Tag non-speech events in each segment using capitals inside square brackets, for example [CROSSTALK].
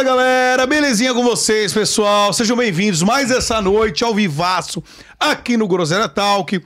Fala galera, belezinha com vocês, pessoal? Sejam bem-vindos mais essa noite ao Vivaço aqui no Groselha Talk.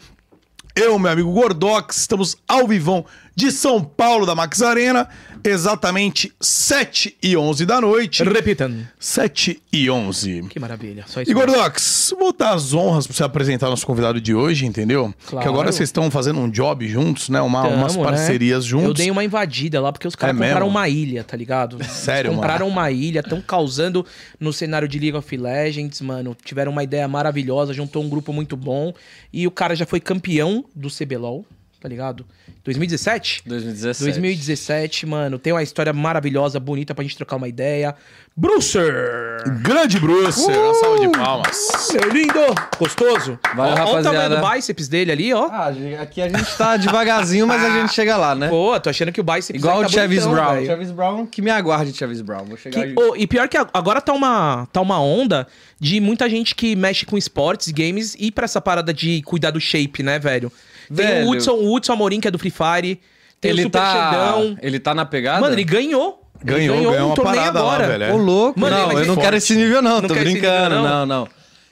Eu, meu amigo Gordox, estamos ao vivão de São Paulo, da Max Arena, exatamente 7 e 11 da noite. Repitando. 7 e 11. Que maravilha. Só isso. E Gordox, vou dar as honras pra você apresentar nosso convidado de hoje, entendeu? Claro. Que agora vocês estão fazendo um job juntos, né? Uma, Tamo, umas né? parcerias juntos. Eu dei uma invadida lá porque os caras É compraram mesmo? uma ilha, tá ligado? Sério, Eles compraram uma ilha, estão causando no cenário de League of Legends, mano. Tiveram uma ideia maravilhosa, juntou um grupo muito bom. E o cara já foi campeão do CBLOL, tá ligado? 2017? 2017. 2017, mano. Tem uma história maravilhosa, bonita pra gente trocar uma ideia. Brucer! Grande Bruce, uma salva de palmas. Meu lindo! Gostoso? Valeu, ó, ó o tamanho rapaziada. do bíceps dele ali, ó. Ah, aqui a gente tá devagarzinho, mas a gente chega lá, né? Pô, tô achando que o bíceps Igual aí o tá Chavis bonitão, Brown. velho. Chavis Brown, que me aguarde, Chavis Brown. Vou chegar Que- aí. ô, e pior que agora tá uma, tá uma onda de muita gente que mexe com esportes, games, e pra essa parada de cuidar do shape, né, velho? Tem Velho. o Hudson, o Hudson Amorim, que é do Free Fire. Tem o Ele Super tá, Xandão. ele tá na pegada? Mano, ele ganhou. Ele Ganhou, ganhou uma parada lá, velho. é. Ô, louco. Mano, não, mas eu é não forte. quero esse nível, não. Não tô brincando. nível, não? não? não,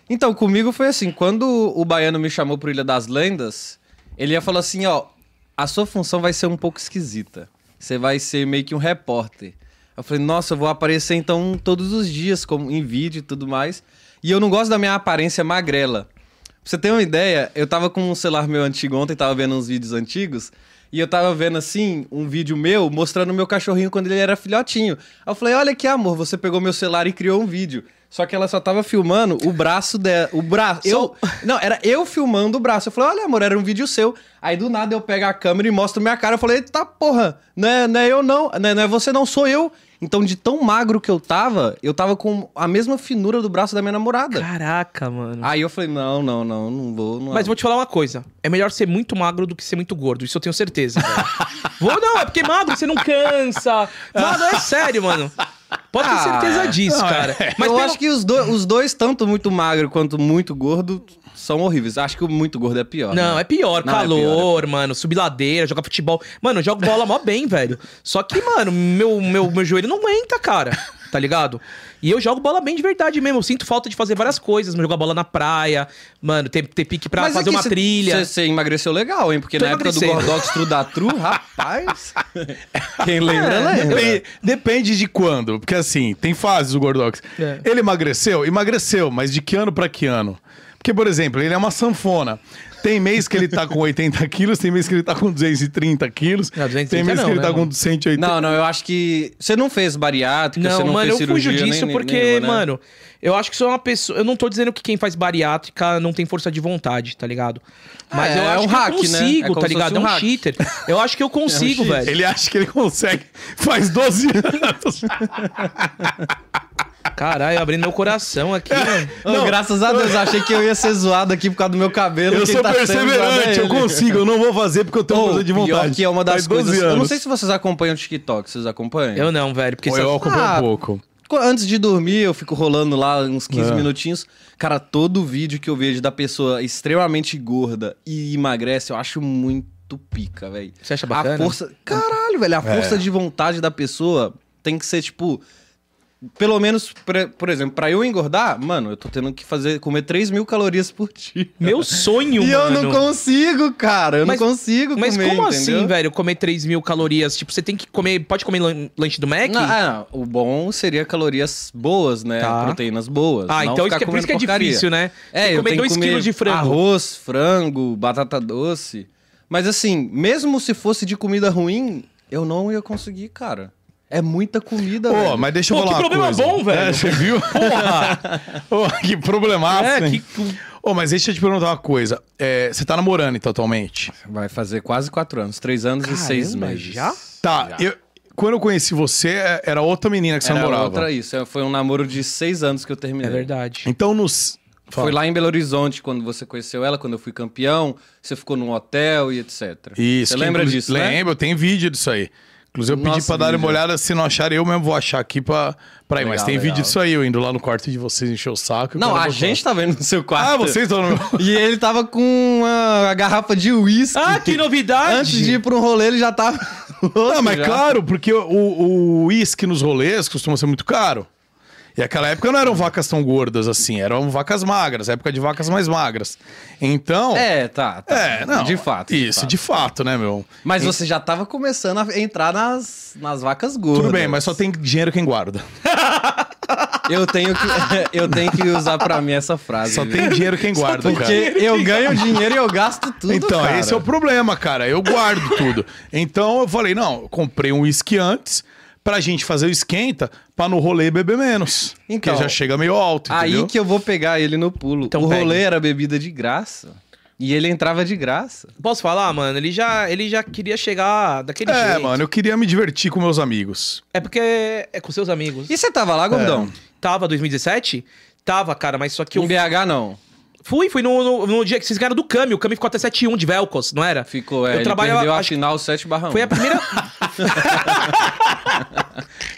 Então, comigo foi assim: quando o baiano me chamou pro Ilha das Lendas, ele ia falar assim: ó, a sua função vai ser um pouco esquisita. Você vai ser meio que um repórter. Eu falei, nossa, eu vou aparecer então todos os dias, como em vídeo e tudo mais. E eu não gosto da minha aparência magrela. Pra você ter uma ideia, eu tava com um celular meu antigo ontem, tava vendo uns vídeos antigos, e eu tava vendo assim, um vídeo meu mostrando o meu cachorrinho quando ele era filhotinho. Aí eu falei, olha aqui, amor, você pegou meu celular e criou um vídeo. Só que ela só tava filmando o braço dela. O braço. Eu. [LAUGHS] Não, era eu filmando o braço. Eu falei, olha, amor, era um vídeo seu. Aí do nada eu pego a câmera e mostro minha cara. Eu falei, eita porra, não é, não é eu não. Não é, não é você não, sou eu. Então, de tão magro que eu tava, eu tava com a mesma finura do braço da minha namorada. Caraca, mano. Aí eu falei, não, não, não, não vou. Não Mas vou te falar uma coisa. É melhor ser muito magro do que ser muito gordo. Isso eu tenho certeza. [LAUGHS] vou, não, é porque magro você não cansa. Mano, é sério, mano. Pode ter Ah, certeza disso, não, cara. é. Mas eu tem- acho que os, do- os dois, tanto muito magro quanto muito gordo, são horríveis. Acho que o muito gordo é pior. Não, né? é pior. Não, é Calor, mano. Subir ladeira, jogar futebol. Mano, eu jogo bola mó bem, velho. Só que, mano, meu, meu, meu joelho não aguenta, cara. Tá ligado? E eu jogo bola bem de verdade mesmo. Eu sinto falta de fazer várias coisas. Jogar bola na praia. Mano, ter, ter pique pra Mas fazer aqui uma cê- trilha. cê- Você emagreceu legal, hein? Porque Tô na época do. Gordox Tru da Tru, [LAUGHS] rapaz. Quem lembra, É, lembra. Depende, depende de quando. Porque assim, tem fases o Gordox. É. Ele emagreceu? Emagreceu, mas de que ano pra que ano? Porque, por exemplo, ele é uma sanfona. Tem mês que ele tá com 80 quilos, tem mês que ele tá com 230 quilos, Não, 230 tem mês não, que ele né, tá mano? com 180. Não, não, eu acho que. Você não fez bariátrica, você Não, não mano, fez eu cirurgia. fujo disso nem- porque, nenhuma, né? mano, eu acho que sou uma pessoa. Eu não tô dizendo que quem faz bariátrica não tem força de vontade, tá ligado? Mas É, eu é acho um que hack, eu né? consigo, É como tá ligado? É um um cheater. Eu acho que eu [LAUGHS] consigo, cheater. velho. Ele acha que ele consegue. Faz 12 anos. [LAUGHS] Caralho, abrindo meu coração aqui, mano. Não. graças a Deus, achei que eu ia ser zoado aqui por causa do meu cabelo. Eu sou tá perseverante, eu consigo. Eu não vou fazer porque eu tenho Ô, força de pior vontade. que é uma das Faz 12 coisas. Eu não sei se vocês acompanham o TikTok, vocês acompanham? Eu não, velho. Porque eu acompanho Ah, um pouco. Co- Antes de dormir, eu fico rolando lá uns 15 É. minutinhos. Cara, todo vídeo que eu vejo da pessoa extremamente gorda e emagrece, eu acho muito pica, velho. Você acha bacana? A força. Caralho, velho. A É. força de vontade da pessoa tem que ser, tipo. Pelo menos, por, por exemplo, pra eu engordar, mano, eu tô tendo que fazer comer 3 mil calorias por dia. Meu sonho, E eu mano. não consigo, cara. Eu Mas- não consigo Mas comer, como entendeu? assim, velho? Comer 3 mil calorias? Tipo, você tem que comer. Pode comer lan- lanche do Mac? Não, ah, não. O bom seria calorias boas, né? Tá. Proteínas boas. Ah, não então isso que é por isso que é porcaria. difícil, né? Tem É, que eu comer tenho que 2 comer quilos de frango. arroz, frango, batata doce. Mas assim, mesmo se fosse de comida ruim, eu não ia conseguir, cara. É muita comida, Pô, velho. mas deixa eu Pô, falar que uma problema coisa. bom, velho. É, você viu? [LAUGHS] Porra! [LAUGHS] Que problemaço, É, hein? que- Ô, mas deixa eu te perguntar uma coisa. É, você tá namorando então, atualmente? Vai fazer quase quatro anos. Três anos e seis Caramba, meses. já? Tá, Já. eu, quando eu conheci você, é, era outra menina que você Era namorava. outra isso. é, Foi um namoro de seis anos que eu terminei. É verdade. Então, nos... Fala. Foi lá em Belo Horizonte quando você conheceu ela, quando eu fui campeão. Você ficou num hotel e etc. Isso. Você lembra disso, né? Lembro, tem vídeo disso aí. Inclusive, eu pedi Nossa, pra dar uma olhada. Se não achar, eu mesmo vou achar aqui pra, pra ir. Mas Legal, tem legal. vídeo disso aí, eu indo lá no quarto de vocês encher o saco. Não, a gente tava indo no seu quarto. Ah, vocês estão no meu... E ele tava com uma garrafa de uísque. Ah, que novidade! Antes de ir pra um rolê, ele já tava. [LAUGHS] Não, mas já. claro, porque o uísque nos rolês costuma ser muito caro. E aquela época não eram vacas tão gordas assim, eram vacas magras, época de vacas mais magras. Então. É, tá, tá. É, não. De fato. Isso, de fato, né, meu? Mas você já tava começando a entrar nas, nas vacas gordas. Tudo bem, mas só tem dinheiro quem guarda. [LAUGHS] Eu tenho que, [LAUGHS] eu tenho que usar pra mim essa frase. Só viu? tem dinheiro quem [LAUGHS] guarda, Porque cara. eu ganho dinheiro e eu gasto tudo, Então, cara. esse é o problema, cara. Eu guardo tudo. Então eu falei, não, eu comprei um uísque antes pra gente fazer o esquenta pra no rolê beber menos. Então, porque já chega meio alto, Aí entendeu? que eu vou pegar ele no pulo. Então o pegue. rolê era bebida de graça. E ele entrava de graça. Posso falar, mano? Ele já, ele já queria chegar daquele É, jeito. mano, eu queria me divertir com meus amigos. É porque é com seus amigos. E você tava lá, Gordão? Tava 2017? Tava, cara, mas só que eu Em BH, não. Fui, fui no, no, no dia que vocês ganharam do Cami. O Cami ficou até 7-1 de Velcos, não era? Ficou, é. Eu ele trabalhava- perdeu a acho que final 7 barra 1. Foi a primeira. [LAUGHS]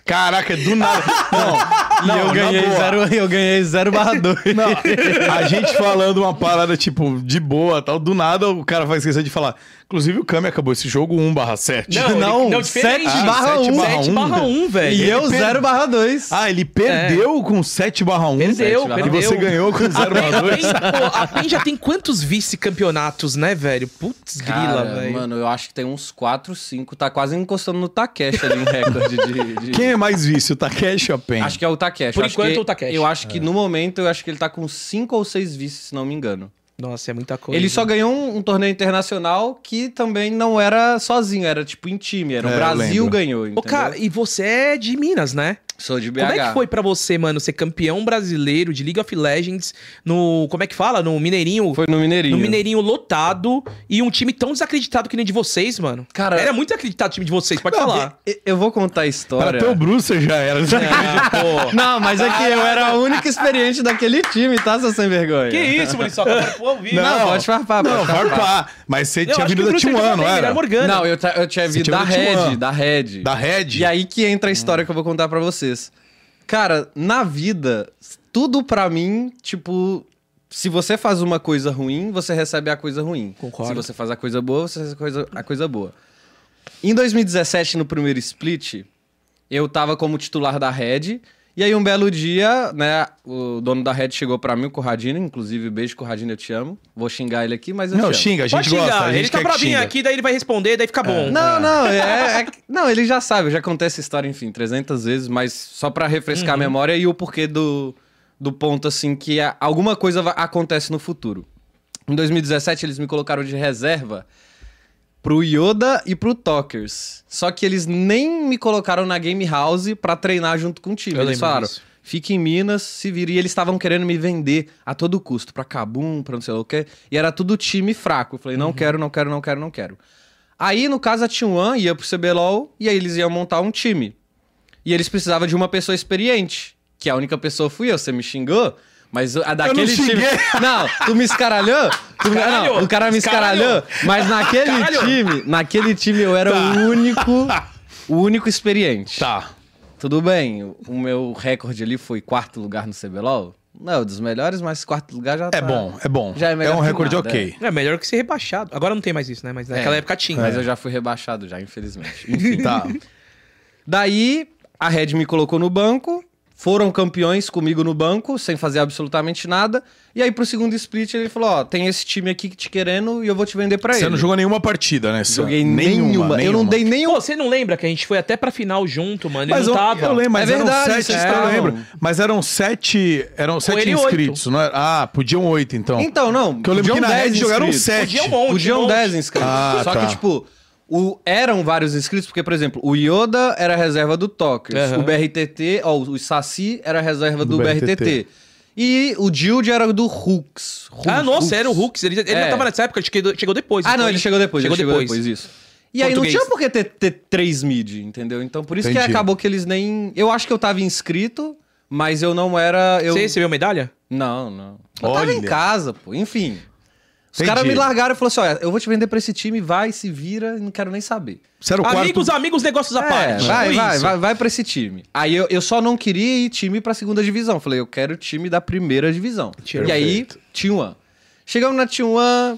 Caraca, do nada. [LAUGHS] Não, E não, eu ganhei, zero, eu ganhei 0 barra [LAUGHS] 2. Não, a gente falando uma parada, tipo, de boa tal. Do nada o cara faz questão de falar. Inclusive o Kami acabou esse jogo 1 barra 7. Não, Não, ele- não, diferente. 7 barra 1. 7 barra 1, velho. E Ele eu per- 0 barra 2. Ah, ele perdeu com 7 barra 1. Perdeu, 7 barra E perdeu. você ganhou com 0 A barra PEN, 2. pô, a PEN já tem quantos vice-campeonatos, né, velho? Putz, grila, velho. mano, eu acho que tem uns 4, 5. Tá quase encostando no Takeshi ali em recorde de... de- Quem é mais vício, o Takeshi ou a Pen? Acho que é o Takeshi. Por Eu acho enquanto, que- o Takeshi. Eu acho que no momento, eu acho que ele tá com 5 ou 6 vices, se não me engano. Nossa, é muita coisa. Ele só ganhou um, um torneio internacional que também não era sozinho, era tipo em time. Era É, o eu Brasil ganhou, Ô, entendeu? cara, e você é de Minas, né? Sou de BH. Como é que foi pra você, mano, ser campeão brasileiro de League of Legends no. Como é que fala? No Mineirinho. Foi no Mineirinho. No Mineirinho lotado e um time tão desacreditado que nem de vocês, mano. Cara- Era muito desacreditado o time de vocês, pode falar. Eu- Eu vou contar a Para história. até o Bruce já era. Pô. Não, mas é que eu era a única experiente daquele time, tá, seu sem vergonha? Que isso, Muriçoca? Pô, ouvir. Não, pode farpar, pode Não, farpar. farpar. Mas você Eu tinha vindo o da T1, jogava não era? Morgana. Não, eu, eu tinha Você vindo da Red, T1. da Red. Da Red? E aí que entra a história que eu vou contar pra vocês. Cara, na vida, tudo pra mim, tipo, se você faz uma coisa ruim, você recebe a coisa ruim. Concordo. Se você faz a coisa boa, você recebe a coisa, a coisa boa. Em 2017, no primeiro split, eu tava como titular da Red. E aí, um belo dia, né, o dono da Red chegou pra mim, o Corradino, inclusive, beijo, Corradino, eu te amo. Vou xingar ele aqui, mas eu Não, te amo. xinga, a gente Pode xingar. gosta. A gente ele tá xinga. aqui, daí ele vai responder, daí fica bom. Não, não, é, é não, ele já sabe, eu já contei essa história, enfim, 300 vezes, mas só pra refrescar a memória e o porquê do, do ponto, assim, que alguma coisa acontece no futuro. Em 2017, eles me colocaram de reserva pro Yoda e pro Talkers. Só que eles nem me colocaram na Game House pra treinar junto com o time. Eu eles lembro falaram, disso. fique em Minas, se vira. E eles estavam querendo me vender a todo custo, pra Kabum, pra não sei o quê. E era tudo time fraco. Eu falei, Uhum. não quero, não quero, não quero, não quero. Aí, no caso, a T1 ia pro CBLOL e aí eles iam montar um time. E eles precisavam de uma pessoa experiente, que a única pessoa fui eu. Você me xingou, mas a daquele time... xinguei. [LAUGHS] Não, tu me escaralhou? Tu me-. Não, o cara me escaralhou, mas naquele Escaralhou. time, naquele time eu era o único, o único experiente. Tá. Tudo bem, o- meu recorde ali foi quarto lugar no CBLOL. Não, dos melhores, mas quarto lugar já tá... É bom, é bom. Já é melhor um que recorde nada, ok. É melhor que ser rebaixado. Agora não tem mais isso, né? Mas naquela É, época tinha. Mas eu já fui rebaixado já, infelizmente. Enfim. [LAUGHS] Tá. Daí, a Red me colocou no banco, foram campeões comigo no banco, sem fazer absolutamente nada. E aí, pro segundo split, ele falou: Ó, tem esse time aqui que te querendo e eu vou te vender pra Você ele. não jogou nenhuma partida, né? Sam? Joguei nenhuma. Eu não dei Pô, nenhum. você não lembra que a gente foi até pra final junto, mano? Ele Mas não eu, tava. eu lembro, mas É eram verdade, sete, eu estavam. lembro. Mas eram sete, eram sete ele inscritos, não era? Ah, podiam oito, então. Então, não. Porque eu lembro que podiam na 10 Red jogaram sete. Um monte, Podiam um monte. 10 inscritos. Ah, Só tá. que, tipo, o, eram vários inscritos, porque, por exemplo, o Yoda era reserva do Tokers, Aham. o BRTT, ó, o Saci era reserva do, Do BRTT. BRTT. E o Jild era do Hooks. Ah, nossa, Hooks. era o Hux. Ele, ele É. já tava nessa época, que chegou- chegou depois. Ah, não, foi? ele chegou depois, Chegou ele chegou depois. depois, isso. E aí não Português. tinha por que ter, ter três mid, entendeu? Então por isso Entendi. que acabou que eles nem... Eu acho que eu tava inscrito, mas eu não era... Eu... Você recebeu medalha? Não, não. Eu tava em Olha. casa, pô. Enfim. Os Entendi. caras me largaram e falaram assim: olha, eu vou te vender pra esse time, vai, se vira, não quero nem saber. Você era o Amigos, quarto... amigos, negócios à É, parte. vai, Tipo vai, isso. vai, vai pra esse time. Aí eu, eu só não queria ir time pra segunda divisão. Falei, eu quero time da primeira divisão. Perfeito. E aí, T1. Chegamos na T1,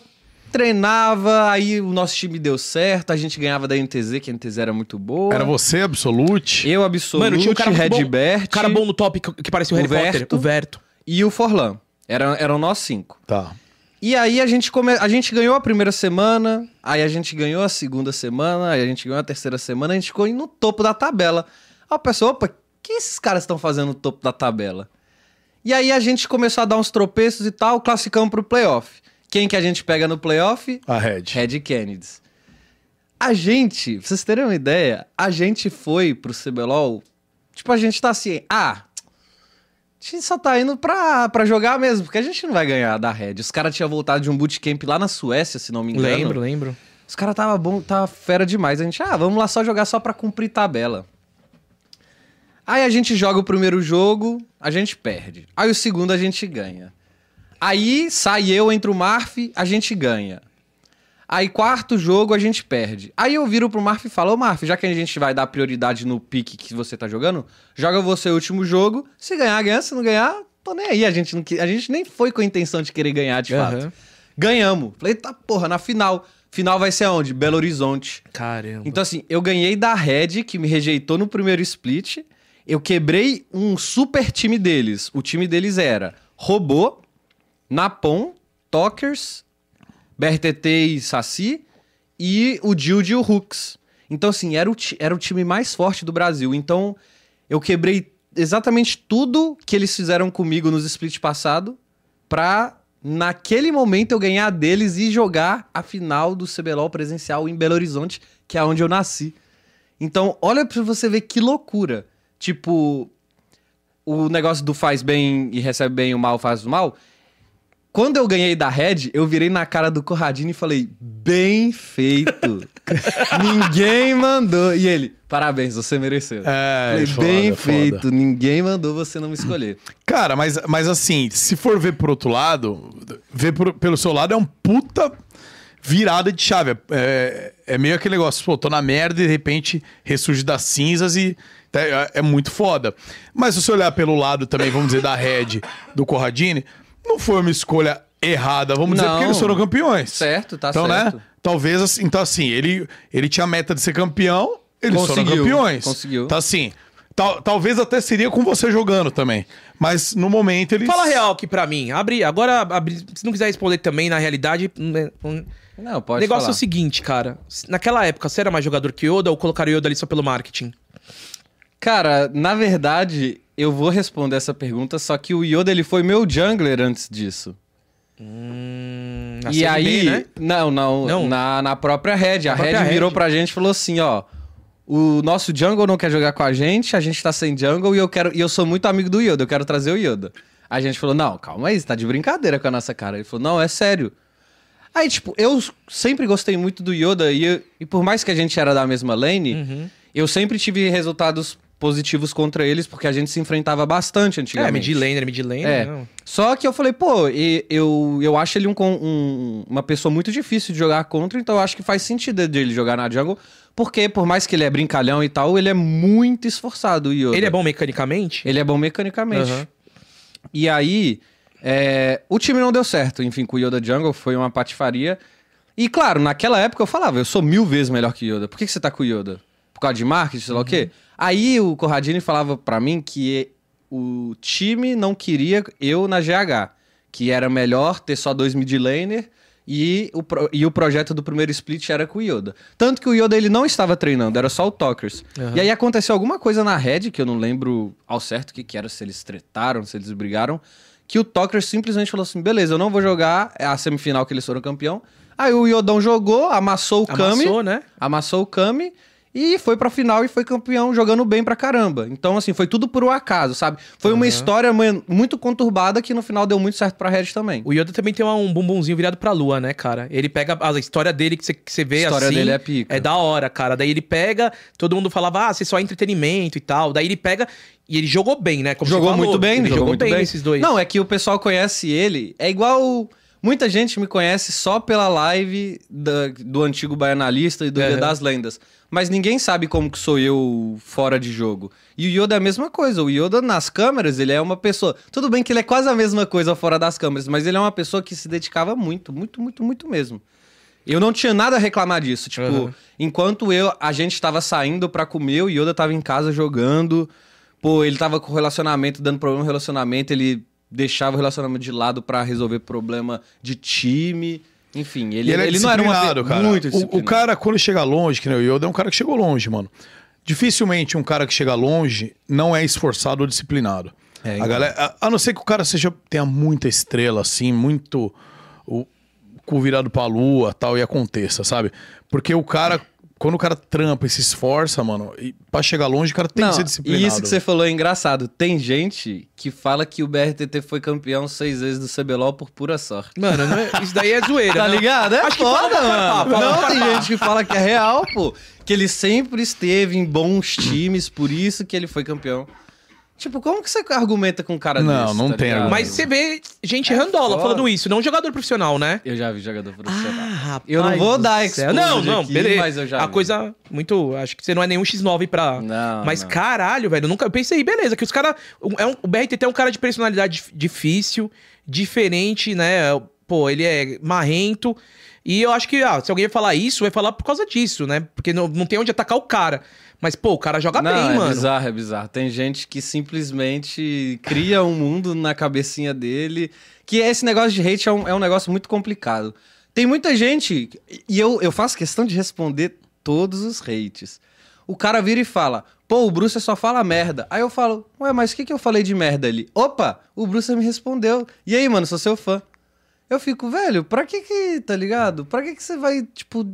treinava, aí o nosso time deu certo, a gente ganhava da NTZ, que a NTZ era muito boa. Era você, Absolute? Eu, Absolute, Mano, tinha um cara Redbert cara bom no top que, que parecia o O Harry Potter. Verto. O Verto. e o Forlan. Eram, eram nós cinco. Tá. E aí a gente, come... a gente ganhou a primeira semana, aí a gente ganhou a segunda semana, aí a gente ganhou a terceira semana, a gente ficou no topo da tabela. Aí a pessoa, opa, o que esses caras estão fazendo no topo da tabela? E aí a gente começou a dar uns tropeços e tal, classificamos pro playoff. Quem que a gente pega no playoff? A Red. Red Kennedys. A gente, pra vocês terem uma ideia, a gente foi pro CBLOL, tipo, a gente tá assim, ah, gente só tá indo pra, pra jogar mesmo, porque a gente não vai ganhar da Red. Os caras tinham voltado de um bootcamp lá na Suécia, se não me engano. Lembro, lembro. Os caras tava bom, tava fera demais. A gente, ah, vamos lá só jogar só pra cumprir tabela. Aí a gente joga o primeiro jogo, a gente perde. Aí o segundo a gente ganha. Aí sai eu, entra o Marf, a gente ganha. Aí quarto jogo a gente perde. Aí eu viro pro Marf e falo, ô Marf, já que a gente vai dar prioridade no pique que você tá jogando, joga você o último jogo. Se ganhar, ganha. Se não ganhar, tô nem aí. A gente, não, a gente nem foi com a intenção de querer ganhar, de Aham. fato. Ganhamos. Falei, tá porra, na final. Final vai ser aonde? Belo Horizonte. Caramba. Então, assim, eu ganhei da Red, que me rejeitou no primeiro split. Eu quebrei um super time deles. O time deles era Robô, Napon, Talkers, BRTT e Saci e o Jild e o Hooks. Então, assim, era o, era o time mais forte do Brasil. Então, eu quebrei exatamente tudo que eles fizeram comigo nos split passado pra, naquele momento, eu ganhar deles e jogar a final do CBLOL presencial em Belo Horizonte, que é onde eu nasci. Então, olha pra você ver que loucura. Tipo, o negócio do faz bem e recebe bem, o mal faz o mal. Quando eu ganhei da Red, eu virei na cara do Corradini e falei: bem feito. [LAUGHS] ninguém mandou. E ele, parabéns, você mereceu. É, falei, foda, bem foda. feito, ninguém mandou você não me escolher. Cara, mas, mas assim, se for ver por outro lado, ver por- pelo seu lado é um puta virada de chave. É, é meio aquele negócio, pô, tô na merda e de repente ressurge das cinzas e é, é muito foda. Mas se você olhar pelo lado também, vamos dizer, da Red, do Corradini, não foi uma escolha errada, vamos dizer, Não. porque eles foram campeões. Certo, tá então, certo. né? Talvez assim, então assim, ele, ele tinha a meta de ser campeão, eles foram Conseguiu, campeões. conseguiu. Então assim, tal- talvez até seria com você jogando também. Mas no momento eles. Fala real aqui pra mim. Abre, agora, abre- se não quiser responder também, na realidade. né, um- Não, O pode negócio falar. é o seguinte, cara. Naquela época, você era mais jogador que Yoda ou colocaram Yoda ali só pelo marketing? Cara, na verdade, eu vou responder essa pergunta, só que o Yoda ele foi meu jungler antes disso. Hum, e aí, né? não, não, Não. Na, na própria Red. A Red virou Red. pra gente e falou assim, ó, o nosso jungle não quer jogar com a gente, a gente tá sem jungle e eu quero e eu sou muito amigo do Yoda, eu quero trazer o Yoda. A gente falou: "Não, calma aí, você tá de brincadeira com a nossa cara". Ele falou: "Não, é sério". Aí, tipo, eu sempre gostei muito do Yoda e, e por mais que a gente era da mesma lane, Uhum. eu sempre tive resultados positivos contra eles porque a gente se enfrentava bastante É, antigamente. mid laner, mid laner. É. não. Só que eu falei, pô, eu, eu acho ele um, um- uma pessoa muito difícil de jogar contra, então eu acho que faz sentido dele jogar na jungle, porque por mais que ele é brincalhão e tal, ele é muito esforçado, o Yoda. Ele é bom mecanicamente? Ele é bom mecanicamente. Aham. E aí, é, o time não deu certo, enfim, com o Yoda Jungle, foi uma patifaria. E claro, naquela época eu falava, eu sou mil vezes melhor que Yoda. Por que, que você tá com o Yoda? Por causa de marketing, sei lá o quê? Aí o Corradini falava pra mim que o time não queria eu na GH, que era melhor ter só dois mid laner e o, pro- e o projeto do primeiro split era com o Yoda. Tanto que o Yoda ele não estava treinando, era só o Talkers. Aham. E aí aconteceu alguma coisa na Red, que eu não lembro ao certo o que, que era, se eles tretaram, se eles brigaram, que o Talkers simplesmente falou assim: beleza, eu não vou jogar é a semifinal que eles foram campeão. Aí o Yodão jogou, amassou o Kami. Amassou, né? Amassou o Kami e foi pra final e foi campeão jogando bem pra caramba. Então, assim, foi tudo por um acaso, sabe? Foi uma Aham. história mu- muito conturbada que no final deu muito certo pra Red também. O Yoda também tem uma- um bumbumzinho virado pra lua, né, cara? Ele pega a história dele que você, que você vê A história assim. dele é pica. É da hora, cara. Daí ele pega, todo mundo falava, ah, você só é entretenimento e tal. Daí ele pega e ele jogou bem, né? Como jogou muito bem, ele jogou, muito bem. esses dois. Não, é que o pessoal conhece ele. É igual. Muita gente me conhece só pela live da- do antigo Baianalista e do Dia Aham. das Lendas. Mas ninguém sabe como que sou eu fora de jogo. E o Yoda é a mesma coisa. O Yoda nas câmeras, ele é uma pessoa. Tudo bem que ele é quase a mesma coisa fora das câmeras, mas ele é uma pessoa que se dedicava muito, muito, muito, muito mesmo. Eu não tinha nada a reclamar disso. Tipo, Uhum. enquanto eu, a gente tava saindo pra comer, o Yoda tava em casa jogando. Pô, ele tava com relacionamento, dando problema no relacionamento, ele deixava o relacionamento de lado pra resolver problema de time. Enfim, ele, ele, é ele não era pe- cara. muito o, o cara, quando chega longe, que nem o Yoda, é um cara que chegou longe, mano. Dificilmente um cara que chega longe não é esforçado ou disciplinado. É, a, então. galera, a, a não ser que o cara seja tenha muita estrela, assim, muito o cu virado pra lua tal, e aconteça, sabe? Porque o cara, quando o cara trampa e se esforça, mano, e pra chegar longe, o cara tem Não, que ser disciplinado. e isso que você falou é engraçado. Tem gente que fala que o BRTT foi campeão seis vezes do CBLOL por pura sorte. Mano, não é- isso daí é zoeira. [LAUGHS] Tá ligado? É Acho que fala foda, pra mano. farpar, fala Não, tem gente que fala que é real, pô. Que ele sempre esteve em bons times, por isso que ele foi campeão. Tipo, como que você argumenta com um cara Não, desse, não tá tem ligado? argumento. Mas você vê gente randola foda. falando isso, não jogador profissional, né? Eu já vi jogador profissional. rapaz. Eu não vou dar exposed Não, não, aqui, beleza. mas eu já A vi. coisa muito. Acho que você não é nenhum X9 pra. Não, Mas não. caralho, velho. eu Nunca eu pensei, beleza, que os caras. É um, o BRTT é um cara de personalidade dif- difícil, diferente, né? Pô, ele é marrento. E eu acho que, ah, se alguém falar isso, vai falar por causa disso, né? Porque não, não tem onde atacar o cara. Mas, pô, o cara joga não, bem, é mano. bizarro, é bizarro. Tem gente que simplesmente cria um mundo na cabecinha dele. Que esse negócio de hate é um, é um negócio muito complicado. Tem muita gente, e eu, eu faço questão de responder todos os hates. O cara vira e fala, pô, o Bruce só fala merda. Aí eu falo, ué, mas o que, que eu falei de merda ali? Opa, o Bruce me respondeu. E aí, mano, sou seu fã. Eu fico, velho, pra que que, tá ligado? Pra que que você vai, tipo,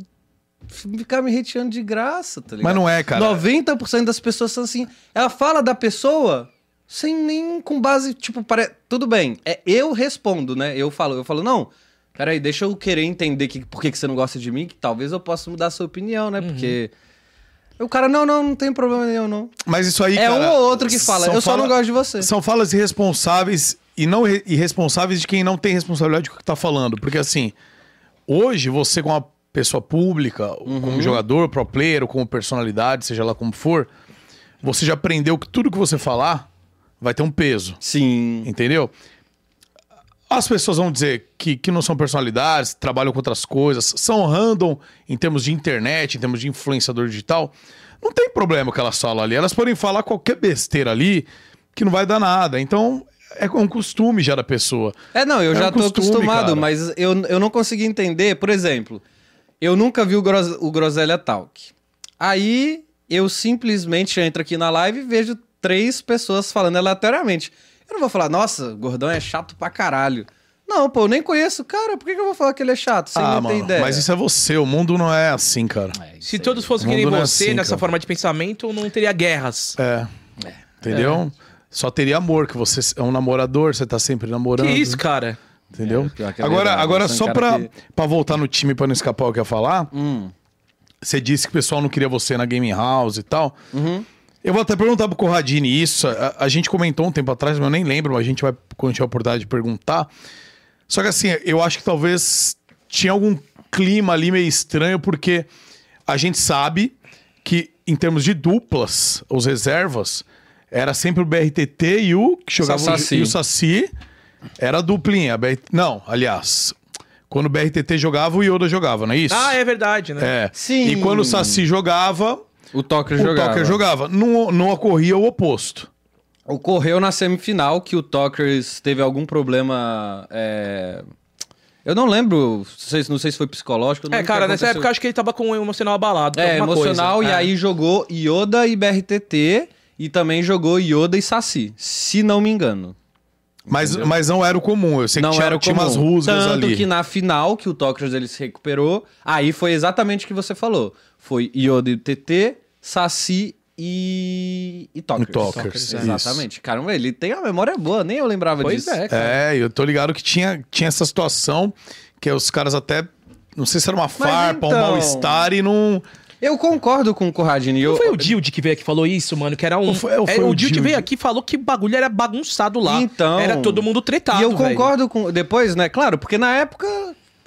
ficar me hateando de graça, tá ligado? Mas não é, cara. 90% das pessoas são assim. Ela fala da pessoa sem nem com base, tipo, pare... tudo bem. É eu respondo, né? Eu falo, eu falo, não. Peraí, deixa eu querer entender que, por que, que você não gosta de mim, que talvez eu possa mudar a sua opinião, né? Porque. O cara, não, não, não tem problema nenhum, não. Mas isso aí, é cara, um ou outro que fala, eu só fala- não gosto de você. São falas irresponsáveis e não re- irresponsáveis de quem não tem responsabilidade com o que tá falando. Porque assim, hoje você com uma pessoa pública, Uhum. como jogador, pro player, ou como personalidade, seja lá como for, você já aprendeu que tudo que você falar vai ter um peso. Sim. Entendeu? As pessoas vão dizer que, que não são personalidades, trabalham com outras coisas, são random em termos de internet, em termos de influenciador digital. Não tem problema o que elas falam ali. Elas podem falar qualquer besteira ali que não vai dar nada. Então, é um costume já da pessoa. É, não, eu É já um tô costume, acostumado, cara. mas eu, eu não consegui entender. Por exemplo, eu nunca vi o, Gros, o Groselha Talk. Aí eu simplesmente entro aqui na live e vejo três pessoas falando aleatoriamente. Eu não vou falar, nossa, o gordão é chato pra caralho. Não, pô, eu nem conheço o cara, por que, que eu vou falar que ele é chato sem ah, mano, ideia? mas isso é você. O mundo não é assim, cara. Se todos fossem que nem é você, assim, nessa cara. forma de pensamento, não teria guerras. É. Entendeu? Só teria amor, que você é um namorador, você tá sempre namorando. Que isso, cara? Entendeu? É, que é agora, verdade, agora um só pra, que- pra voltar no time, pra não escapar o que eu ia falar, Hum. você disse que o pessoal não queria você na Gaming House e tal. Uhum. Eu vou até perguntar pro Corradini isso. A, a gente comentou um tempo atrás, mas eu nem lembro, mas a gente vai, quando tiver a oportunidade de perguntar. Só que assim, eu acho que talvez tinha algum clima ali meio estranho, porque a gente sabe que, em termos de duplas, os reservas, era sempre o BRTT e o que jogava o- Saci. e o Saci. Era a duplinha. BR Não, aliás, quando o BRTT jogava, o Yoda jogava, não é isso? Ah, é verdade, né? É. Sim. E quando o Saci jogava, O Tucker o jogava. Tucker jogava. Não, não ocorria o oposto. Ocorreu na semifinal que o Tucker teve algum problema. é, Eu não lembro, não sei, não sei se foi psicológico. É, o cara, nessa época eu acho que ele tava com o emocional abalado. É, emocional, coisa. e É. aí jogou Yoda e BRTT, e também jogou Yoda e Saci, se não me engano. Mas, mas não era o comum. Eu sei que Não tinha, era o tinha comum. umas rusgas Tanto ali. que na final, que o Tokers ele se recuperou, aí foi exatamente o que você falou. Foi Yoda e TT, Saci e... E. E Tokers, isso. Exatamente. Caramba, ele tem uma memória boa, nem eu lembrava Pois disso. é, cara. É, eu tô ligado que tinha, tinha essa situação que os caras até. Não sei se era uma farpa, um então- mal-estar e não. Eu concordo com o Corradini. Eu... Não foi o Dilde que veio aqui e falou isso, mano? Que era um. Ou foi- ou é, foi o o Dilde veio aqui e falou que o bagulho era bagunçado lá. Então. Era todo mundo tretado. E eu velho. concordo com. Depois, né? Claro, porque na época.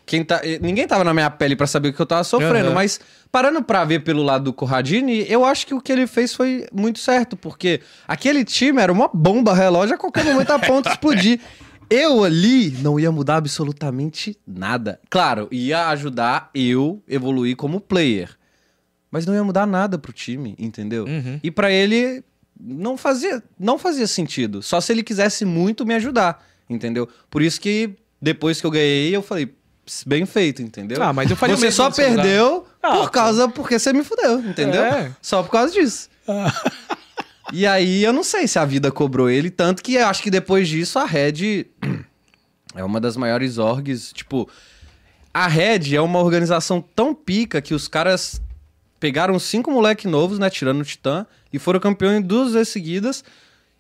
Quem tá, eh, ninguém tava na minha pele pra saber o que eu tava sofrendo, Aham. mas parando pra ver pelo lado do Corradini, eu acho que o que ele fez foi muito certo, porque aquele time era uma bomba relógio a qualquer momento a ponto de explodir. [LAUGHS] Eu ali não ia mudar absolutamente nada. Claro, ia ajudar eu evoluir como player. Mas não ia mudar nada pro time, entendeu? Uhum. E pra ele não fazia, não fazia sentido. Só se ele quisesse muito me ajudar, entendeu? Por isso que depois que eu ganhei, eu falei, bem feito, entendeu? Ah, mas eu o Você só perdeu Ah, por causa porque você me fudeu, entendeu? É. Só por causa disso. E aí eu não sei se a vida cobrou ele, tanto que eu acho que depois disso a Red é uma das maiores orgs, tipo, a Red é uma organização tão pica que os caras pegaram cinco moleque novos, né, tirando o Titã, e foram campeões duas vezes seguidas.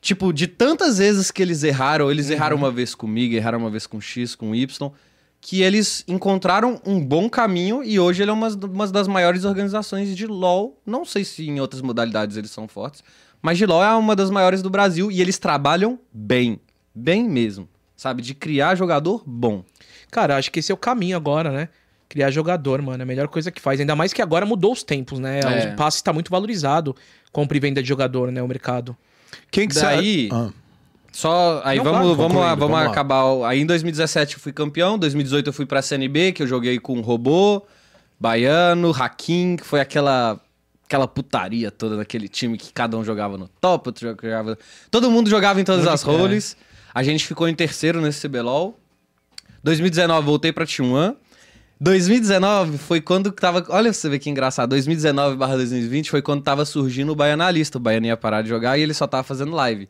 Tipo, de tantas vezes que eles erraram, eles erraram uma vez comigo, erraram uma vez com X, com Y, que eles encontraram um bom caminho e hoje ele é uma, uma das maiores organizações de LoL. Não sei se em outras modalidades eles são fortes, mas de LoL é uma das maiores do Brasil e eles trabalham bem. Bem mesmo. Sabe? De criar jogador bom. Cara, acho que esse é o caminho agora, né? Criar jogador, mano. É a melhor coisa que faz. Ainda mais que agora mudou os tempos, né? É. O passe tá muito valorizado. Compra e venda de jogador, né? O mercado. Quem que Daí-. Ah. Só, aí Não, vamos, claro, vamos, lá, vamos, vamos lá. acabar. o- Aí em 2017 eu fui campeão, 2018 eu fui pra CNB, que eu joguei com Robô, Baiano, Hakim, que foi aquela aquela putaria toda daquele time que cada um jogava no top, outro jogava... Todo mundo jogava em todas Pode as crer. roles. A gente ficou em terceiro nesse CBLOL. 2019 voltei pra T1. 2019 foi quando tava. Olha você ver que engraçado. 2019 barra 2020 foi quando tava surgindo o Baianalista. O Baiano ia parar de jogar e ele só tava fazendo live.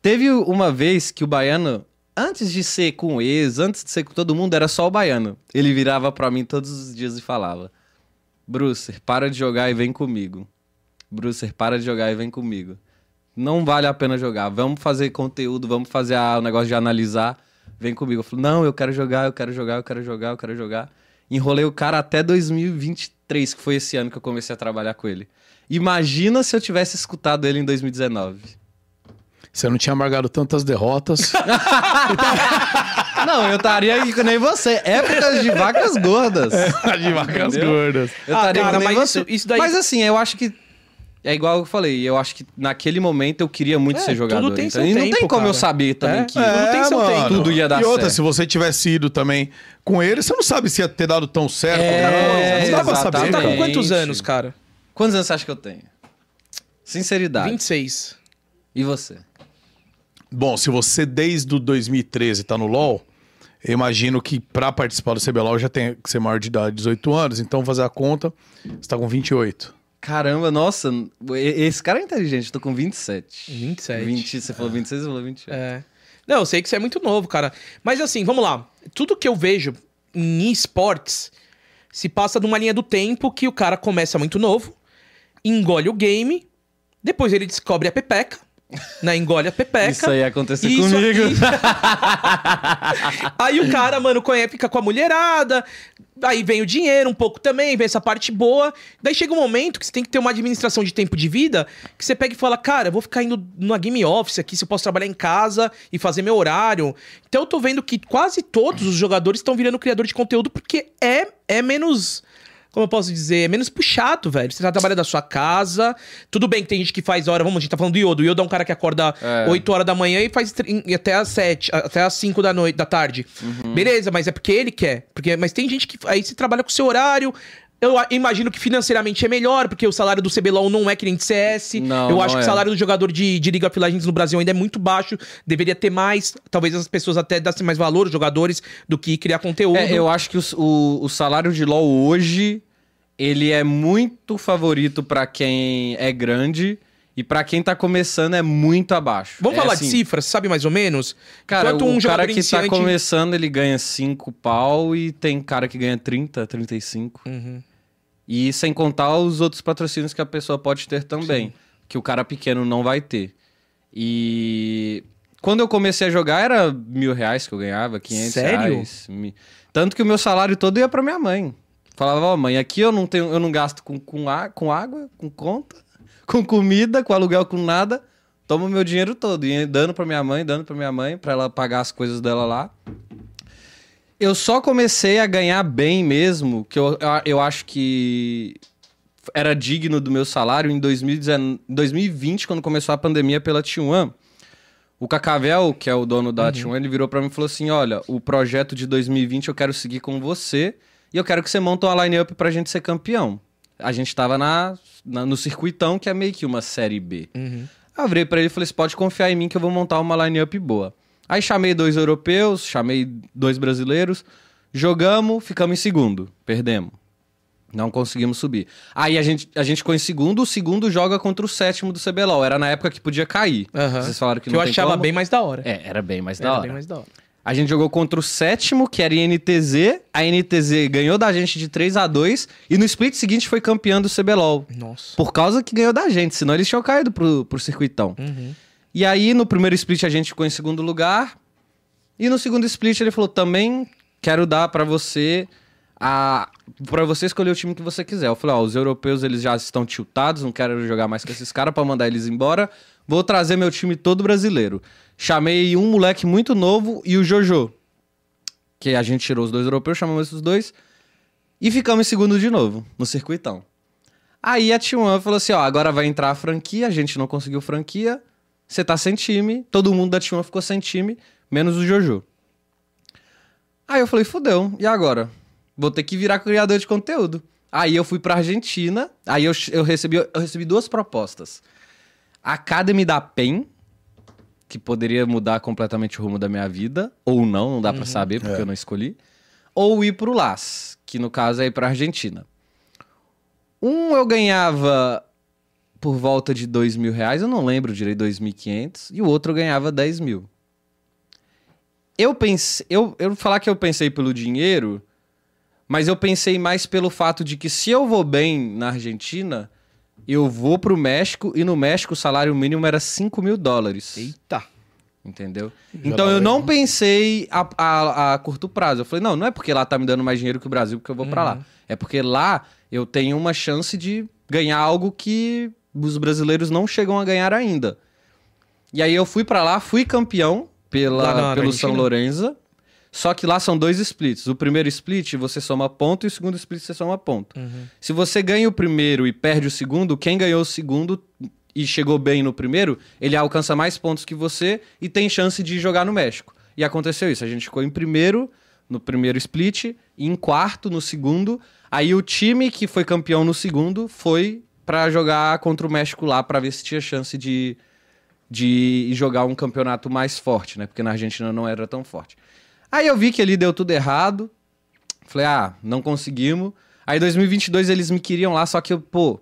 Teve uma vez que o Baiano, antes de ser com o ex, antes de ser com todo mundo, era só o Baiano. Ele virava pra mim todos os dias e falava: Brucer, para de jogar e vem comigo. Brucer, para de jogar e vem comigo. Não vale a pena jogar. Vamos fazer conteúdo, vamos fazer o negócio de analisar. Vem comigo. Eu falei, não, eu quero jogar, eu quero jogar, eu quero jogar, eu quero jogar. Enrolei o cara até 2023, que foi esse ano que eu comecei a trabalhar com ele. Imagina se eu tivesse escutado ele em 2019. Você não tinha amargado tantas derrotas. [LAUGHS] Não, eu estaria nem você. Épocas de vacas gordas. de vacas Entendeu? gordas. Eu Ah, estaria que nem mas você. isso- isso daí- Mas assim, eu acho que. É igual eu falei, eu acho que naquele momento eu queria muito É, ser jogador. tudo tem então, seu e não tempo, tem como eu cara. saber também É. que. Tudo tem seu tempo. Tudo ia dar E outra, certo. se você tivesse ido também com ele, você não sabe se ia ter dado tão certo. É, não, não dá pra saber. Você tá com quantos anos, cara? Quantos anos você acha que eu tenho? Sinceridade. 26. E você? Bom, se você desde o 2013 tá no LoL, eu imagino que pra participar do CBLOL já tem que ser maior de idade, 18 anos. Então, fazer a conta, você tá com 28. Caramba, nossa, esse cara é inteligente, eu tô com 27. 27. 20, você falou 26, eu falou 28. É. Não, eu sei que você é muito novo, cara. Mas assim, vamos lá. Tudo que eu vejo em esportes se passa numa linha do tempo que o cara começa muito novo, engole o game, depois ele descobre a pepeca, né? Engole a pepeca. Isso aí aconteceu Isso comigo. aqui- [LAUGHS] aí o cara, mano, fica com a mulherada, aí vem o dinheiro um pouco também, vem essa parte boa. Daí chega um momento que você tem que ter uma administração de tempo de vida, que você pega e fala, cara, eu vou ficar indo numa game office aqui, se eu posso trabalhar em casa e fazer meu horário. Então eu tô vendo que quase todos os jogadores estão virando criador de conteúdo porque é, é menos... Como eu posso dizer? É menos puxado, velho. Você tá trabalhando da sua casa. Tudo bem que tem gente que faz hora. Vamos, a gente tá falando do Yodo. O Yodo é um cara que acorda É. 8 horas da manhã e faz até às 7, até às 5 da noite, da tarde. Uhum. Beleza, mas é porque ele quer. Porque, mas tem gente que aí você trabalha com o seu horário. Eu imagino que financeiramente é melhor, porque o salário do CBLOL não é que nem de CS. Não, eu não acho que é. o salário do jogador de, de League of Legends no Brasil ainda é muito baixo. Deveria ter mais. Talvez as pessoas até dessem mais valor, os jogadores, do que criar conteúdo. É, eu acho que o, o, o salário de LoL hoje, ele é muito favorito pra quem é grande e pra quem tá começando é muito abaixo. Vamos É falar assim, de cifras, sabe mais ou menos? Cara, Quanto o um cara que iniciante- tá começando, ele ganha 5 pau e tem cara que ganha 30, 35. Uhum. E sem contar os outros patrocínios que a pessoa pode ter também, que o cara pequeno não vai ter. E quando eu comecei a jogar era mil reais que eu ganhava, 500 Sério? reais. Tanto que o meu salário todo ia pra minha mãe. Falava, ó, mãe, aqui eu não tenho, eu não gasto com, com, a- com água, com conta, [LAUGHS] com comida, com aluguel, com nada. Toma o meu dinheiro todo. E dando pra minha mãe, dando pra minha mãe, pra ela pagar as coisas dela lá. Eu só comecei a ganhar bem mesmo, que eu, eu, acho que era digno do meu salário em 2019, 2020, quando começou a pandemia pela T1. O Cacavel, que é o dono Uhum. da T1, ele virou pra mim e falou assim: olha, o projeto de 2020 eu quero seguir com você e eu quero que você monte uma line-up pra gente ser campeão. A gente tava na, na- no circuitão, que é meio que uma série B. Uhum. Eu virei pra ele e falei: você pode confiar em mim que eu vou montar uma line-up boa. Aí chamei dois europeus, chamei dois brasileiros, jogamos, ficamos em segundo, perdemos. Não conseguimos subir. Aí a gente, a gente ficou em segundo, o segundo joga contra o sétimo do CBLOL. Era na época que podia cair. Aham. Vocês falaram que, Que não eu achava como. bem mais da hora. É, era bem mais Era da hora. bem mais da hora. A gente jogou contra o sétimo, que era INTZ. A NTZ ganhou da gente de 3 a 2 E no split seguinte foi campeão do CBLOL. Nossa. Por causa que ganhou da gente, senão eles tinham caído pro, pro circuitão. Uhum. E aí, no primeiro split, a gente ficou em segundo lugar. E no segundo split, ele falou: também quero dar pra você a. para você escolher o time que você quiser. Eu falei: ó, os europeus eles já estão tiltados, não quero jogar mais com esses caras pra mandar eles embora. Vou trazer meu time todo brasileiro. Chamei um moleque muito novo e o Jojo. Que a gente tirou os dois europeus, chamamos esses dois. E ficamos em segundo de novo, no circuitão. Aí a T1 falou assim: ó, agora vai entrar a franquia, a gente não conseguiu franquia, você tá sem time, todo mundo da T1 ficou sem time, menos o Jojo. Aí eu falei: fudeu, e agora? Vou ter que virar criador de conteúdo. Aí eu fui pra Argentina, aí eu, eu, recebi, eu recebi duas propostas. Academy da PEN, que poderia mudar completamente o rumo da minha vida, ou não, não dá pra saber, porque eu não escolhi. Ou ir pro LAS, que no caso é ir pra Argentina. Um eu ganhava por volta de dois mil reais, eu não lembro direito, 2.500, e o outro ganhava 10 mil. Eu pensei, eu, eu vou falar que eu pensei pelo dinheiro, mas eu pensei mais pelo fato de que se eu vou bem na Argentina, eu vou pro México, e no México o salário mínimo era 5 mil dólares. Eita. Entendeu? Já então eu não pensei a, a, a curto prazo. Eu falei, não, não é porque lá tá me dando mais dinheiro que o Brasil porque eu vou pra lá. É porque lá eu tenho uma chance de ganhar algo que os brasileiros não chegam a ganhar ainda. E aí eu fui pra lá, fui campeão pela, pelo? São Lourenço. Só que lá são dois splits. O primeiro split você soma ponto e o segundo split você soma ponto. Se você ganha o primeiro e perde o segundo, quem ganhou o segundo e chegou bem no primeiro, ele alcança mais pontos que você e tem chance de jogar no México. E aconteceu isso. A gente ficou em primeiro no primeiro split e em quarto no segundo. Aí o time que foi campeão no segundo foi pra jogar contra o México lá pra ver se tinha chance de, de jogar um campeonato mais forte, né? Porque na Argentina não era tão forte. Aí eu vi que ali deu tudo errado. Falei, ah, não conseguimos. Aí 2022 eles me queriam lá, só que pô,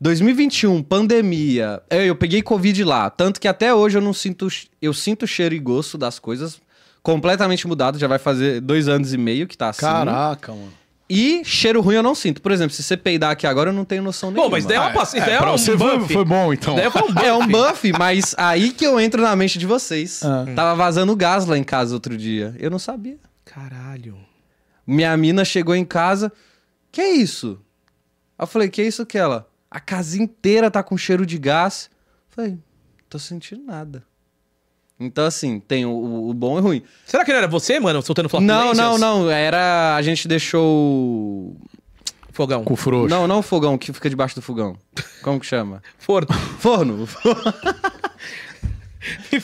2021, pandemia. Eu, eu peguei Covid lá. Tanto que até hoje eu não sinto. Eu sinto cheiro e gosto das coisas. Completamente mudado. Já vai fazer dois anos e meio que tá assim. Caraca, mano. E cheiro ruim eu não sinto. Por exemplo, se você peidar aqui agora, eu não tenho noção nenhuma. Pô, mas daí é uma pass... isso daí é, pra um você foi, buff. foi bom, então. Um. [LAUGHS] É um buff, mas aí que eu entro na mente de vocês. Ah. Tava vazando gás lá em casa outro dia. Eu não sabia. Caralho. Minha mina chegou em casa. Que é isso? Aí eu falei, que é isso que ela? A casa inteira tá com cheiro de gás. Eu falei, tô sentindo nada. Então, assim, tem o, o- bom e o ruim. Será que não era você, mano, soltando Não, não, flatulências? não. Era. A gente deixou. o- Fogão. Com frouxo. Não, não o fogão que fica debaixo do fogão. Como que chama? Forno. Forno. [LAUGHS]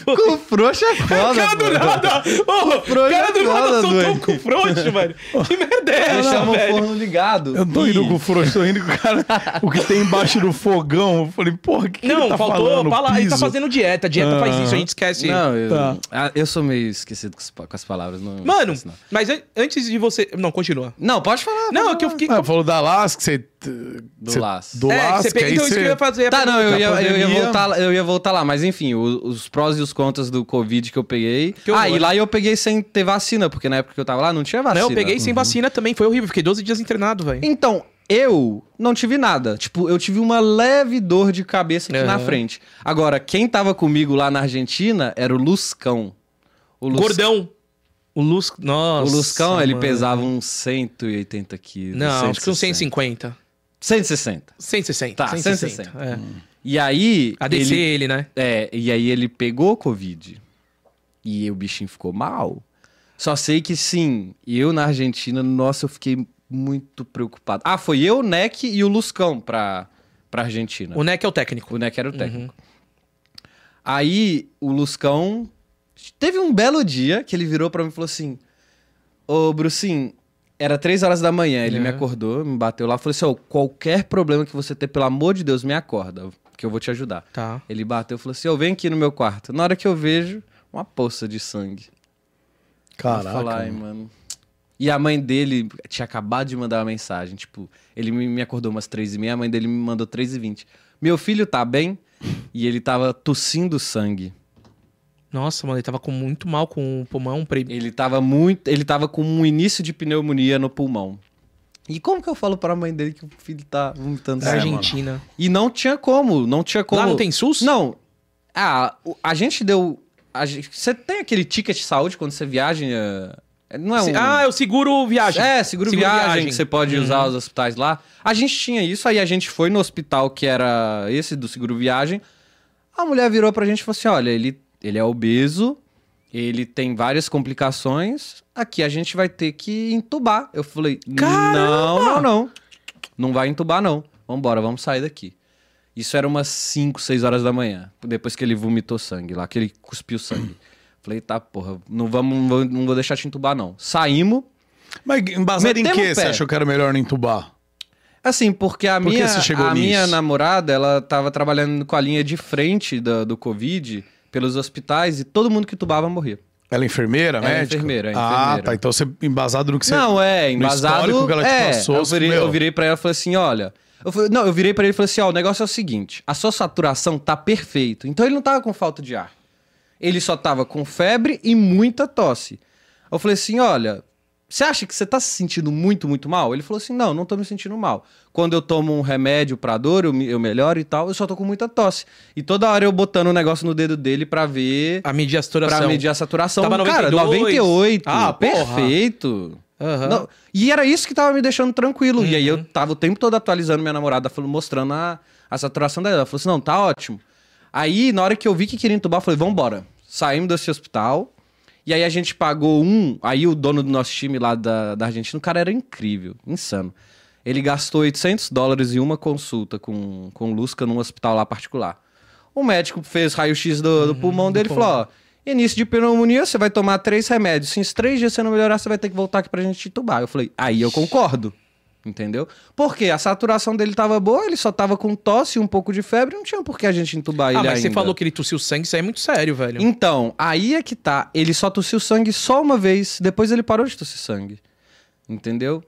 Com frouxo é [LAUGHS] foda. cara do nada! Ô, o cara é do nada foda, soltou um com frouxo, velho. Que [LAUGHS] merda é essa, Deixamos o velho? forno ligado. Eu tô indo com o frouxo, tô indo com o cara. O que tem embaixo do fogão. Eu falei, porra, o que, que Não, ele tá faltou falando? falar. Ele tá Piso? fazendo dieta. Dieta faz isso, a gente esquece. Não, eu, Tá. ah, eu sou meio esquecido com as, pa- com as palavras. Não, Mano, esqueço, não. mas an- antes de você. Não, continua. Não, pode falar. Não, é que eu fiquei. Ah, falou da Lasca, você. Do laço. Do é, Lasca, você pega, aí então isso que eu você- ia fazer. a Tá, não, eu ia, eu, ia voltar, eu ia voltar lá, mas enfim, o- os prós e os contras do Covid que eu peguei. Que ah, e lá eu peguei sem ter vacina, porque na época que eu tava lá não tinha vacina. Não, eu peguei sem vacina também. Foi horrível. Fiquei 12 dias internado, velho. Então, eu não tive nada. Tipo, eu tive uma leve dor de cabeça aqui na Aham. frente. Agora, quem tava comigo lá na Argentina era o Luscão. O Lus- Gordão. O Luz. O Nossa. Luscão, ele mano. pesava uns 180 quilos. Não, acho que uns 160. 150. 160. 160. Tá, 160. 160. É. E aí. ADC ele- ele, né? É, e aí ele pegou Covid. E o bichinho ficou mal. Só sei que sim, eu na Argentina, nossa, eu fiquei muito preocupado. Ah, foi eu, o Neck e o Luscão pra, pra Argentina. O NEC é o técnico. O Neck era o técnico. Aí o Luscão Teve um belo dia que ele virou pra mim e falou assim: Ô, Brucinho, era três horas da manhã. Ele É. me acordou, me bateu lá falou assim: qualquer problema que você ter, pelo amor de Deus, me acorda, que eu vou te ajudar. Tá. Ele bateu e falou assim: Ô, vem aqui no meu quarto. Na hora que eu vejo, uma poça de sangue. Eu Caraca. falar, "Ai, mano. mano. E a mãe dele tinha acabado de mandar uma mensagem. Tipo, ele me, me acordou umas três e meia, a mãe dele me mandou três e vinte. Meu filho tá bem? E ele tava tossindo sangue. Nossa, mano, ele tava com muito mal com o pulmão. Pre... Ele tava muito. Ele tava com um início de pneumonia no pulmão. E como que eu falo pra mãe dele que o filho tá vomitando Da É, sangue? Argentina. E não tinha como, não tinha como. Lá não tem SUS? Não. Ah, a gente deu. a gente- Você tem aquele ticket de saúde quando você viaja? eh, Não é um. Ah, é o seguro viagem. É, seguro, viagem, que você pode usar os hospitais lá. A gente tinha isso, aí a gente foi no hospital que era esse do seguro viagem. A mulher virou pra gente e falou assim: olha, ele, ele é obeso, ele tem várias complicações. Aqui a gente vai ter que entubar. Eu falei: não, não, não. Não vai entubar, não. Vambora, vamos sair daqui. Isso era umas 5, 6 horas da manhã. Depois que ele vomitou sangue lá, que ele cuspiu sangue. [CLEARS THROAT] Falei, tá, porra, não, vamos, não vou- não vou deixar te entubar, não. Saímos. Mas embasado em que você achou que era melhor não entubar? Assim, porque a Por minha, a nisso? minha namorada, ela tava trabalhando com a linha de frente do, do Covid pelos hospitais e todo mundo que tubava morria. Ela é enfermeira, Ela é médica? enfermeira, é Ah, enfermeira. tá. Então você, embasado no que você... não, é, no embasado. histórico que ela te é, passou, eu, virei, meu. eu virei pra ela e falei assim: olha. Eu falei- não, eu virei pra ele e falei assim: ó, o negócio é o seguinte: a sua saturação tá perfeito. Então ele não tava com falta de ar. Ele só tava com febre e muita tosse. Eu falei assim: olha, você acha que você tá se sentindo muito, muito mal? Ele falou assim: não, não tô me sentindo mal. Quando eu tomo um remédio pra dor, eu, me- eu melhoro e tal, eu só tô com muita tosse. E toda hora eu botando um negócio no dedo dele pra ver. A medir a saturação. Pra medir a saturação. Tava Cara, 92. 98. Ah, perfeito. Aham. Não, e era isso que tava me deixando tranquilo. E aí Uhum. eu tava o tempo todo atualizando minha namorada, mostrando a, a saturação dela. Ela falou assim: não, tá ótimo. Aí, na hora que eu vi que queria entubar, eu falei, vambora. Saímos desse hospital. E aí a gente pagou um. Aí o dono do nosso time lá da, da Argentina, o cara era incrível, insano. Ele gastou 800 dólares em uma consulta com, com o Lusca num hospital lá particular. O médico fez raio-x do, do pulmão dele e falou: ó, início de pneumonia, você vai tomar três remédios. Se em três dias você não melhorar, você vai ter que voltar aqui pra gente te entubar. Eu falei, aí eu concordo. Entendeu? Porque a saturação dele tava boa, ele só tava com tosse e um pouco de febre, não tinha por que a gente entubar Ah, ele mas você ainda. falou que ele tossiu sangue, isso aí é muito sério, velho. Então, aí é que tá. Ele só tossiu sangue só uma vez, depois ele parou de tossir sangue. Entendeu?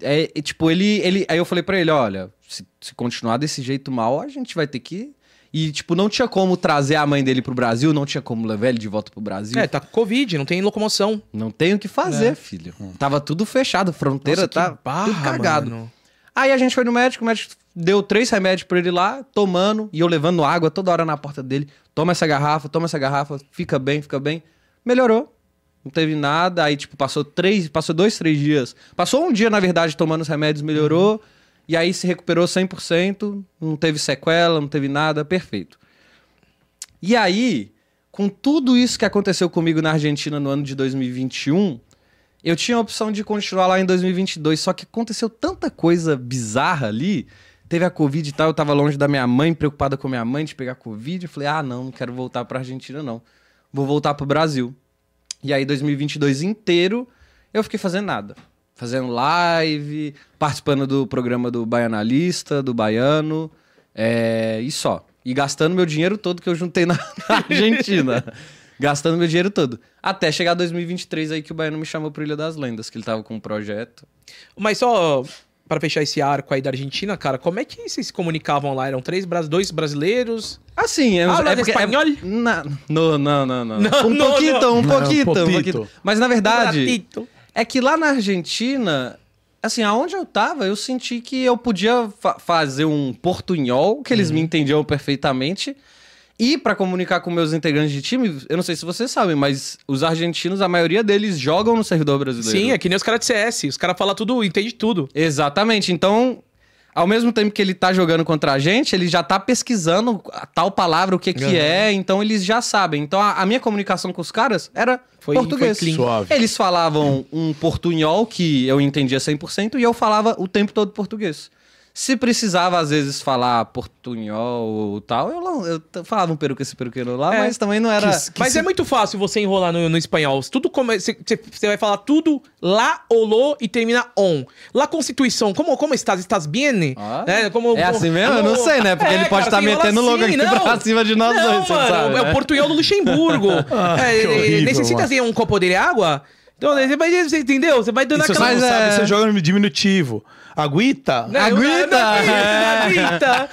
É, é, tipo, ele, ele. Aí eu falei pra ele: olha, se, se continuar desse jeito mal, a gente vai ter que. E, tipo, não tinha como trazer a mãe dele pro Brasil, não tinha como levar ele de volta pro Brasil. É, tá com Covid, não tem locomoção. Não tem o que fazer, É. filho. Tava tudo fechado, fronteira Nossa, tá barra, tudo cagado. mano. Aí a gente foi no médico, o médico deu três remédios pra ele lá, tomando, e eu levando água toda hora na porta dele. Toma essa garrafa, toma essa garrafa, fica bem, fica bem. Melhorou. Não teve nada. Aí, tipo, passou três, passou dois, três dias. Passou um dia, na verdade, tomando os remédios, melhorou. E aí se recuperou 100%, não teve sequela, não teve nada, perfeito. E aí, com tudo isso que aconteceu comigo na Argentina no ano de 2021, eu tinha a opção de continuar lá em 2022, só que aconteceu tanta coisa bizarra ali. Teve a Covid e tal, eu tava longe da minha mãe, preocupada com a minha mãe de pegar Covid. Eu falei, ah, não, não quero voltar pra Argentina, não. Vou voltar pro Brasil. E aí, 2022 inteiro, eu fiquei fazendo nada. Fazendo live, participando do programa do Baianalista, do Baiano, é, e só. E gastando meu dinheiro todo que eu juntei na, [LAUGHS] na Argentina. gastando meu dinheiro todo. Até chegar 2023 aí que o Baiano me chamou pro Ilha das Lendas, que ele tava com um projeto. Mas só para fechar esse arco aí da Argentina, cara, como é que vocês se comunicavam lá? Eram três, dois brasileiros? Assim, é, é porque... espanhol? É, na- no, não, não, não. Não, um não, pouquinho, um pouquinho, um pouquinho. Mas na verdade... Ratito. É que lá na Argentina, assim, aonde eu tava, eu senti que eu podia fa- fazer um portunhol, que eles me entendiam perfeitamente. E pra comunicar com meus integrantes de time, eu não sei se vocês sabem, mas os argentinos, a maioria deles jogam no servidor brasileiro. Sim, é que nem os caras de CS. Os caras falam tudo, entende tudo. Exatamente. Então, ao mesmo tempo que ele tá jogando contra a gente, ele já tá pesquisando a tal palavra, o que que Aham. é, então eles já sabem. Então, a, a minha comunicação com os caras era Foi- português. foi. Suave. Eles falavam um portunhol que eu entendia 100% e eu falava o tempo todo português. Se precisava, às vezes, falar portunhol ou tal, eu, eu falava um peru com esse peruqueiro lá, É. mas também não era... Que Mas se- é muito fácil você enrolar no, no espanhol. Tudo come... Você você vai falar tudo lá, olô e termina on. La Constituição, como, como estás? Estás bien? Ah, É, como, é assim mesmo? Eu não sei, né? Porque ele pode estar enrola metendo assim, aqui não. pra cima de nós não, dois, você mano, sabe, é né? o portunhol do Luxemburgo. [LAUGHS] é, que horrível, necessita mano. ter um copo de água? Então, você vai, você entendeu? Você vai dando aquela... Mas sabe, é- você joga no diminutivo. Aguita? Não, Aguita! não, não, aguita.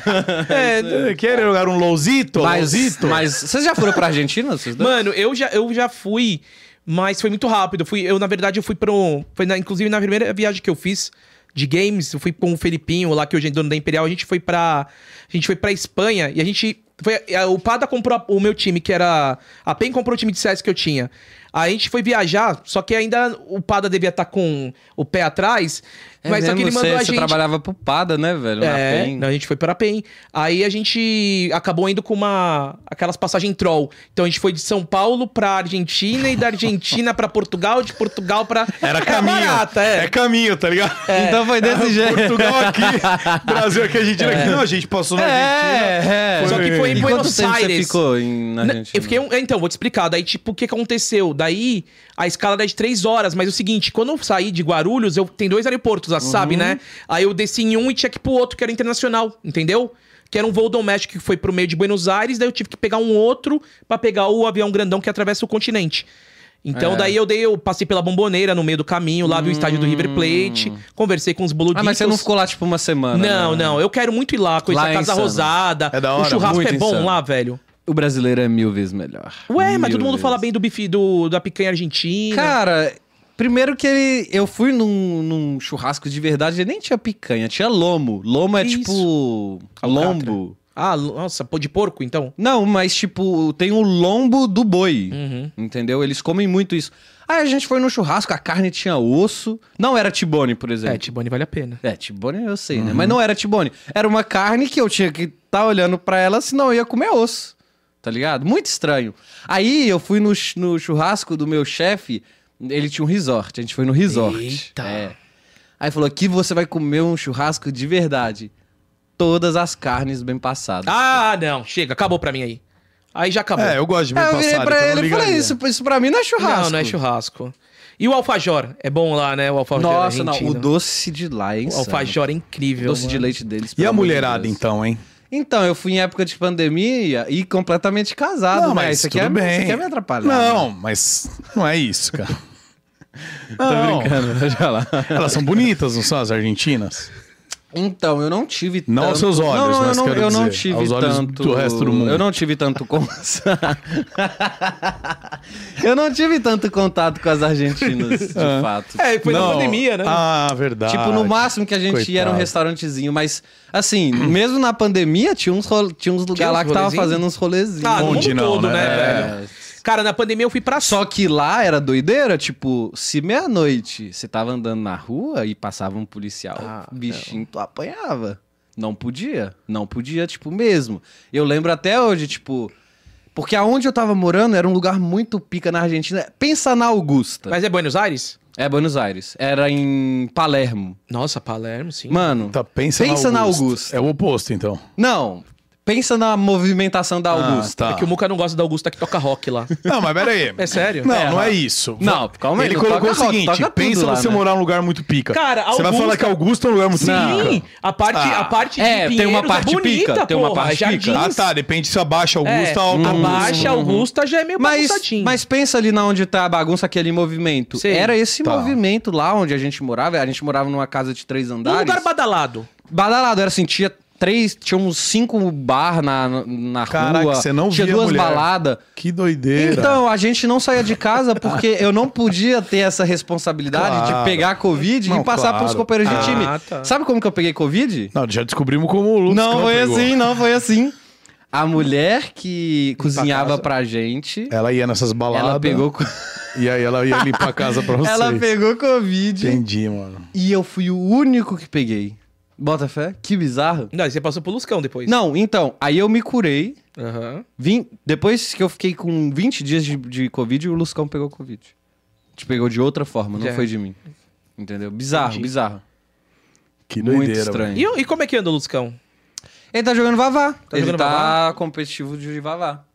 É, Quer jogar um louzito? Mas, Louzito? mas vocês já foram pra Argentina, vocês dois? Mano, eu já, eu já fui, mas foi muito rápido. Eu Fui, eu, na verdade, eu fui pro. Foi na- inclusive na primeira viagem que eu fiz de games, eu fui com o Felipinho, lá que hoje é dono da Imperial, a gente foi pra. A gente foi pra Espanha e a gente. Foi, a- o Pada comprou o meu time, que era. A PEN comprou o time de CS que eu tinha. Aí a gente foi viajar, só que ainda o Pada devia estar com o pé atrás. É mas só que ele mesmo, mandou você, a você gente. trabalhava pro Pada, né, velho? Na É, PEN. não, a gente foi pra PEN. Aí a gente acabou indo com uma aquelas passagens troll. Então a gente foi de São Paulo pra Argentina e da Argentina pra Portugal, de Portugal pra Era [LAUGHS] caminho. barata, é. É caminho, tá ligado? Então foi desse jeito. Portugal aqui, [LAUGHS] Brasil aqui, Argentina aqui. Não, a gente passou na Argentina. É, é. Só que foi em E Buenos quanto tempo Aires. você ficou em, na Argentina? Eu fiquei um, é, então, vou te explicar. Daí, tipo, o que aconteceu? Daí, a escala era de três horas, mas é o seguinte, quando eu saí de Guarulhos, eu tem dois aeroportos, Uhum. sabe, né? Aí eu desci em um e tinha que ir pro outro, que era internacional, entendeu? Que era um voo doméstico que foi pro meio de Buenos Aires, daí eu tive que pegar um outro pra pegar o avião grandão que atravessa o continente. Então, É. daí eu dei, eu passei pela bomboneira no meio do caminho, lá do estádio do River Plate, conversei com os boluditos. Hum. Ah, mas você não ficou lá, tipo, uma semana, Não, né? não, eu quero muito ir lá, conhecer Lá a é Casa insano. Rosada. É da hora, o churrasco muito é bom insano. lá, velho. O brasileiro é mil vezes melhor. Ué, mas Mil todo mundo vezes. fala bem do bife do, da picanha argentina. Cara, primeiro que ele, eu fui num, num churrasco de verdade, ele nem tinha picanha, tinha lomo. Lomo é Que tipo lombo. Ah, nossa, de porco, então? Não, mas tipo, tem o lombo do boi. Uhum. Entendeu? Eles comem muito isso. Aí a gente foi no churrasco, a carne tinha osso. Não era tibone, por É, exemplo. Tibone vale a pena. É, tibone eu sei, né? Mas não era tibone. Era uma carne que eu tinha que estar olhando pra ela, senão eu ia comer osso. Tá ligado? Muito estranho. Aí eu fui no, ch- no churrasco do meu chefe, ele tinha um resort. A gente foi no resort. Eita. É. Aí falou: aqui você vai comer um churrasco de verdade. Todas as carnes bem passadas. Ah, não, chega, acabou pra mim aí. Aí já acabou. É, eu gosto de eu virei passado. pra então não ele e falei: isso, isso pra mim não é churrasco. Não, não é churrasco. E o alfajor? É bom lá, né? O alfajor Nossa, não. argentino. O doce de lá é O insano. alfajor é incrível. O doce de mano. leite deles. E a de mulherada, Deus. então, hein? Então, eu fui em época de pandemia e completamente casado, né? Isso aqui, é, bem. isso aqui é me atrapalhar. Não, mas não é isso, cara. [LAUGHS] Tô Não, brincando, deixa lá. [LAUGHS] elas são bonitas, não são as argentinas? Então, eu não tive tanto... Não aos seus olhos, não, não, mas eu não, quero eu não dizer, tive aos olhos tanto... do resto do mundo. Eu não tive tanto... Con... [LAUGHS] eu não tive tanto contato com as argentinas, de [LAUGHS] fato. É, foi Não. na pandemia, né? Ah, verdade. Tipo, no máximo que a gente ia era um Coitado. restaurantezinho, mas assim, [CLEARS THROAT] mesmo na pandemia, tinha uns, ro- tinha uns lugares lá que tava fazendo uns rolezinhos. Ah, Onde mundo não, todo, né? né, É. Cara, na pandemia eu fui pra Só que lá era doideira, tipo, se meia-noite você tava andando na rua e passava um policial, Ah, bichinho, tu apanhava. Não podia. Não podia, tipo, mesmo. Eu lembro até hoje, tipo. Porque aonde eu tava morando era um lugar muito pica na Argentina. Pensa na Augusta. Mas é Buenos Aires? É Buenos Aires. Era em Palermo. Nossa, Palermo, sim. Mano, Tá, pensa, Pensa na na Augusta. Augusta. É o oposto, então. não. Pensa na movimentação da Augusta. Ah, É tá. que o Muca não gosta da Augusta que toca rock lá. Não, mas peraí. [LAUGHS] É sério? Não, É, não é isso. Não, calma aí, Ele não colocou o rock, seguinte: tudo pensa lá, você né? morar num lugar muito pica. Cara, Você vai Augusta- falar que Augusta é um lugar muito Não. Sim, a parte, Ah. a parte de É, tem uma Pinheiros parte é bonita, pica, tem uma parte jardins. pica. Ah, tá. Depende se abaixa Augusta É, ou Alta Augusta. Abaixa Augusta já é meio Mas, bagunçadinho. mas pensa ali na onde tá a bagunça, aquele movimento. Sei. Era esse Tá. movimento lá onde a gente morava. A gente morava numa casa de três um andares. lugar badalado. Badalado, era assim, tinha três, tinha uns cinco bar na, na Caraca, rua. você não Tinha duas baladas. Que doideira. Então, a gente não saía de casa [LAUGHS] porque eu não podia ter essa responsabilidade Claro. de pegar a Covid Não, e passar claro. pros companheiros de Ah, time. tá. Sabe como que eu peguei Covid? Não, já descobrimos como o Lucas não foi pegou. assim, não foi assim. A mulher que cozinhava casa. pra gente, Ela ia nessas baladas. ela pegou [LAUGHS] E aí ela ia limpar a casa pra vocês. ela pegou Covid Entendi, mano. e eu fui o único que peguei. Bota fé? Que bizarro. Não, você passou pro Luscão depois. Não, então, aí eu me curei. Aham. Vim, depois que eu fiquei com 20 dias de, de Covid, o Luscão pegou Covid. Te pegou de outra forma, não Já. foi de mim. Entendeu? Bizarro, Entendi. bizarro. Que Muito doideira, estranho. E, e como é que anda o Luscão? Ele tá jogando Vavá. ele jogando tá Vavá? competitivo de Vavá.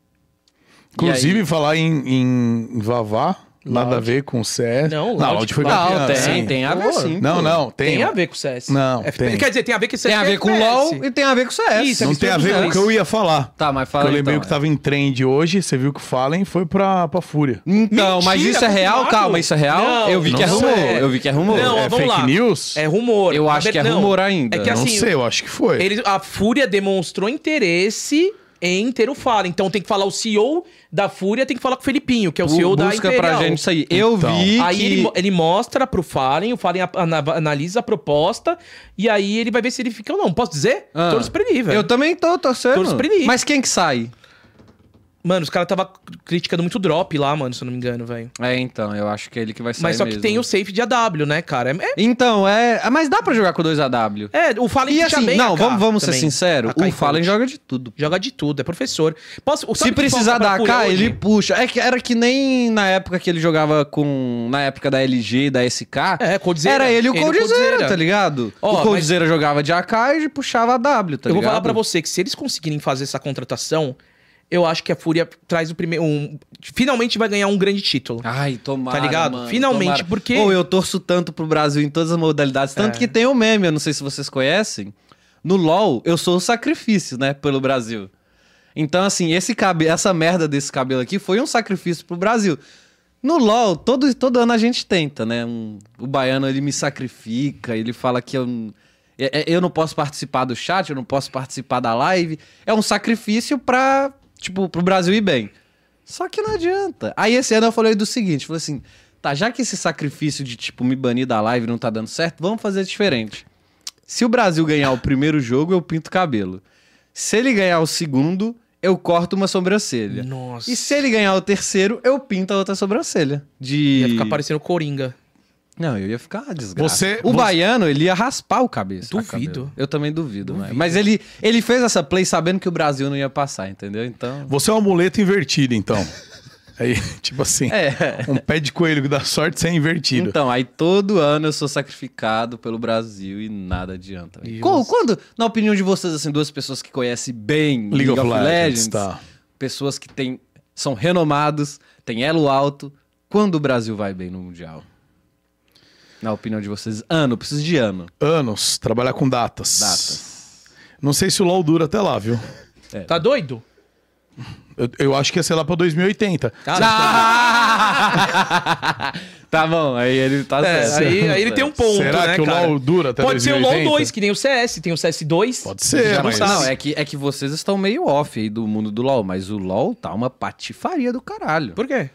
Inclusive, aí? falar em, em Vavá, nada a ver com o CS. Não, não Loud Loud foi campeão. Não, tem, sim. tem a ver sim. Não, não, tem. Tem, a ver com o CS. Não, É, tem. Quer dizer, tem a ver com o CS. Tem a ver com o LoL e tem a ver com o CS. Isso, é Não tem a ver com o que eu ia falar. Tá, mas fala eu lembrei então, que tava em trend hoje, você viu que o Fallen foi pra, pra Fúria. Então, mas Mentira, isso é real? confirmado? Calma, isso é real? Não, eu vi que é não rumor. Eu vi que é rumor. Não, é fake lá. news? É rumor. Eu acho que é não, rumor ainda. É que não assim, sei, eu acho que foi. Ele, a Fúria demonstrou interesse em ter o Fallen. Então tem que falar o CEO da Fúria, tem que falar com o Felipinho, que é o CEO da Busca Imperial. pra gente isso aí. Eu Então. vi Aí que... ele, ele mostra pro Fallen, o Fallen analisa a proposta, e aí ele vai ver se ele fica ou não. Posso dizer? Ah. Torço pra ele, velho. Eu também tô torcendo. Torço pra ele. Mas quem que sai? Mano, os caras tava criticando muito drop lá, mano, se eu não me engano, velho. É, então, eu acho que é ele que vai sair Mas só mesmo. que tem o safe de AW, né, cara? É, Então, é... Mas dá pra jogar com 2AW. é o Fallen E assim, bem não, vamos, vamos ser sinceros. O Fallen joga de tudo. Joga de tudo, é professor. Posso, Se precisar da AK, hoje? ele puxa. É que era que nem na época que ele jogava com. Na época da LG e da SK. É, Coldzera. Era ele e o Coldzera, tá ligado? Ó, o mas- Coldzera jogava de AK e puxava a W, tá eu vou ligado? falar pra você que se eles conseguirem fazer essa contratação, eu acho que a Fúria traz o primeiro. Um, finalmente vai ganhar um grande título. Ai, tomara. Tá ligado? mano, Finalmente, tomara. porque- Pô, eu torço tanto pro Brasil em todas as modalidades. Tanto É. que tem o meme, eu não sei se vocês conhecem. No LoL, eu sou o sacrifício, né, pelo Brasil. Então, assim, esse cabe... essa merda desse cabelo aqui foi um sacrifício pro Brasil. No LoL, todo, todo ano a gente tenta, né? Um- o baiano, ele me sacrifica, ele fala que eu, é- é- eu não posso participar do chat, eu não posso participar da live. É um sacrifício pra, tipo, pro Brasil ir bem. Só que não adianta. Aí esse ano eu falei do seguinte, falei assim, tá, já que esse sacrifício de, tipo, me banir da live não tá dando certo, vamos fazer diferente. Se o Brasil ganhar o primeiro jogo, eu pinto o cabelo. Se ele ganhar o segundo, eu corto uma sobrancelha. Nossa. E se ele ganhar o terceiro, eu pinto a outra sobrancelha. De. Ia ficar parecendo Coringa. Não, eu ia ficar uma desgraça. Você- o você- baiano, ele ia raspar o cabeça. Duvido. Eu também duvido, Mas, mas ele, ele fez essa play sabendo que o Brasil não ia passar, entendeu? Então. Você é um amuleto invertido, então. Aí, [LAUGHS] tipo assim, É. um pé de coelho que dá sorte sem invertido. Então, aí todo ano eu sou sacrificado pelo Brasil e nada adianta. velho. Você? quando, na opinião de vocês, assim, duas pessoas que conhecem bem League, of, Legends, tá. pessoas que têm, são renomados, têm elo alto, quando o Brasil vai bem no Mundial? Na opinião de vocês, ano, preciso de ano. Anos, trabalhar com datas. Datas. Não sei se o LoL dura até lá, viu? Tá doido? Eu, eu acho que ia ser lá pra 2080. Ah, [LAUGHS] tá bom, aí ele tá é, certo. aí, aí ele tem um ponto, Será né, que o cara? LoL dura até Pode ser o 2080? LoL 2, que nem o CS. Tem o CS2. Pode ser, Já não mas- sabe. Não, é que, é que vocês estão meio off aí do mundo do LoL, mas o LoL tá uma patifaria do caralho. Por quê?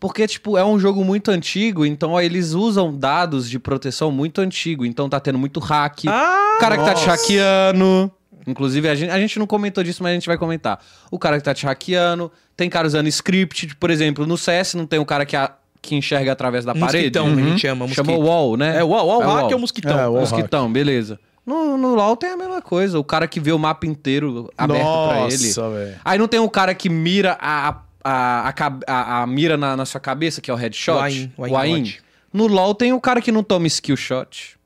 Porque, tipo, é um jogo muito antigo, então ó, eles usam dados de proteção muito antigo, então tá tendo muito hack. Ah, o cara que tá te nossa. hackeando. Inclusive, a gente, a gente não comentou disso, mas a gente vai comentar. O cara que tá te hackeando, tem cara usando script, por exemplo, no CS não tem um cara que, a- que enxerga através da parede. mosquitão, a gente chama. Mosquito. Chama wall, né? É o wall, wall hack wall. é o mosquitão. É, wall Mosquitão, beleza. No, no LoL tem a mesma coisa. O cara que vê o mapa inteiro aberto pra ele. Nossa, velho. Aí não tem o cara que mira a, a, a, a- a mira na, na sua cabeça, que é o headshot? O aim. No LoL tem o cara que não toma skill shot.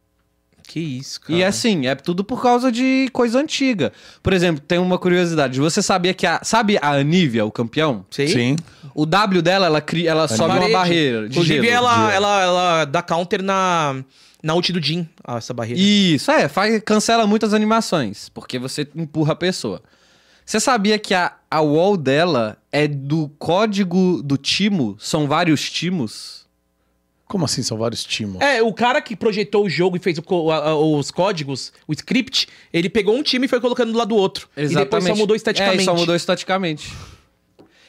Que isso, cara. E assim, é tudo por causa de coisa antiga. Por exemplo, tem uma curiosidade. Você sabia que a. Sabe a Anivia, o campeão? Sei. Sim. O W dela, ela, cria, ela sobe uma barreira. De Inclusive, gelo. ela, ela, ela dá counter na, na ult do Jin, essa barreira. Isso, é, faz, cancela muitas animações, porque você empurra a pessoa. Você sabia que a, a wall dela é do código do Timo? São vários Timos? Como assim? São vários timos. É, o cara que projetou o jogo e fez o a- os códigos, o script, ele pegou um time e foi colocando do lado do outro. E depois só mudou estaticamente. É, e só mudou estaticamente.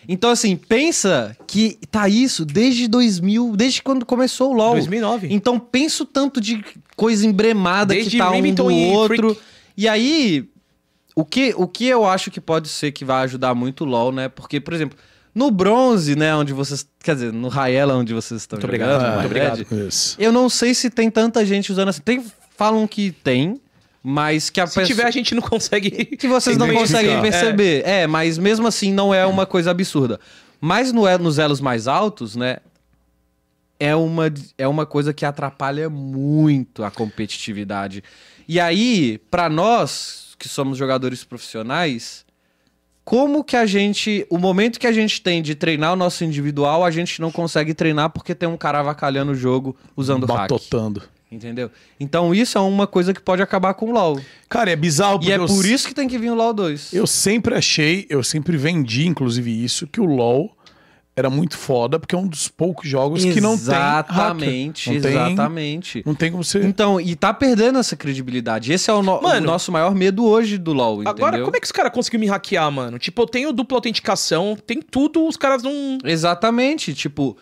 Então, assim, pensa que tá isso desde 2000, desde quando começou o LoL. 2009. Então, pensa o tanto de coisa embremada Desde que tá um do Remington e outro. Freak. E aí, o que, o que eu acho que pode ser que vai ajudar muito o LoL, né? Porque, por exemplo, no bronze, né, onde vocês... Quer dizer, no Raela, onde vocês estão Muito jogando, obrigado, muito Red, obrigado. Isso. Eu não sei se tem tanta gente usando assim. Tem, falam que tem, mas que a Se pessoa... tiver, a gente não consegue. Que vocês não conseguem perceber. É. mas mesmo assim não é uma coisa absurda. Mas no, nos elos mais altos, né? é uma, é uma coisa que atrapalha muito a competitividade. E aí, pra nós, que somos jogadores profissionais, como que a gente. O momento que a gente tem de treinar o nosso individual, a gente não consegue treinar porque tem um cara avacalhando o jogo usando hack. Batotando. Entendeu? Então isso é uma coisa que pode acabar com o LoL. Cara, é bizarro porque E é eu, por isso que tem que vir o LoL 2. eu sempre achei, eu sempre vendi, inclusive, isso, que o LoL era muito foda, porque é um dos poucos jogos que não tem. Exatamente, Não tem- exatamente. Não tem como você... Então, e tá perdendo essa credibilidade. Esse é o, no- Mano, o nosso maior medo hoje do LoL, entendeu? Agora, como é que os caras conseguiram me hackear, mano? Tipo, eu tenho dupla autenticação, tem tudo, os caras não. Exatamente, tipo,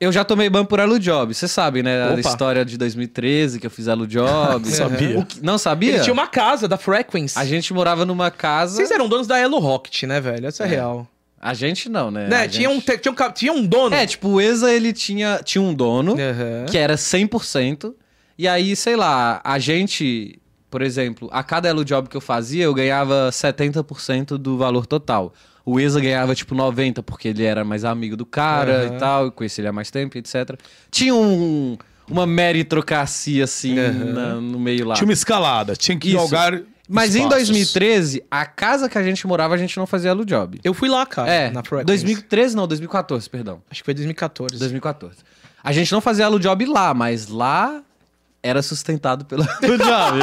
eu já tomei ban por Elo Job, você sabe, né? A Opa. história de 2013 que eu fiz Elo Job. [LAUGHS] Sabia. O que- não sabia? Ele tinha uma casa da Frequency. A gente morava numa casa. Vocês eram donos da Elo Rocket, né, velho? Essa é, real. A gente não, né? né? Tinha, um, gente- te- tinha, um, tinha um dono. É, tipo, o ESA ele tinha, tinha um dono Aham. que era 100%. E aí, sei lá, a gente, por exemplo, a cada Elo Job que eu fazia, eu ganhava 70% do valor total. O ESA ganhava tipo 90 porque ele era mais amigo do cara Aham. e tal, eu conheci ele há mais tempo, etc. Tinha um, uma meritocracia assim Aham. na- no meio lá. Tinha uma escalada, tinha que Isso. Mas em espaços. 2013, a casa que a gente morava, a gente não fazia Elo Job. Eu fui lá, cara, É, na Frequency. 2013 não, 2014, perdão. Acho que foi 2014. 2014. A gente não fazia Elo Job lá, mas lá era sustentado pelo [LAUGHS] Elo Job.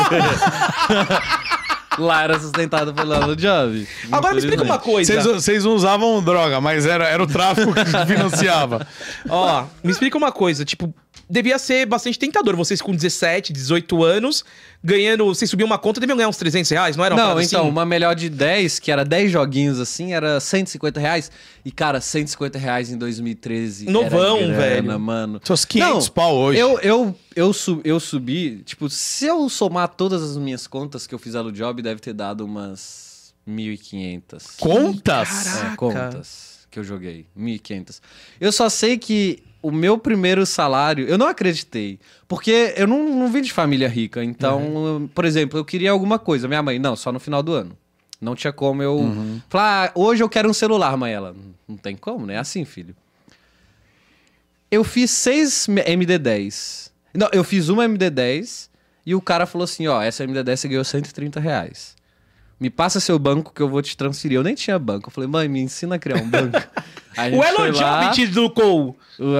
[LAUGHS] lá era sustentado pelo Elo Job. Agora me explica uma coisa. Vocês, vocês não usavam droga, mas era, era o tráfico que [LAUGHS] financiava. Ó, me explica uma coisa, tipo, devia ser bastante tentador. Vocês com 17, 18 anos, ganhando. Vocês subiam uma conta, deviam ganhar uns 300 reais, não era uma Não, então, assim? uma melhor de 10, que era 10 joguinhos assim, era 150 reais. E, cara, 150 reais em 2013. Novão, era grana, velho. mano. Seus 500 pau hoje. Eu, eu, eu, su- eu subi, tipo, se eu somar todas as minhas contas que eu fiz Elo Job, deve ter dado umas 1.500. Contas? Caraca. É, contas que eu joguei. 1.500. Eu só sei que o meu primeiro salário, eu não acreditei. Porque eu não, não vim de família rica. Então, por exemplo, eu queria alguma coisa. Minha mãe, não, só no final do ano. Não tinha como eu falar, ah, hoje eu quero um celular, mãe. Ela, não tem como, né? É assim, filho. Eu fiz seis MD10. Não, eu fiz uma MD10 e o cara falou assim: ó, essa MD10 você ganhou 130 reais. Me passa seu banco que eu vou te transferir. Eu nem tinha banco. Eu falei, mãe, me ensina a criar um banco. [LAUGHS] O gente foi Elo lá, Job te educou.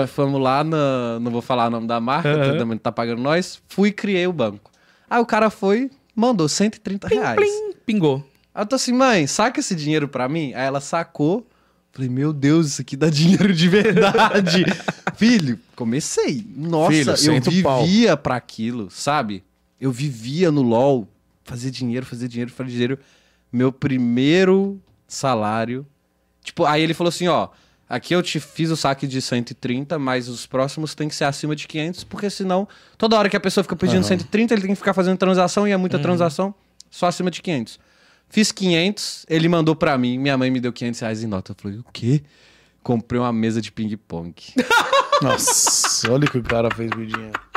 Fomos lá, na- não vou falar o nome da marca, porque também tá pagando nós. Fui e criei o banco. Aí o cara foi, mandou 130 reais. Plim, pingou. Aí eu tô assim, mãe, saca esse dinheiro pra mim? Aí ela sacou. Falei, meu Deus, isso aqui dá [LAUGHS] dinheiro de verdade. [LAUGHS] Filho, comecei. Nossa, Filho, eu vivia pra aquilo, sabe? Eu vivia no LOL, fazer dinheiro, fazer dinheiro, fazer dinheiro. Meu primeiro salário. Tipo, aí ele falou assim, ó. Aqui eu te fiz o saque de 130, mas os próximos tem que ser acima de 500, porque senão, toda hora que a pessoa fica pedindo 130, ele tem que ficar fazendo transação e é muita transação, só acima de 500. Fiz 500, ele mandou pra mim, minha mãe me deu 500 reais em nota. Eu falei, o quê? Comprei uma mesa de ping-pong. [LAUGHS] Nossa, olha o que o cara fez com o dinheiro.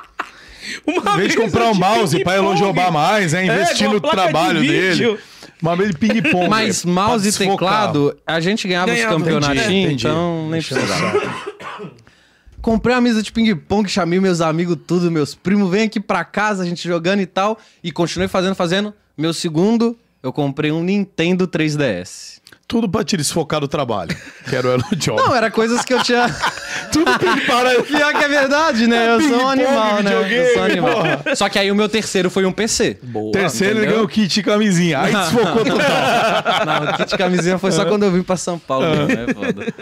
[LAUGHS] Uma Em vez de comprar um mouse pra ping-pong. elogiar mais, né? Investir É, no de trabalho vídeo. dele. Uma mesa de ping-pong. Mas mouse e teclado, a gente ganhava os Ganhava, campeonatinhos, entendi, entendi. então nem precisava. [COUGHS] Comprei uma mesa de ping-pong, chamei meus amigos, tudo, meus primos, vem aqui pra casa, a gente jogando e tal. E continuei fazendo, fazendo. Meu segundo, eu comprei um Nintendo 3DS. Tudo pra te desfocar do trabalho. [LAUGHS] Quero ela no job. Não, era coisas que eu tinha. [LAUGHS] Tudo pra ele parar. [LAUGHS] Pior que é verdade, né? Eu sou um animal, né? Eu sou um animal. Só que aí o meu terceiro foi um PC. Boa. Terceiro ele ganhou o kit e camisinha. Aí desfocou total. Não, o kit camisinha foi só quando eu vim pra São Paulo, né? É foda.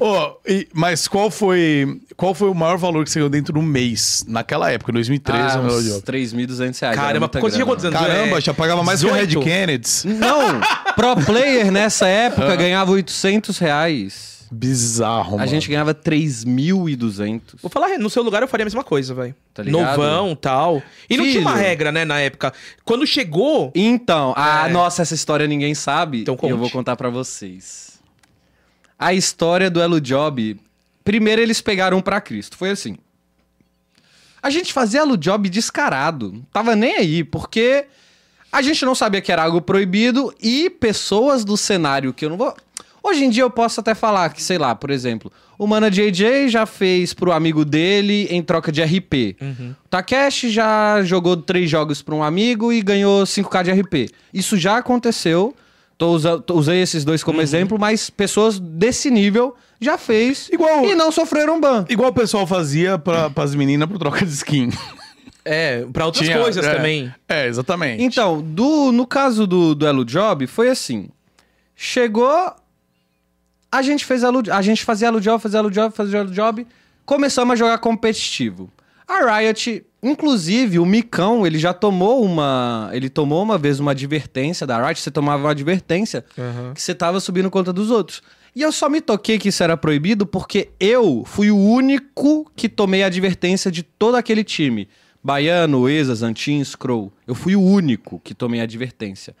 Ô, e- mas qual foi, qual foi o maior valor que você ganhou dentro de um mês? Naquela época, 2013, Ah, no uns Job. 3.200 reais. era Caramba, quanto tinha quantos anos? Caramba, É, já pagava mais que o Red 18. Kennedys. Não, pro player nessa época ganhava 800 reais. Bizarro, mano. A gente ganhava 3.200. Vou falar, no seu lugar eu faria a mesma coisa, velho. Tá ligado? Novão tal. E não tinha uma Filho. regra, né, na época. Quando chegou. Então, ah, É. nossa, essa história ninguém sabe. Então e conte. eu vou contar pra vocês. A história do Elo Job. Primeiro eles pegaram pra Cristo. Foi assim. A gente fazia Elo Job descarado. Não Tava nem aí, porque a gente não sabia que era algo proibido e pessoas do cenário que eu não vou. Hoje em dia eu posso até falar que, sei lá, por exemplo, o Mana JJ já fez pro amigo dele em troca de RP. Uhum. O Takeshi já jogou três jogos pra um amigo e ganhou 5k de RP. Isso já aconteceu. Tô usa- tô- usei esses dois Uhum. como exemplo, mas pessoas desse nível já fez Igual- e não sofreram ban. Igual o pessoal fazia pra, pras meninas pro troca de skin. [LAUGHS] É, pra outras Tinha- coisas é. também. É, exatamente. Então, do, no caso do duelo job, foi assim. Chegou. A gente fez elo, a gente fazia elo job, fazia elo job, fazia elo job. Começamos a jogar competitivo. A Riot, inclusive, o Micão, ele já tomou uma. Ele tomou uma vez uma advertência da Riot. Você tomava uma advertência que você tava subindo conta dos outros. E eu só me toquei que isso era proibido porque eu fui o único que tomei a advertência de todo aquele time. Baiano, Exas, Antin, Scroll. Eu fui o único que tomei advertência.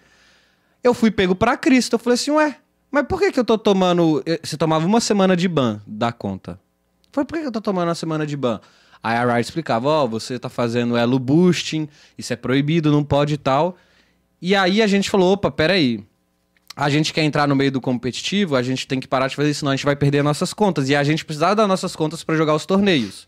Eu fui pego pra Cristo. Eu falei assim, ué, mas por que que eu tô tomando... eh, Você tomava uma semana de ban da conta. Foi por que que eu tô tomando uma semana de ban? Aí a Riot explicava, ó, você tá fazendo elo boosting, isso é proibido, não pode e tal. E aí a gente falou, opa, peraí. A gente quer entrar no meio do competitivo, a gente tem que parar de fazer isso, senão a gente vai perder nossas contas. E a gente precisava das nossas contas pra jogar os torneios.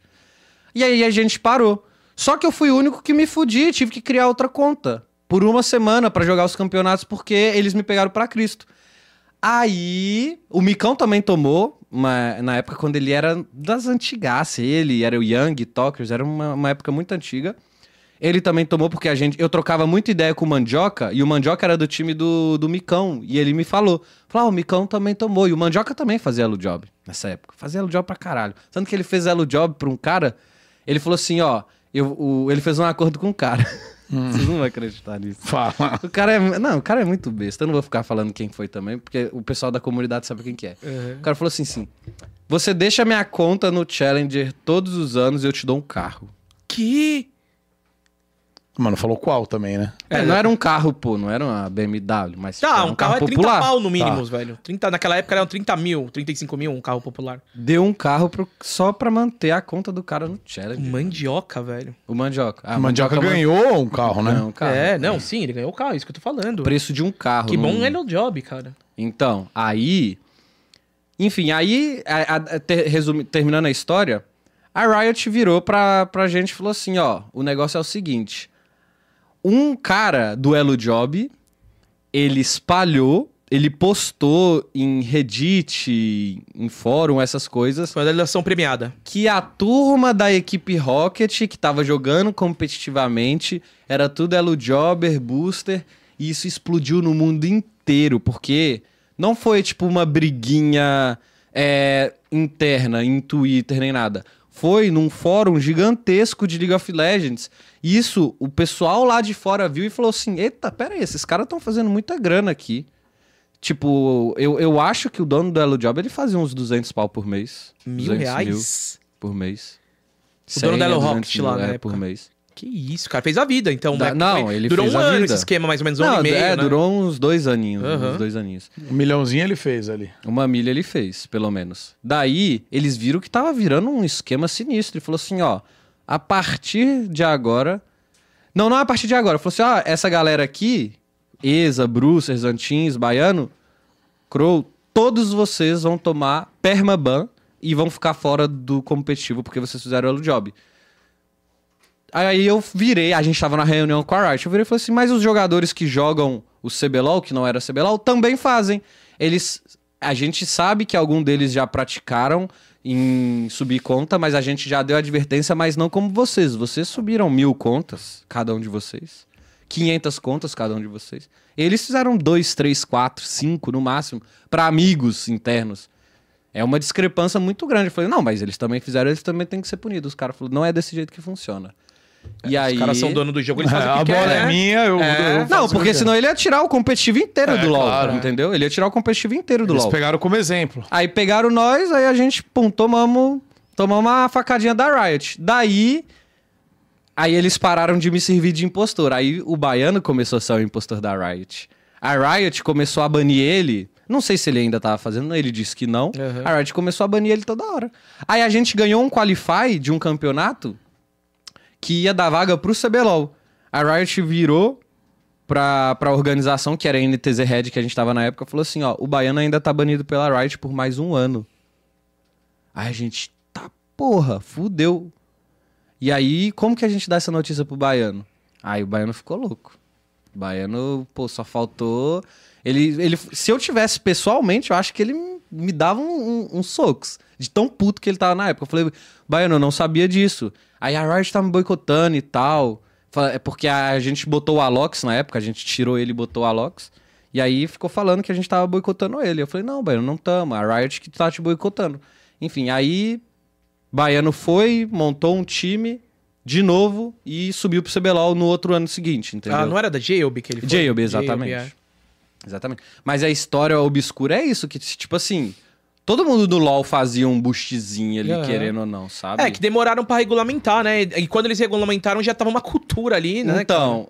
E aí a gente parou. Só que eu fui o único que me fudi tive que criar outra conta. Por uma semana pra jogar os campeonatos, porque eles me pegaram pra Cristo. Aí, o Micão também tomou, na época quando ele era das antigas, ele era o Young, Tokers, era uma, uma época muito antiga. Ele também tomou porque a gente, eu trocava muita ideia com o Mandioca, e o Mandioca era do time do, do Micão, e ele me falou, falou, ah, o Micão também tomou, e o Mandioca também fazia Elo Job nessa época, fazia Elo Job pra caralho. Tanto que ele fez Elo Job pra um cara, ele falou assim, ó, eu, o- ele fez um acordo com um cara. [LAUGHS] Vocês não vão acreditar nisso. Fala. O cara é. Não, o cara é muito besta. Eu não vou ficar falando quem foi também, porque o pessoal da comunidade sabe quem que é. O cara falou assim: sim. Você deixa minha conta no Challenger todos os anos e eu te dou um carro. Que? Mano, falou qual também, né? É, não era um carro, pô, não era uma BMW, mas. Tá, era um carro, é 30 popular. pau no mínimo, Tá. velho. 30, naquela época eram 30 mil, 35 mil um carro popular. Deu um carro pro- só pra manter a conta do cara no Challenger. Mandioca, velho. O Mandioca. Ah, A Mandioca man- ganhou um carro, né? Não, um carro. É, não, sim, ele ganhou o carro, isso que eu tô falando. Preço de um carro. Que bom não- ele é o job, cara. Então, aí. Enfim, aí, a- a- ter- resumi- terminando a história, a Riot virou pra, pra gente e falou assim: ó, o negócio é o seguinte. Um cara do Elo Job, ele espalhou, ele postou em Reddit, em fórum, essas coisas, Foi a delegação premiada. que a turma da equipe Rocket, que tava jogando competitivamente, era tudo Elo Jobber, Booster, e isso explodiu no mundo inteiro, porque não foi tipo uma briguinha é, interna em Twitter nem nada. Foi num fórum gigantesco de League of Legends. Isso, o pessoal lá de fora viu e falou assim: Eita, pera aí, esses caras estão fazendo muita grana aqui. Tipo, eu, eu acho que o dono do Elo Job ele fazia uns 200 pau por mês. Mil 200 reais? por mês. O dono da 100 a Elo 200 Rocket mil, lá é, época. por mês. Que isso, cara. Fez a vida, então. Da- né? não, ele Durou fez um a ano vida. esse esquema, mais ou menos um ano Não, e meio, é, né? durou uns dois aninhos, Aham. uns dois aninhos. Um milhãozinho ele fez ali. Uma milha ele fez, pelo menos. Daí, eles viram que tava virando um esquema sinistro. Ele falou assim, ó, a partir de agora... Não, não a partir de agora. Falou assim, ó, essa galera aqui, Eza, Brucers, Antins, Baiano, Crow, todos vocês vão tomar permaban e vão ficar fora do competitivo porque vocês fizeram o Job. Aí eu virei, a gente tava na reunião com a Riot, eu virei e falei assim, mas os jogadores que jogam o CBLOL, que não era CBLOL, também fazem. Eles, a gente sabe que algum deles já praticaram em subir conta, mas a gente já deu advertência, mas não como vocês. Vocês subiram mil contas, cada um de vocês. 500 contas, cada um de vocês. Eles fizeram dois, três, quatro, cinco no máximo, para amigos internos. É uma discrepância muito grande. Eu falei, não, mas eles também fizeram, eles também têm que ser punidos. Os caras falaram, não é desse jeito que funciona. E aí... Os caras são dono do jogo, eles fazem o [LAUGHS] a que bola quer, é né? minha, eu, É. eu Não, o que porque senão ele ia tirar o competitivo inteiro É, do LoL, claro. entendeu? Ele ia tirar o competitivo inteiro do Eles LoL. pegaram como exemplo. Aí pegaram nós, aí a gente, pum, tomamos, tomamos uma facadinha da Riot. Daí, aí eles pararam de me servir de impostor. Aí o Baiano começou a ser o impostor da Riot. A Riot começou a banir ele. Não sei se ele ainda tava fazendo, ele disse que não. Uhum. A Riot começou a banir ele toda hora. Aí a gente ganhou um qualify de um campeonato que ia dar vaga pro CBLOL. A Riot virou pra, pra organização, que era a NTZ Red que a gente tava na época, falou assim, ó, o Baiano ainda tá banido pela Riot por mais um ano. Aí a gente, tá porra, fudeu. E aí, como que a gente dá essa notícia pro Baiano? Aí o Baiano ficou louco. O Baiano, pô, só faltou... Ele, ele, se eu tivesse pessoalmente, eu acho que ele me dava um, um- uns socos. De tão puto que ele tava na época. Eu falei, Baiano, eu não sabia disso. Aí a Riot tá me boicotando e tal. É porque a gente botou o Alox na época, a gente tirou ele e botou o Alox. E aí ficou falando que a gente tava boicotando ele. Eu falei, não, Baiano, não tamo. A Riot que tá te boicotando. Enfim, aí Baiano foi, montou um time de novo e subiu pro CBLOL no outro ano seguinte, entendeu? Ah, não era da Jailb que ele foi? Jailb, exatamente. é. Exatamente. Mas a história obscura é isso, que tipo assim, todo mundo do LoL fazia um boostzinho ali, querendo ou não, sabe? É, que demoraram pra regulamentar, né? E quando eles regulamentaram já tava uma cultura ali, né? Então,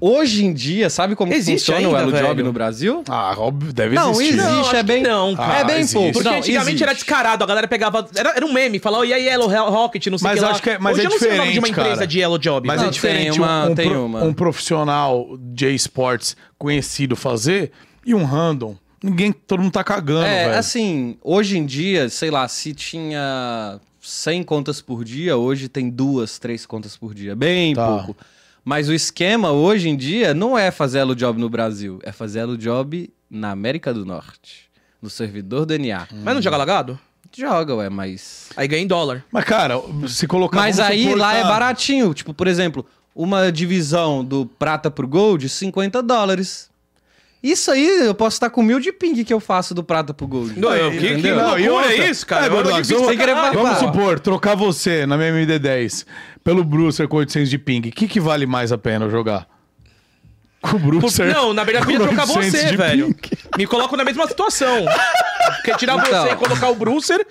hoje em dia, sabe como Existe funciona o ainda, Elo Job velho? no Brasil? Ah, Não, óbvio, deve existe, existir. Não, acho é bem... não, cara. é bem existe. pouco. Porque Não, antigamente existe. era descarado, a galera pegava. Era, era um meme, falava, e aí, Yellow Rocket, não sei o Mas que lá. acho que é- mas Hoje é eu não sei o nome de uma empresa cara. de Yellow Job. Mas Não, é tem diferente uma- um, um tem pro- uma. um profissional de esportes conhecido fazer e um random. Ninguém, todo mundo tá cagando, É, velho. assim, hoje em dia, sei lá, se tinha 100 contas por dia, hoje tem duas, três contas por dia. Bem Tá. pouco. Mas o esquema hoje em dia não é fazer Elo Job no Brasil, é fazer Elo Job na América do Norte, no servidor DNA. Mas não joga lagado? Joga, ué, mas. Aí ganha em dólar. Mas, cara, se colocar. Mas aí lá tá- é baratinho. Tipo, por exemplo, uma divisão do prata pro gold, 50 dólares. Isso aí eu posso estar com mil de ping que eu faço do prata pro gold. Não, eu- que- Entendeu? que- Não, e outra- é isso, cara? É, É Gordox, vamos, pra caralho. vamos supor, trocar você na minha MD10 pelo Brucer com 800 de ping. O que, que vale mais a pena eu jogar? Com o Brucer. Não, na verdade podia trocar 800 você, velho. Me coloco na mesma situação. Quer tirar Então. você e colocar o Brucer,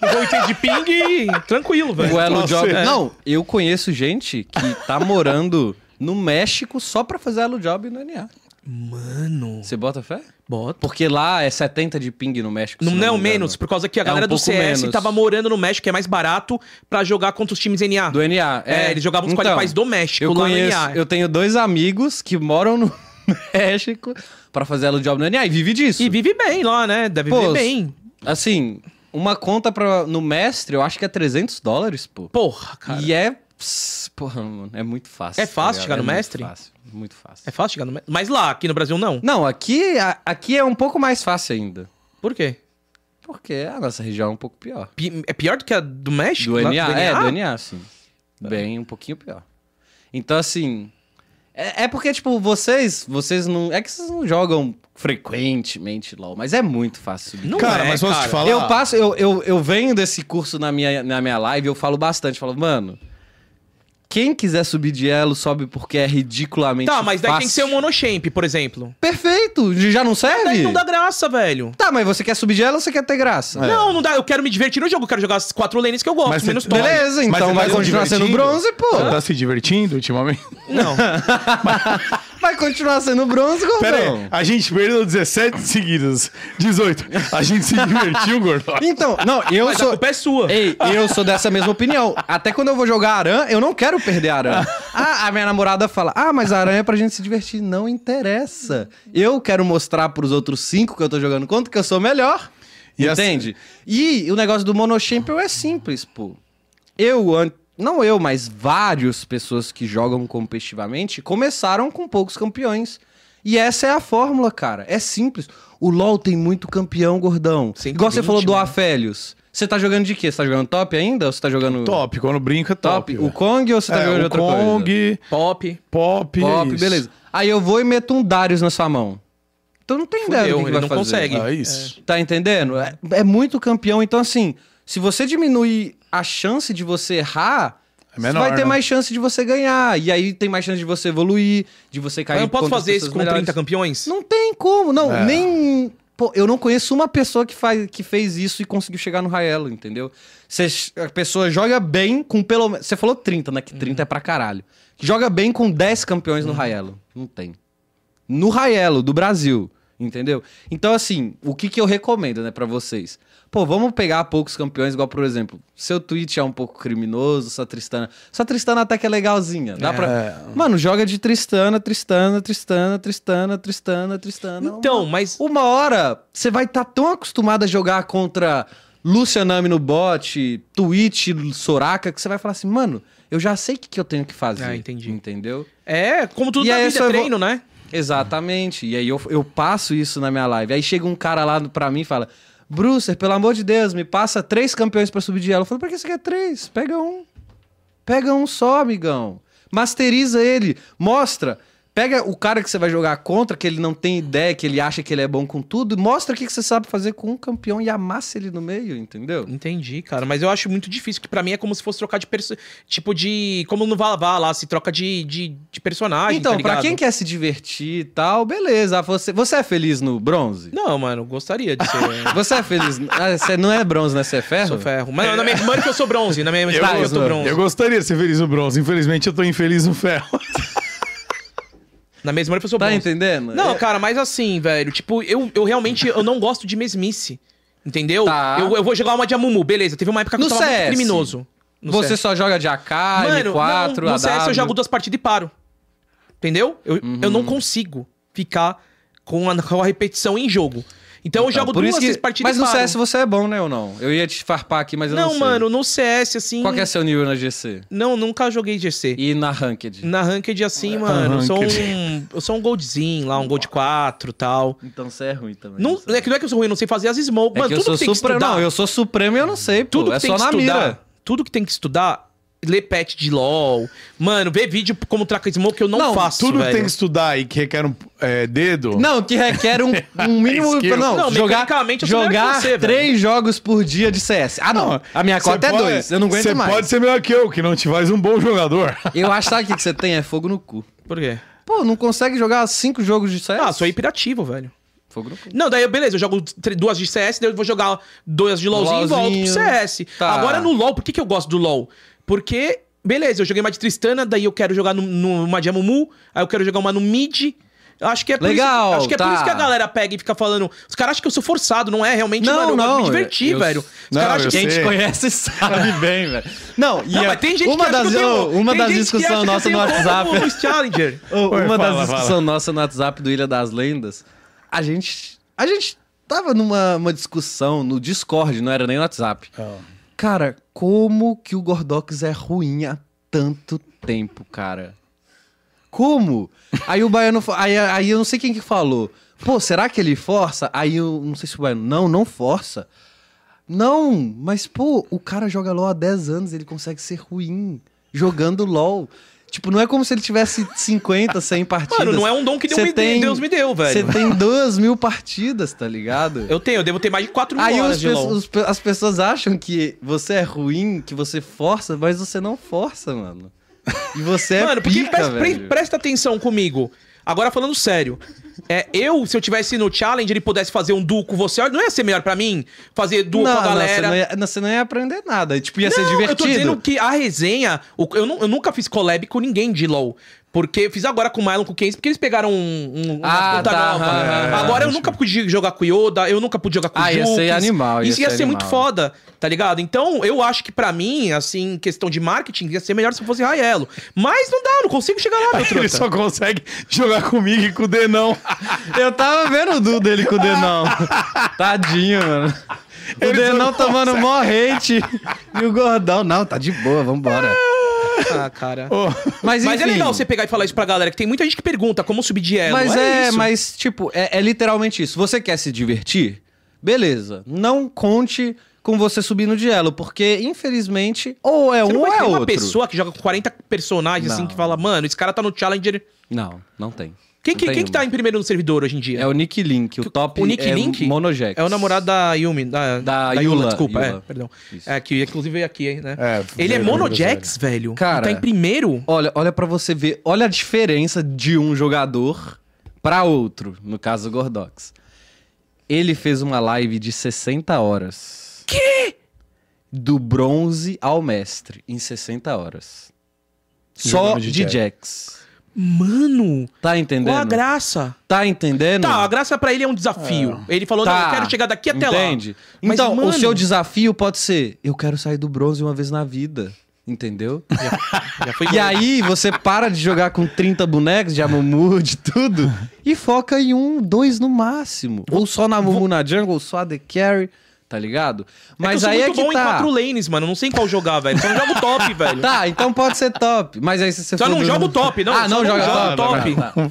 com 80 de ping e tranquilo, velho. O Elo Nossa, Job. é. Não, eu conheço gente que tá morando no México só pra fazer Elo Job no NA. Mano. Você bota fé? Bota. Porque lá é 70 de ping no México. Não, não, engano. menos, por causa que a É um galera do pouco CS menos. tava morando no México, que é mais barato, pra jogar contra os times NA. Do NA. É, eles jogavam os Então, qualifies do México Eu lá conheço, no NA. eu tenho dois amigos que moram no [LAUGHS] México pra fazer Elo Job no NA e vive disso. E vive bem lá, né? Deve Pô, viver bem. Assim, uma conta pra, no mestre, eu acho que é 300 dólares, pô. Porra, cara. E é. pss, Porra, mano, é muito fácil. É fácil tá chegar ligado? no É mestre? Muito fácil. Muito fácil. É fácil chegar no... Me- Mas lá, aqui no Brasil, não. Não, aqui, a- aqui é um pouco mais fácil ainda. Por quê? Porque a nossa região é um pouco pior. Pi- É pior do que a do México? Do Lá NA? É, do NA, sim. Bem, um pouquinho pior. Então, assim. É, é porque, tipo, vocês. Vocês não. É que vocês não jogam frequentemente LOL, mas é muito fácil subir. Não Cara, é, mas posso te falar? Eu passo, eu, eu, eu venho desse curso na minha, na minha live, eu falo bastante, falo, mano. Quem quiser subir de elo, sobe porque é ridiculamente Tá, mas daí fácil. tem que ser um monochamp, por exemplo. Perfeito! Já não serve? Daí não dá graça, velho. Tá, mas você quer subir de elo ou você quer ter graça? Não, não dá. Eu quero me divertir no jogo. Eu quero jogar as quatro lanes que eu gosto, Mas menos você- top. Beleza, Mas então você vai tá se continuar sendo bronze, pô. Você tá se divertindo ultimamente? Não. [LAUGHS] [LAUGHS] Vai continuar sendo bronze, Pera aí, gordão. a gente perdeu 17 seguidas. 18. A gente se divertiu, Gordox. Então, não, eu Mas a sou. culpa é sua. Ei, eu sou dessa mesma opinião. Até quando eu vou jogar Aran, eu não quero perder Aran. Ah, a minha namorada fala: Ah, mas Aran é pra gente se divertir. Não interessa. Eu quero mostrar pros outros cinco que eu tô jogando contra que eu sou melhor. E assim- entende? E o negócio do Monochampion é simples, pô. Eu, não eu, mas várias pessoas que jogam competitivamente começaram com poucos campeões. E essa é a fórmula, cara. É simples. O LoL tem muito campeão, gordão. 120, Igual você falou do né? Afélios. Você tá jogando de quê? Você tá jogando top ainda? Ou você tá jogando. Top, quando brinca, top. Top. O Kong ou você tá é, jogando de o outra Kong, Pop. pop, coisa? é Pop, isso. beleza. Aí eu vou e meto um Darius na sua mão. Então não tem ideia do Fudeu, que, que ele vai não fazer. consegue. É isso. Tá entendendo? É, é muito campeão. Então, assim, se você diminuir a chance de você errar, É menor, vai ter né? mais chance de você ganhar. E aí tem mais chance de você evoluir, de você cair Mas eu não posso fazer isso com melhores. 30 campeões? Não tem como, não. É. Nem. Pô, eu não conheço uma pessoa que, faz, que fez isso e conseguiu chegar no Raelo, entendeu? Cê, a pessoa joga bem com pelo menos. Você falou 30, né? Que 30 é pra caralho. Joga bem com 10 campeões no Raelo. Não tem. No Raelo, do Brasil. Entendeu? Então, assim, o que, que eu recomendo, né, pra vocês? Pô, vamos pegar poucos campeões, igual, por exemplo, seu Twitch é um pouco criminoso, sua Tristana. Sua Tristana até que é legalzinha. Dá É. pra. Mano, joga de Tristana, Tristana, Tristana, Tristana, Tristana, Tristana. Então, uma, mas- Uma hora você vai estar tão acostumado a jogar contra Lucianami no bot, Twitch, Soraka, que você vai falar assim, mano, eu já sei o que, que eu tenho que fazer. Ah, entendi. Entendeu? É, como tudo E na vida é treino, né? Exatamente. E aí eu, eu passo isso na minha live. Aí chega um cara lá pra mim e fala: Brucer, pelo amor de Deus, me passa três campeões pra subir de elo. Eu falo, por que você quer três? Pega um. Pega um só, amigão. Masteriza ele. Mostra. Pega o cara que você vai jogar contra, que ele não tem ideia, que ele acha que ele é bom com tudo, e mostra o que que você sabe fazer com um campeão e amassa ele no meio, entendeu? Entendi, cara. Mas eu acho muito difícil, que pra mim é como se fosse trocar de perso... Tipo de. Como no Valhalla lá, se troca de, de, de personagem. então, tá pra ligado? quem quer se divertir e tal, beleza. Você, você é feliz no bronze? Não, mano, gostaria de ser. [LAUGHS] Você é feliz. Ah, você não é bronze, né? Você é ferro? sou ferro. Mas na minha Smurf eu sou bronze. Na minha Smurf eu, gosto- tô bronze. Eu gostaria de ser feliz no bronze. Infelizmente, eu tô infeliz no ferro. [LAUGHS] Na minha Smurf eu sou Tá bronze. entendendo? Não, É- cara, mas assim, velho, tipo, eu, eu realmente eu não gosto de mesmice. Entendeu? Tá. Eu, eu vou jogar uma de Amumu, beleza. Teve uma época que No eu tava CS. muito criminoso. No Você CS. só joga de AK, Mano, M4, não, no CS eu AW. jogo duas partidas e paro. Entendeu? Eu, eu Uhum. não consigo ficar com a, com a repetição em jogo. Então, eu Então, jogo por duas isso que- partidas Mas no. CS você é bom, né, ou não? Eu ia te farpar aqui, mas eu não, Não, sei. mano, no CS, assim... Qual que é seu nível na GC? Não, nunca joguei GC. E na Ranked? Na Ranked, assim, mano, eu sou um... Eu sou um Goldzinho lá, um Gold 4 e tal. Então você é ruim também. Não, é que não é que eu sou ruim, eu não sei fazer as smoke. É Mano, que eu tudo sou que tem que supremo. estudar... Não, eu sou supremo e eu não sei, pô. Tudo é que tem só que na estudar, mira. tudo que tem que estudar, ler patch de LoL, mano, ver vídeo como traca smoke que eu não, Não, faço, Tudo que velho. tem que estudar e que requer um é, dedo. Não, que requer um, um [LAUGHS] mínimo. Não, Não, jogar, que jogar você, velho. três jogos por dia de CS. Ah, não. a minha Você cota é pode- dois. Eu não aguento Você mais. pode ser melhor que eu, que não te faz um bom jogador. [LAUGHS] Eu acho sabe o que que você tem? É fogo no cu. Por quê? Pô, não consegue jogar cinco jogos de CS? Ah, sou hiperativo, velho. Fogo no cu. Não, daí beleza, eu jogo duas de CS, daí eu vou jogar duas de LoLzinho, e volto pro LoLzinho. CS. Tá. Agora no LoL, por que, que eu gosto do LoL? Porque, beleza, eu joguei uma de Tristana, daí eu quero jogar no- numa de Amumu, aí eu quero jogar uma no mid. Eu Acho que é por Legal, isso, acho que é por tá. isso que a galera pega e fica falando. Os caras acham que eu sou forçado, não é? Realmente, Não, mano, eu gosto de não, me divertir, eu- velho. Os Não, caras acham eu que. Quem sei. te conhece sabe bem, velho. Não, e Não, mas tem gente uma que acha das, que eu tenho, uma das discussões eu nossa no WhatsApp. Os Challenger. [LAUGHS] Uma fala, das discussões nossa no WhatsApp do Ilha das Lendas, a gente. A gente tava numa uma discussão no Discord, não era nem no WhatsApp. Cara, como que o Gordox é ruim há tanto tempo, cara? Como? Aí o Baiano. Aí, aí eu não sei quem que falou. Pô, será que ele força? Aí eu não sei se o Baiano. Não, não força. Não, mas pô, o cara joga LOL há 10 anos, ele consegue ser ruim jogando LOL. Tipo, não é como se ele tivesse 50, 100 partidas. Mano, não é um dom que Deus me, deu- Deus me deu, Você velho. tem duas mil partidas, tá ligado? Eu tenho, eu devo ter mais de 4 mil Aí horas de os as pessoas acham que você é ruim, que você força, mas você não força, mano. E você é Mano, porque pica, presta, velho. presta atenção comigo. Agora falando sério. É, eu, se eu tivesse no challenge, ele pudesse fazer um duo com você, não ia ser melhor pra mim? Fazer duo não, com a não, galera. você, não ia, não, você não ia aprender nada. Tipo, ia ser Não, divertido. Eu tô dizendo que a resenha. eu, eu nunca fiz collab com ninguém de LOL. Porque eu fiz agora com o Mylon com o Case, porque eles pegaram um, um, uma Ah, conta tá, nova. agora eu aham. nunca pude jogar com o Yoda, eu nunca pude jogar com o Ah, ia ser Jukes. animal, ia Isso ia ser ser muito foda, tá ligado? Então eu acho que pra mim, assim, questão de marketing, ia ser melhor se eu fosse Raelo. Mas não dá, eu não consigo chegar lá, [LAUGHS] meu Ele truta. só consegue jogar comigo e com o Denão. Eu tava vendo o Du dele com o Denão. [LAUGHS] Tadinho, mano. O Ele Denão não tomando mó hate. E o Gordão, não, tá de boa, vambora. [LAUGHS] Ah, cara. Ô, Mas, Mas é legal você pegar e falar isso pra galera, que tem muita gente que pergunta como subir de elo. Mas é, isso. mas, tipo, é, é literalmente isso. Você quer se divertir? Beleza. Não conte com você subindo de elo, porque, infelizmente, ou é Você um ou é ter uma outro. pessoa que joga com 40 personagens assim Não. que fala, mano, esse cara tá no Challenger. Não, não tem. Quem, que, quem que tá em primeiro no servidor hoje em dia? É o Nick Link, o top o Nick é Link Monojax. É o namorado da Yumi, da, Da Yula, Yula, desculpa, é, Yula. perdão. Isso. É, que inclusive veio aqui, né? É, Ele é veio Monojax, velho. Cara- Tá em primeiro. Olha, olha para você ver, olha a diferença de um jogador pra outro, no caso do Gordox. Ele fez uma live de 60 horas. Que? Do bronze ao mestre, em 60 horas. Só de de Jax. Jax. Mano, Tá entendendo? qual a graça? Tá entendendo? Tá, a graça pra ele é um desafio. Ele falou, não, Tá, eu quero chegar daqui até lá. entende? Então, mano, o seu desafio pode ser: eu quero sair do bronze uma vez na vida. Entendeu? [LAUGHS] já foi E aí você para de jogar com 30 bonecos de Amumu, de tudo, e foca em um, dois no máximo. Ou só na Amumu na jungle, ou só a The Carry, tá ligado? Mas Mas aí eu é sou muito que bom em tá. quatro lanes, mano. Não sei em qual jogar, velho. Só não jogo top, [LAUGHS] velho. Tá, então pode ser top. Mas aí se você Só for não do- jogo top, não. Ah, não joga jogo top. top. Tá, tá.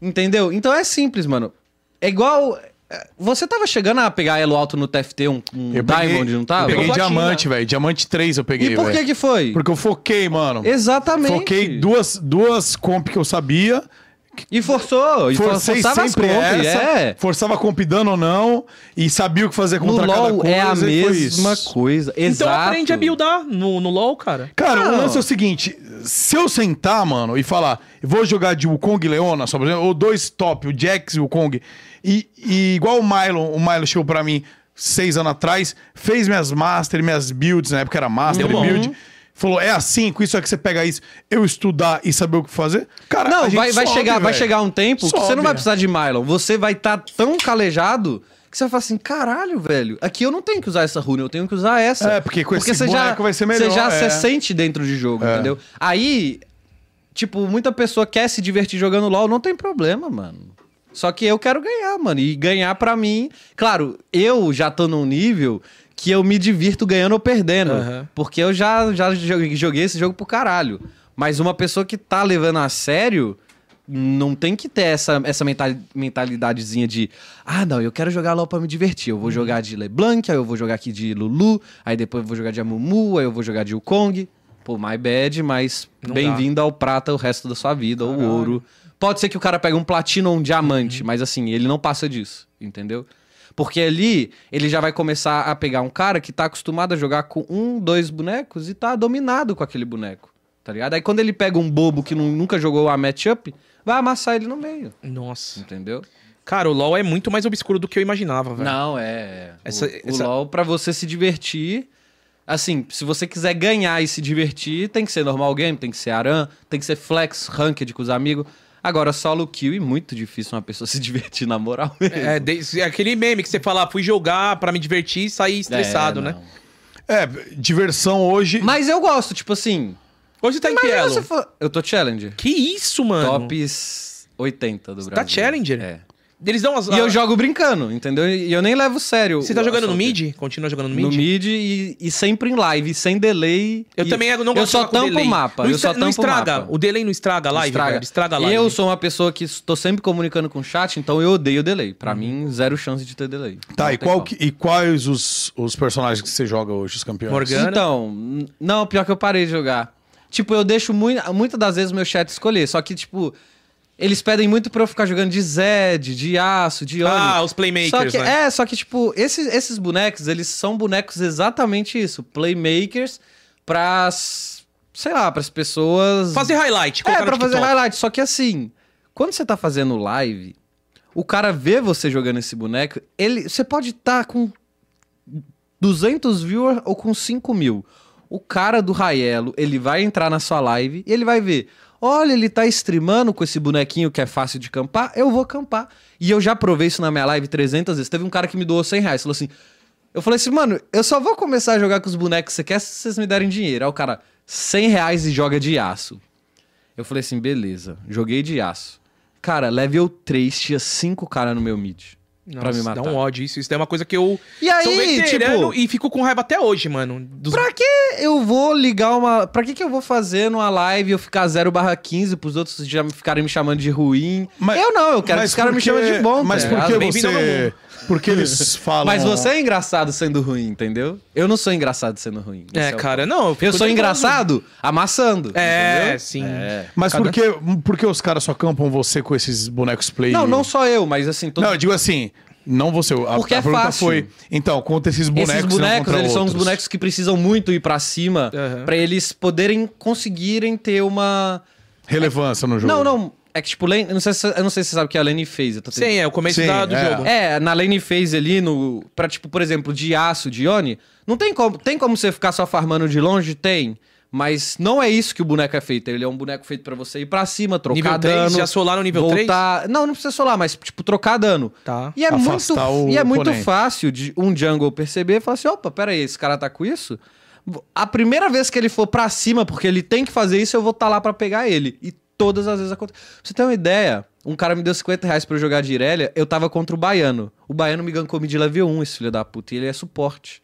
Entendeu? Então é simples, mano. É igual. é, Você tava chegando a pegar elo alto no TFT, um, um Eu peguei- Diamond, não tava? Eu peguei platina. diamante, velho. Diamante 3 eu peguei, E por que que foi? Porque eu foquei, mano. Exatamente. Foquei duas, duas comp que eu sabia. E forçou. E for- Forcei forçava as sempre comp, essa. é. Forçava comp dando ou não. E sabia o que fazer No contra cada LoL coisa. é a mesma coisa. Então Exato. aprende a buildar no, no LoL, cara. Cara, Não. o lance é o seguinte: se eu sentar, mano, e falar, eu vou jogar de Wukong e Leona, só por exemplo, ou dois top, o Jax e o Wukong, e, e igual o Milo, o Milo chegou pra mim seis anos atrás, fez minhas master, minhas builds, na época era master Deu bom. build. Falou, é assim, com isso é que você pega isso, eu estudar e saber o que fazer. Cara, a Não, gente vai, vai, sobe, chegar, vai velho. chegar um tempo que você Sobe, não vai precisar de Mylon. Você vai estar tão calejado que você vai falar assim: caralho, velho, aqui eu não tenho que usar essa rune, eu tenho que usar essa. É, porque com esse você já, boneco vai ser melhor, Você já é. se sente dentro de jogo, É. entendeu? Aí, tipo, muita pessoa quer se divertir jogando LOL, não tem problema, mano. Só que eu quero ganhar, mano. E ganhar pra mim. Claro, eu já tô num nível que eu me divirto ganhando ou perdendo. Aham. Porque eu já, já joguei esse jogo pro caralho. Mas uma pessoa que tá levando a sério não tem que ter essa, essa mental- mentalidadezinha de ah, não, eu quero jogar LOL pra me divertir. Uhum. Eu vou jogar de LeBlanc, aí eu vou jogar aqui de Lulu, aí depois eu vou jogar de Amumu, aí eu vou jogar de Wukong. Pô, my bad, mas bem-vindo ao prata o resto da sua vida, ou ouro. Pode ser que o cara pegue um platino ou um diamante, Uhum. mas assim, ele não passa disso, entendeu? Porque ali ele já vai começar a pegar um cara que tá acostumado a jogar com um, dois bonecos e tá dominado com aquele boneco, tá ligado? Aí quando ele pega um bobo que nu- nunca jogou a matchup, vai amassar ele no meio, Nossa. entendeu? Cara, o LoL é muito mais obscuro do que eu imaginava, velho. Não, é. Essa- o, o essa- LoL, pra você se divertir. Assim, se você quiser ganhar e se divertir, tem que ser normal game, tem que ser aran, tem que ser flex, ranked com os amigos. Agora, solo kill e muito difícil uma pessoa [LAUGHS] se divertir na moral mesmo. É, de- é aquele meme que você fala, fui jogar pra me divertir e sair estressado, É, né? É, diversão hoje. Mas eu gosto, tipo assim. Hoje tá em que elo? for- Eu tô challenger. Que isso, mano? Tops 80 do Brasil. tá challenger? É. Eles dão as... E eu jogo brincando, entendeu? E eu nem levo sério. Você tá jogando no mid? Continua jogando no mid? No mid e, e sempre em live, sem delay. Eu E também não gosto Eu de só jogar com tampo delay. o mapa. Não, eu só tampo não o estraga. mapa. O delay não estraga a live, Estraga. velho. Estraga a live. Eu sou uma pessoa que estou sempre comunicando com o chat, então eu odeio delay. Pra mim, zero chance de ter delay. Tá, e, qual que- e quais os, os personagens que você joga hoje, os campeões? Morgana. Então, não, pior que eu parei de jogar. Tipo, eu deixo muito, muitas das vezes o meu chat escolher, só que, tipo, eles pedem muito pra eu ficar jogando de Zed, de Aço, de Oni. Ah, os playmakers, Só que, né? É, só que, tipo, esses, esses bonecos, eles são bonecos exatamente isso. Playmakers pras, sei lá, pras pessoas... Fazer highlight, É, pra fazer highlight. Só que assim, quando você tá fazendo live, o cara vê você jogando esse boneco, ele, você pode estar com 200 viewers ou com 5 mil. O cara do Raelo, ele vai entrar na sua live e ele vai ver. Olha, ele tá streamando com esse bonequinho que é fácil de campar, eu vou campar. E eu já provei isso na minha live 300 vezes. Teve um cara que me doou 100 reais, falou assim... Eu falei assim, mano, eu só vou começar a jogar com os bonecos que você quer se vocês me derem dinheiro. Aí o cara, 100 reais e joga de aço. Eu falei assim, beleza, joguei de aço. Cara, level 3 tinha 5 caras no meu mid. Pra me Nossa, matar. Dá um ódio isso. Isso é uma coisa que eu E aí, sou veterano tipo- e fico com raiva até hoje, mano. Dos... Pra que eu vou ligar uma. Pra que, que eu vou fazer numa live eu ficar 0 barra 15 pros outros já ficarem me chamando de ruim? Mas- eu não, eu quero que os caras me chamem de bom. Mas tá por que você... Porque eles [LAUGHS] falam... Mas você é engraçado sendo ruim, entendeu? Eu não sou engraçado sendo ruim. É, o cara, não. Eu fico sou engraçado amassando. É, entendeu? sim. É. Mas Cada- por, que, por que os caras só campam você com esses bonecos play? Não, não só eu, mas assim, todo Não, eu digo assim, não você. A, Porque a é pergunta fácil. foi, então, contra esses bonecos Esses bonecos, eles são os outros. bonecos que precisam muito ir pra cima Aham. pra eles poderem conseguirem ter uma. Relevância no jogo. Não, não. É que, tipo, lane, eu não sei se, eu não sei se você sabe o que é a lane phase. Sim, é o começo Sim, da- do é. jogo. É, na lane phase ali, no, pra, tipo, por exemplo, de aço, de Oni, não tem como, tem como você ficar só farmando de longe? Tem. Mas não é isso que o boneco é feito. Ele é um boneco feito pra você ir pra cima, trocar Nível dano. já solar no nível voltar... Não, não precisa solar, mas tipo, trocar dano. Tá. E é muito, Afastar e é muito fácil de um jungle perceber e falar assim: opa, pera aí, esse cara tá com isso? A primeira vez que ele for pra cima, porque ele tem que fazer isso, eu vou estar lá pra pegar ele. E todas as vezes acontece. Pra você ter uma ideia, um cara me deu 50 reais pra eu jogar de Irelia, eu tava contra o Baiano. O Baiano me gankou de level 1, esse filho da puta, e ele é suporte.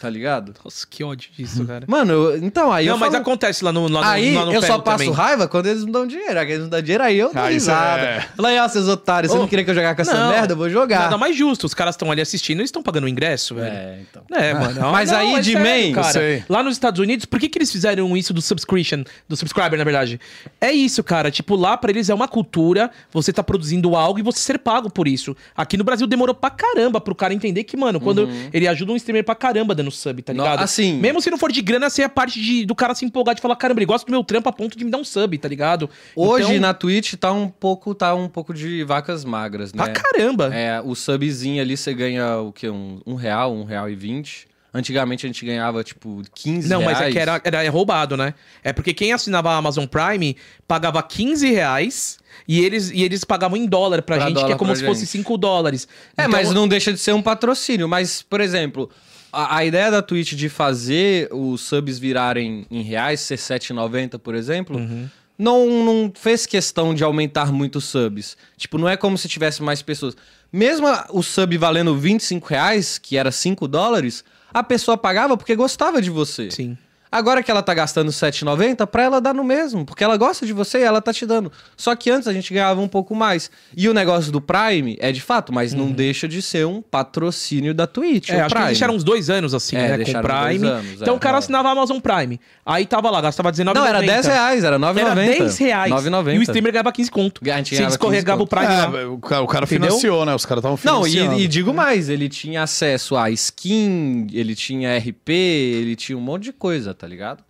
Tá ligado? Nossa, que ódio disso, cara. [LAUGHS] Mano, eu- então aí não, eu mas falo- acontece lá no, lá no, Aí lá no eu só passo também. raiva quando eles não dão dinheiro. Aí eles não dão dinheiro, aí eu dou Ah, risada. é- Fala aí, ó, seus otários, você não queria que eu jogasse com essa não, merda? Eu vou jogar. Nada mais justo. Os caras estão ali assistindo, eles estão pagando o ingresso, velho. É, então. É, mano. [LAUGHS] Mas Não, aí, é de main, cara. Lá nos Estados Unidos, por que, que eles fizeram isso do subscription, do subscriber, na verdade? É isso, cara. Tipo, lá pra eles é uma cultura, você tá produzindo algo e você ser pago por isso. Aqui no Brasil demorou pra caramba pro cara entender que, mano, quando ele ajuda um streamer pra caramba dando sub, tá No- ligado? assim- Mesmo se não for de grana, assim, é a parte de, do cara se empolgar de falar, caramba, ele gosta do meu trampo a ponto de me dar um sub, tá ligado? Hoje Então, na Twitch tá um pouco, tá um pouco de vacas magras, né? Pra caramba. É, o subzinho ali você ganha o quê? Um, um real, um real e vinte. Antigamente a gente ganhava, tipo, 15 Não, reais. mas é que era, era roubado, né? É porque quem assinava a Amazon Prime pagava 15 reais e eles, e eles pagavam em dólar pra, Pra gente, que dólar é como se fosse gente. 5 dólares. É, Então, mas não deixa de ser um patrocínio. Mas, por exemplo, a, a ideia da Twitch de fazer os subs virarem em reais, ser 7,90, por exemplo, Uhum. não, não fez questão de aumentar muito os subs. Tipo, não é como se tivesse mais pessoas. Mesmo o sub valendo 25 reais, que era 5 dólares, a pessoa pagava porque gostava de você. Sim. Agora que ela tá gastando 7,90, pra ela dá no mesmo, porque ela gosta de você e ela tá te dando. Só que antes a gente ganhava um pouco mais. E o negócio do Prime é de fato, mas não deixa de ser um patrocínio da Twitch. Uhum. É, o acho que Prime. eles deixaram uns dois anos assim, É, né? Com o deixaram Prime. dois anos, então é, o cara é. assinava a Amazon Prime. Aí tava lá, gastava 19 Não, era 10 reais, era 9,90. Era 10 reais. 9,90. E o streamer ganhava 15 conto. A gente Se ganhava 15 escorregava o. Prime lá. É, o cara, o cara financiou, né? Os caras estavam Não, financiando. e, e digo mais, ele tinha acesso a skin, ele tinha RP, ele tinha um monte de coisa, tá ligado?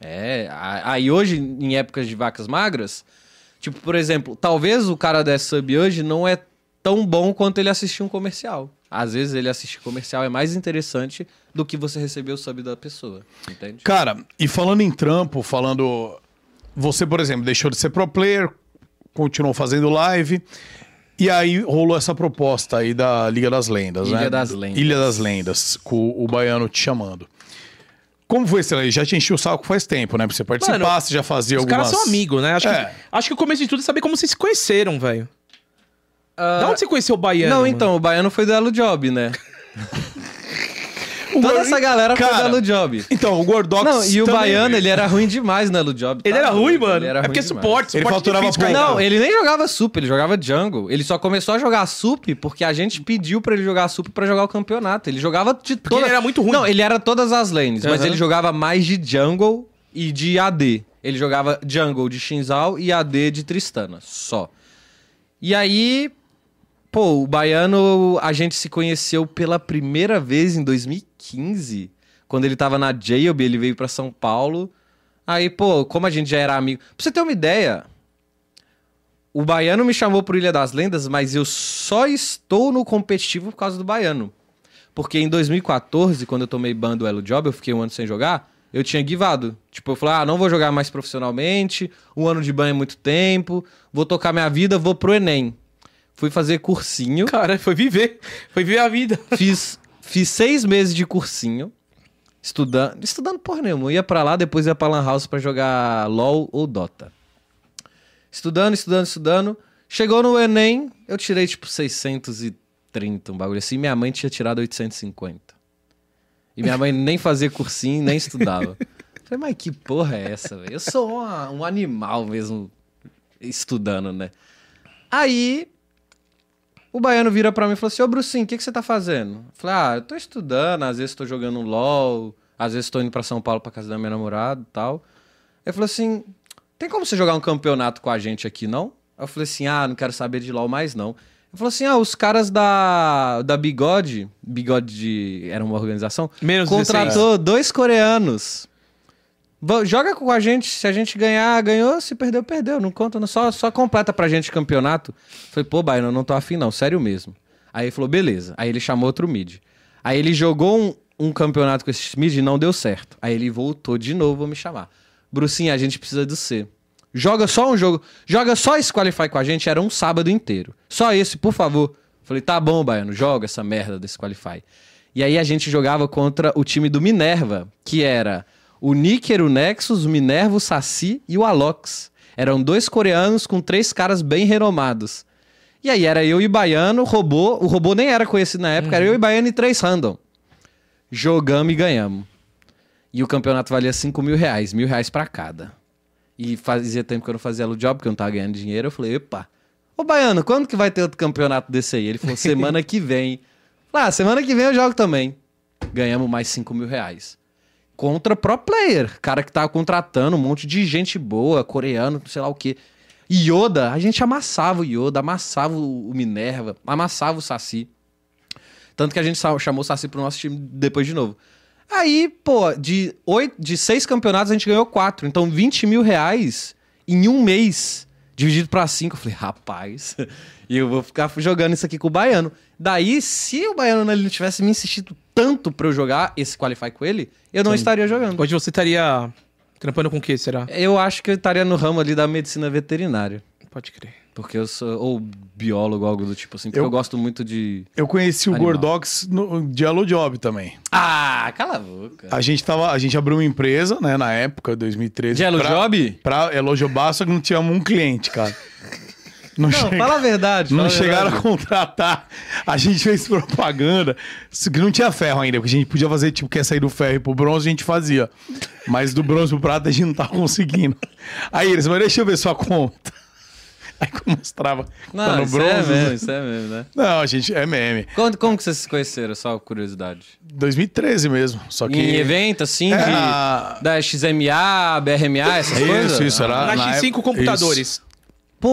É, aí hoje, em épocas de vacas magras, tipo, por exemplo, talvez o cara desse sub hoje não é tão bom quanto ele assistir um comercial. Às vezes ele assistir comercial é mais interessante do que você receber o sub da pessoa, entende? Cara, e falando em trampo, falando. Você, por exemplo, deixou de ser pro player, continuou fazendo live. E aí rolou essa proposta aí da Liga das Lendas, Ilha né? das Lendas. Ilha das Lendas, com o baiano te chamando. Como foi esse aí? Já te enchi o saco faz tempo, né? Pra você participar, Mano, você já fazia Os algumas... caras são amigos, né? Acho, É. que, acho que o começo de tudo é saber como vocês se conheceram, velho. Da onde você conheceu o Baiano? não, mano? então, o baiano foi do Elo Job, né? [LAUGHS] Toda essa galera foi Cara, Elo Job. Então, o Gordox Não, e o baiano, ele era ruim demais no Elo Job. Ele tá era ruim, mano. Ele era é ruim porque é demais. suporte, Ele suporte faturava difícil, pouco. Não, ele nem jogava sup, ele jogava jungle. Ele só começou a jogar sup porque a gente pediu pra ele jogar sup pra jogar o campeonato. Ele jogava de todas... ele era muito ruim. Não, ele era todas as lanes, mas Aham. ele jogava mais de jungle e de AD. Ele jogava jungle de Shinzal e AD de Tristana, só. E aí, pô, o Baiano, a gente se conheceu pela primeira vez em 2015, quando ele tava na Jailb, ele veio pra São Paulo. Aí, pô, como a gente já era amigo. Pra você ter uma ideia, o Baiano me chamou pro Ilha das Lendas, mas eu só estou no competitivo por causa do Baiano. Porque em 2014, quando eu tomei ban do Elo Job, eu fiquei um ano sem jogar, eu tinha guivado. Tipo, eu falei, ah, não vou jogar mais profissionalmente, um ano de ban é muito tempo, vou tocar minha vida, vou pro Enem. Fui fazer cursinho, Cara, foi viver. Foi viver a vida. fiz, fiz seis meses de cursinho, estudando, estudando porra nenhuma. Eu ia pra lá, depois ia pra Lan House pra jogar LOL ou Dota. Estudando, estudando, estudando. Chegou no Enem, eu tirei tipo 630, um bagulho assim. Minha mãe tinha tirado 850. E minha mãe nem fazia cursinho, nem estudava. [LAUGHS] Falei, mas que porra é essa, velho? Eu sou uma- um animal mesmo estudando, né? Aí, o baiano vira pra mim e falou assim: Ô Brucinho, o que, que você tá fazendo? Eu falei: Ah, eu tô estudando, às vezes tô jogando LOL, às vezes tô indo pra São Paulo pra casa da minha namorada e tal. Ele falou assim: Tem como você jogar um campeonato com a gente aqui, não? Eu falei assim: Ah, não quero saber de LOL mais não. Ele falou assim: Ah, os caras da, da Bigode, Bigode de, era uma organização, Menos contratou dois coreanos. Joga com a gente, se a gente ganhar, ganhou, se perdeu, perdeu. Não conta, não, só, só completa pra gente o campeonato. Falei, pô, Baiano, eu não tô afim não, sério mesmo. Aí ele falou, beleza. Aí ele chamou outro mid. Aí ele jogou um, um campeonato com esse time e não deu certo. Aí ele voltou de novo a me chamar. Brucinha, a gente precisa do C. Joga só um jogo. Joga só esse Qualify com a gente. Era um sábado inteiro. Só esse, por favor. Falei, tá bom, Baiano, joga essa merda desse Qualify. E aí a gente jogava contra o time do Minerva, que era o Nicker, o Nexus, o Minerva, o Saci e o Alox. Eram dois coreanos com três caras bem renomados. E aí era eu e Baiano, o robô. O robô nem era conhecido na época, era eu e Baiano e três random. Jogamos e ganhamos. E o campeonato valia 5 mil reais, mil reais pra cada. E fazia tempo que eu não fazia Lu Job, porque eu não tava ganhando dinheiro. Eu falei, epa, ô Baiano, quando que vai ter outro campeonato desse aí? Ele falou, semana [LAUGHS] que vem. Falei, ah, semana que vem eu jogo também. Ganhamos mais 5 mil reais. Contra pro player, cara que tava contratando um monte de gente boa, coreano, sei lá o quê. Yoda, a gente amassava o Yoda, amassava o Minerva, amassava o Saci. Tanto que a gente chamou o Saci pro nosso time depois de novo. Aí, pô, de, oito, de seis campeonatos a gente ganhou quatro. Então, 20 mil reais em um mês, dividido pra cinco. Eu falei, rapaz, [LAUGHS] eu vou ficar jogando isso aqui com o Baiano. Daí, se o Baiano ele não tivesse me insistido tanto pra eu jogar esse Qualify com ele, eu não estaria jogando. Hoje você estaria trampando com o que, será? Eu acho que eu estaria no ramo ali da medicina veterinária. Pode crer. Porque eu sou. Ou biólogo, algo do tipo assim. Porque eu, Eu- gosto muito de. Eu conheci o Animal. Gordox no, de Hello Job também. Ah, cala a boca. A gente, tava, a gente abriu uma empresa, né, na época, 2013. De Hello pra, Job? Pra Hello Jobá, só que não tínhamos um cliente, cara. [LAUGHS] Não, Não, chega- fala a verdade. não a chegaram a verdade. contratar. A gente fez propaganda. Isso que não tinha ferro ainda, porque a gente podia fazer, tipo, quer sair do ferro e pro bronze, a gente fazia. Mas do bronze pro prata a gente não tava conseguindo. Aí eles, mas deixa eu ver sua conta. Aí eu mostrava. tá Não, no isso é mesmo, isso é mesmo, né? Não, gente, é meme. Como, como que vocês se conheceram? Só curiosidade. 2013 mesmo. Só que. Em evento, assim, É, de, na- da XMA, BRMA, essas Isso, coisas? isso, era- Na na X5 época- computadores.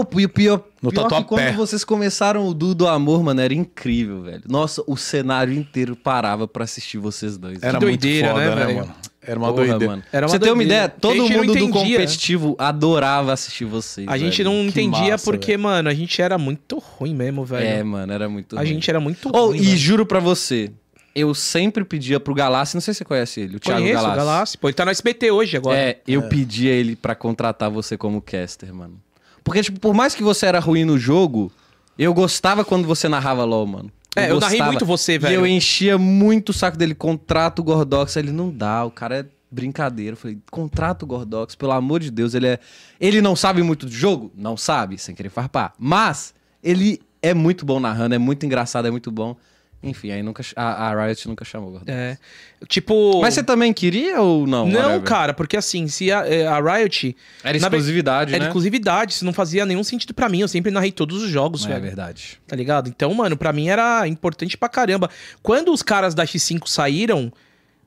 Pô, e o pior, No pior que quando vocês começaram o Du do Amor, mano, era incrível, velho. Nossa, o cenário inteiro parava pra assistir vocês dois. Era Que muito doideira, foda, né, né, velho? mano? Era uma Porra, doideira. mano. Era uma você ter uma doideira. ideia, todo A mundo do entendia. competitivo adorava assistir vocês. A gente velho. não entendia massa, porque, mano, a gente era muito ruim mesmo, velho. É, mano, era muito a ruim. gente era muito Oh, ruim. e velho. juro pra você, eu sempre pedia pro Galassi, não sei se você conhece ele, o Thiago Conheço Galassi. o Galassi. Pô, ele tá no SBT hoje agora. É, eu pedia ele pra contratar você como caster, mano. Porque, tipo, por mais que você era ruim no jogo, eu gostava quando você narrava LOL, mano. É, eu narrei muito você, velho. E eu enchia muito o saco dele, contrata o Gordox. Ele não dá, o cara é brincadeira. Eu falei, contrata o Gordox, pelo amor de Deus. Ele é. Ele não sabe muito do jogo? Não sabe, sem querer farpar. Mas ele é muito bom narrando, é muito engraçado, é muito bom. Enfim, aí nunca, a, a Riot nunca chamou Gordox. É. Tipo. Mas você também queria ou não? Não, whatever? cara, porque assim, se a, é, a Riot. Era na exclusividade, Era né? exclusividade, isso não fazia nenhum sentido pra mim. Eu sempre narrei todos os jogos, É velho. verdade. Tá ligado? Então, mano, pra mim era importante pra caramba. Quando os caras da X5 saíram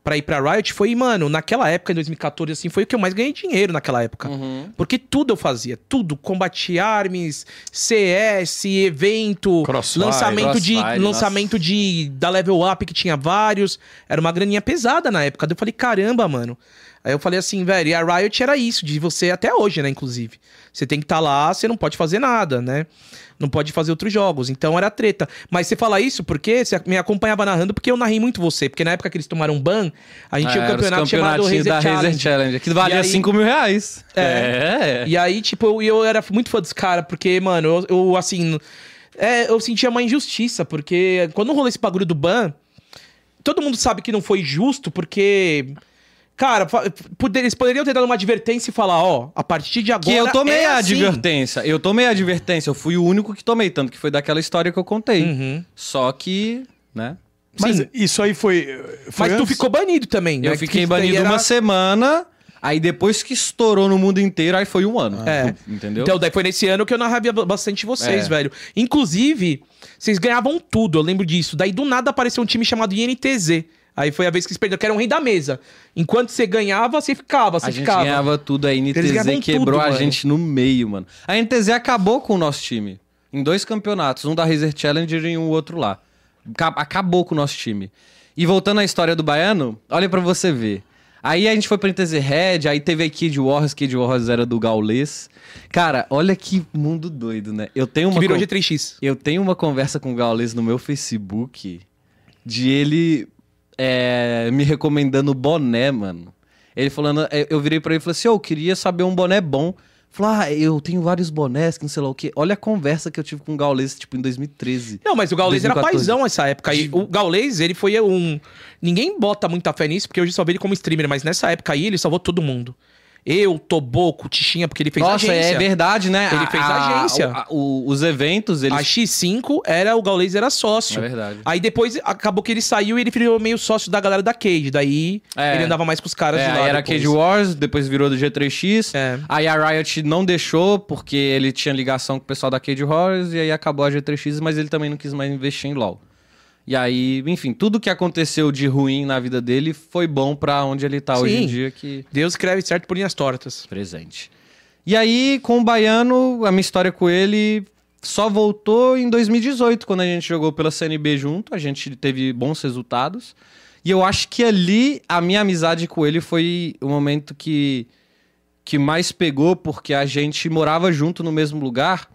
pra ir pra Riot, foi, mano, naquela época, em 2014, assim, foi o que eu mais ganhei dinheiro naquela época. Uhum. Porque tudo eu fazia, tudo. Combate Arms, CS, evento, Crossfire. lançamento de. Crossfire, lançamento de. Da Level Up, que tinha vários. Era uma graninha pesada na época. Daí eu falei, caramba, mano. Aí eu falei assim, velho, e a Riot era isso, de você até hoje, né, inclusive. Você tem que estar lá, você não pode fazer nada, né? Não pode fazer outros jogos. Então era treta. Mas você fala isso porque você me acompanhava narrando porque eu narrei muito você. Porque na época que eles tomaram ban, a gente tinha um É, campeonato chamado Razer da Challenge. Razer Challenge. Que valia E aí- 5 mil reais. É. E aí, tipo, eu, eu era muito fã dos caras, porque, mano, eu, eu, assim. É, eu sentia uma injustiça, porque quando rolou esse bagulho do ban, todo mundo sabe que não foi justo, porque. Cara, eles poderiam ter dado uma advertência e falar, ó, a partir de agora. Que eu tomei é a assim. advertência. Eu tomei a advertência. Eu fui o único que tomei, tanto que foi daquela história que eu contei. Uhum. Só que, né? Mas Sim. isso aí foi. foi Mas tu antes- ficou banido também, né? Eu Que fiquei daí banido era- uma semana. Aí depois que estourou no mundo inteiro, aí foi um ano. É. Entendeu? Então, daí foi nesse ano que eu narrava bastante vocês, É. velho. Inclusive, vocês ganhavam tudo, eu lembro disso. Daí, do nada, apareceu um time chamado INTZ. Aí foi a vez que eles perderam, que era um rei da mesa. Enquanto você ganhava, você ficava, você a gente ficava. ganhava tudo, a NTZ quebrou tudo, a mano. gente no meio, mano. A NTZ acabou com o nosso time. Em dois campeonatos, um da Razer Challenger e um outro lá. Ca- Acabou com o nosso time. E voltando à história do Baiano, olha pra você ver. Aí a gente foi pra NTZ Red, aí teve a Kid Wars, Kid Wars era do Gaules. Cara, olha que mundo doido, né? Eu tenho Que uma virou con- G3X. eu tenho uma conversa com o Gaules no meu Facebook de ele é, me recomendando boné, mano. Ele falando, é, eu virei pra ele e falei assim: Ô, eu queria saber um boné bom. Falou, ah, eu tenho vários bonés, que não sei lá o quê. Olha a conversa que eu tive com o Gaules, tipo, em 2013. Não, mas o Gaules era 2014. paizão nessa época. aí. o Gaules, ele foi um. Ninguém bota muita fé nisso, porque hoje só vê ele como streamer, mas nessa época aí ele salvou todo mundo. Eu, Toboco, Tichinha, porque ele fez Nossa, agência. é verdade, né? Ele fez agência. a- o- os eventos, eles. A X5 era o Gaules era sócio. É verdade. Aí depois acabou que ele saiu e ele virou meio sócio da galera da Cage. Daí É. ele andava mais com os caras É, de lá. era depois. Cage Wars, depois virou do G3X. É. Aí a Riot não deixou, porque ele tinha ligação com o pessoal da Cage Wars, e aí acabou a G3X, mas ele também não quis mais investir em LoL. E aí, enfim, tudo que aconteceu de ruim na vida dele foi bom pra onde ele tá hoje em Sim. dia, que Deus escreve certo por linhas tortas. presente. E aí, com o Baiano, a minha história com ele só voltou em 2018, quando a gente jogou pela CNB junto, a gente teve bons resultados. E eu acho que ali a minha amizade com ele foi o momento que, que mais pegou, porque a gente morava junto no mesmo lugar.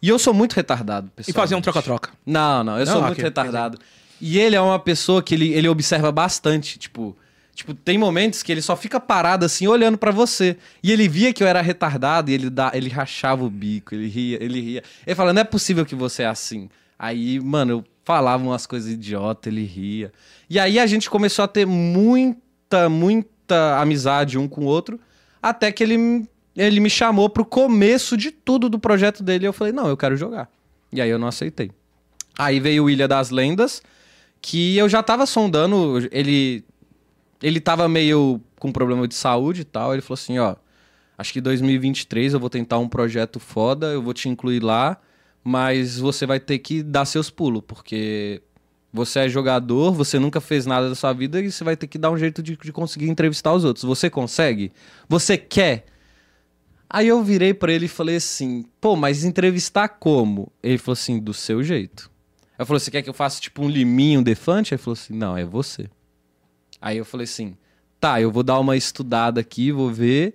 E eu sou muito retardado, E pessoal. fazer um troca-troca. Não, não, eu Não, sou ok, muito retardado. E ele é uma pessoa que ele, ele observa bastante, tipo, tipo, tem momentos que ele só fica parado assim olhando pra você. E ele via que eu era retardado e ele dá, ele rachava o bico, ele ria, ele ria. Ele fala: "Não é possível que você é assim". Aí, mano, eu falava umas coisas idiota, ele ria. E aí a gente começou a ter muita, muita amizade um com o outro, até que ele ele me chamou pro começo de tudo do projeto dele e eu falei: "Não, eu quero jogar". E aí eu não aceitei. Aí veio o Ilha das Lendas, que eu já tava sondando, ele ele tava meio com problema de saúde e tal, ele falou assim, ó, acho que 2023 eu vou tentar um projeto foda, eu vou te incluir lá, mas você vai ter que dar seus pulos, porque você é jogador, você nunca fez nada da sua vida e você vai ter que dar um jeito de, de conseguir entrevistar os outros. Você consegue? Você quer? Aí eu virei pra ele e falei assim: pô, mas entrevistar como? Ele falou assim: do seu jeito. Aí falei: você quer que eu faça tipo um liminho, defante? Aí falou assim: não, é você. Aí eu falei assim: tá, eu vou dar uma estudada aqui, vou ver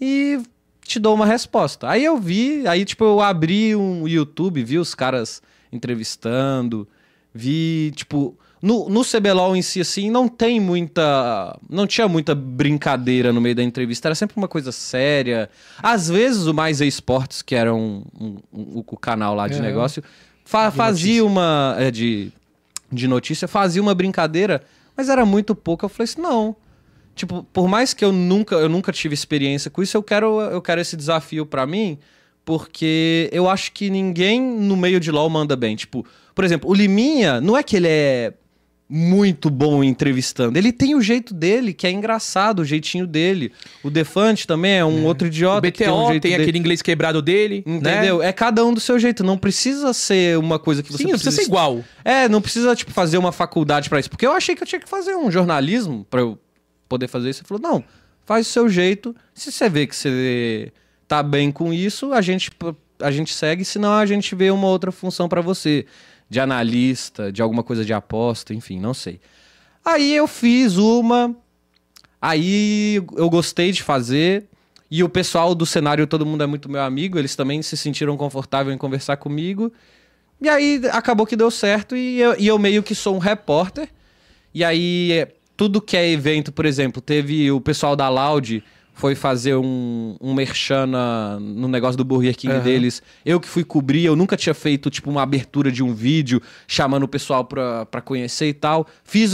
e te dou uma resposta. Aí eu vi, aí tipo eu abri um YouTube, vi os caras entrevistando, vi tipo no, no CBLOL em si, assim, não tem muita. Não tinha muita brincadeira no meio da entrevista, era sempre uma coisa séria. Às vezes o Mais Esportes, que era um, um- um- o canal lá de É. negócio, fa- fazia uma. é, de, de notícia, fazia uma brincadeira, mas era muito pouco. Eu falei assim: não. Tipo, por mais que eu nunca, eu nunca tive experiência com isso, eu quero, eu quero esse desafio pra mim, porque eu acho que ninguém no meio de LoL manda bem. Tipo, por exemplo, o Liminha, não é que ele é muito bom entrevistando. Ele tem o jeito dele, que é engraçado, o jeitinho dele. O Defante também é um outro O idiota. que tem, um BTO tem dele. aquele inglês quebrado dele. Entendeu? Né? É cada um do seu jeito. Não precisa ser uma coisa que você Sim, não precisa ser igual. é, não precisa, tipo, fazer uma faculdade pra isso. Porque eu achei que eu tinha que fazer um jornalismo pra eu poder fazer isso. Ele falou, não, faz o seu jeito. Se você vê que você tá bem com isso, a gente, a gente segue. Senão a gente vê uma outra função pra você. De analista, de alguma coisa de aposta, enfim, não sei. Aí eu fiz uma... Aí eu gostei de fazer. E o pessoal do cenário, todo mundo é muito meu amigo. Eles também se sentiram confortáveis em conversar comigo. E aí acabou que deu certo e eu, e eu meio que sou um repórter. E aí, tudo que é evento, por exemplo, teve o pessoal da Loud foi fazer um, um merchan na- no negócio do Burger King Aham. deles. Eu que fui cobrir, eu nunca tinha feito, tipo, uma abertura de um vídeo chamando o pessoal pra, pra conhecer e tal. Fiz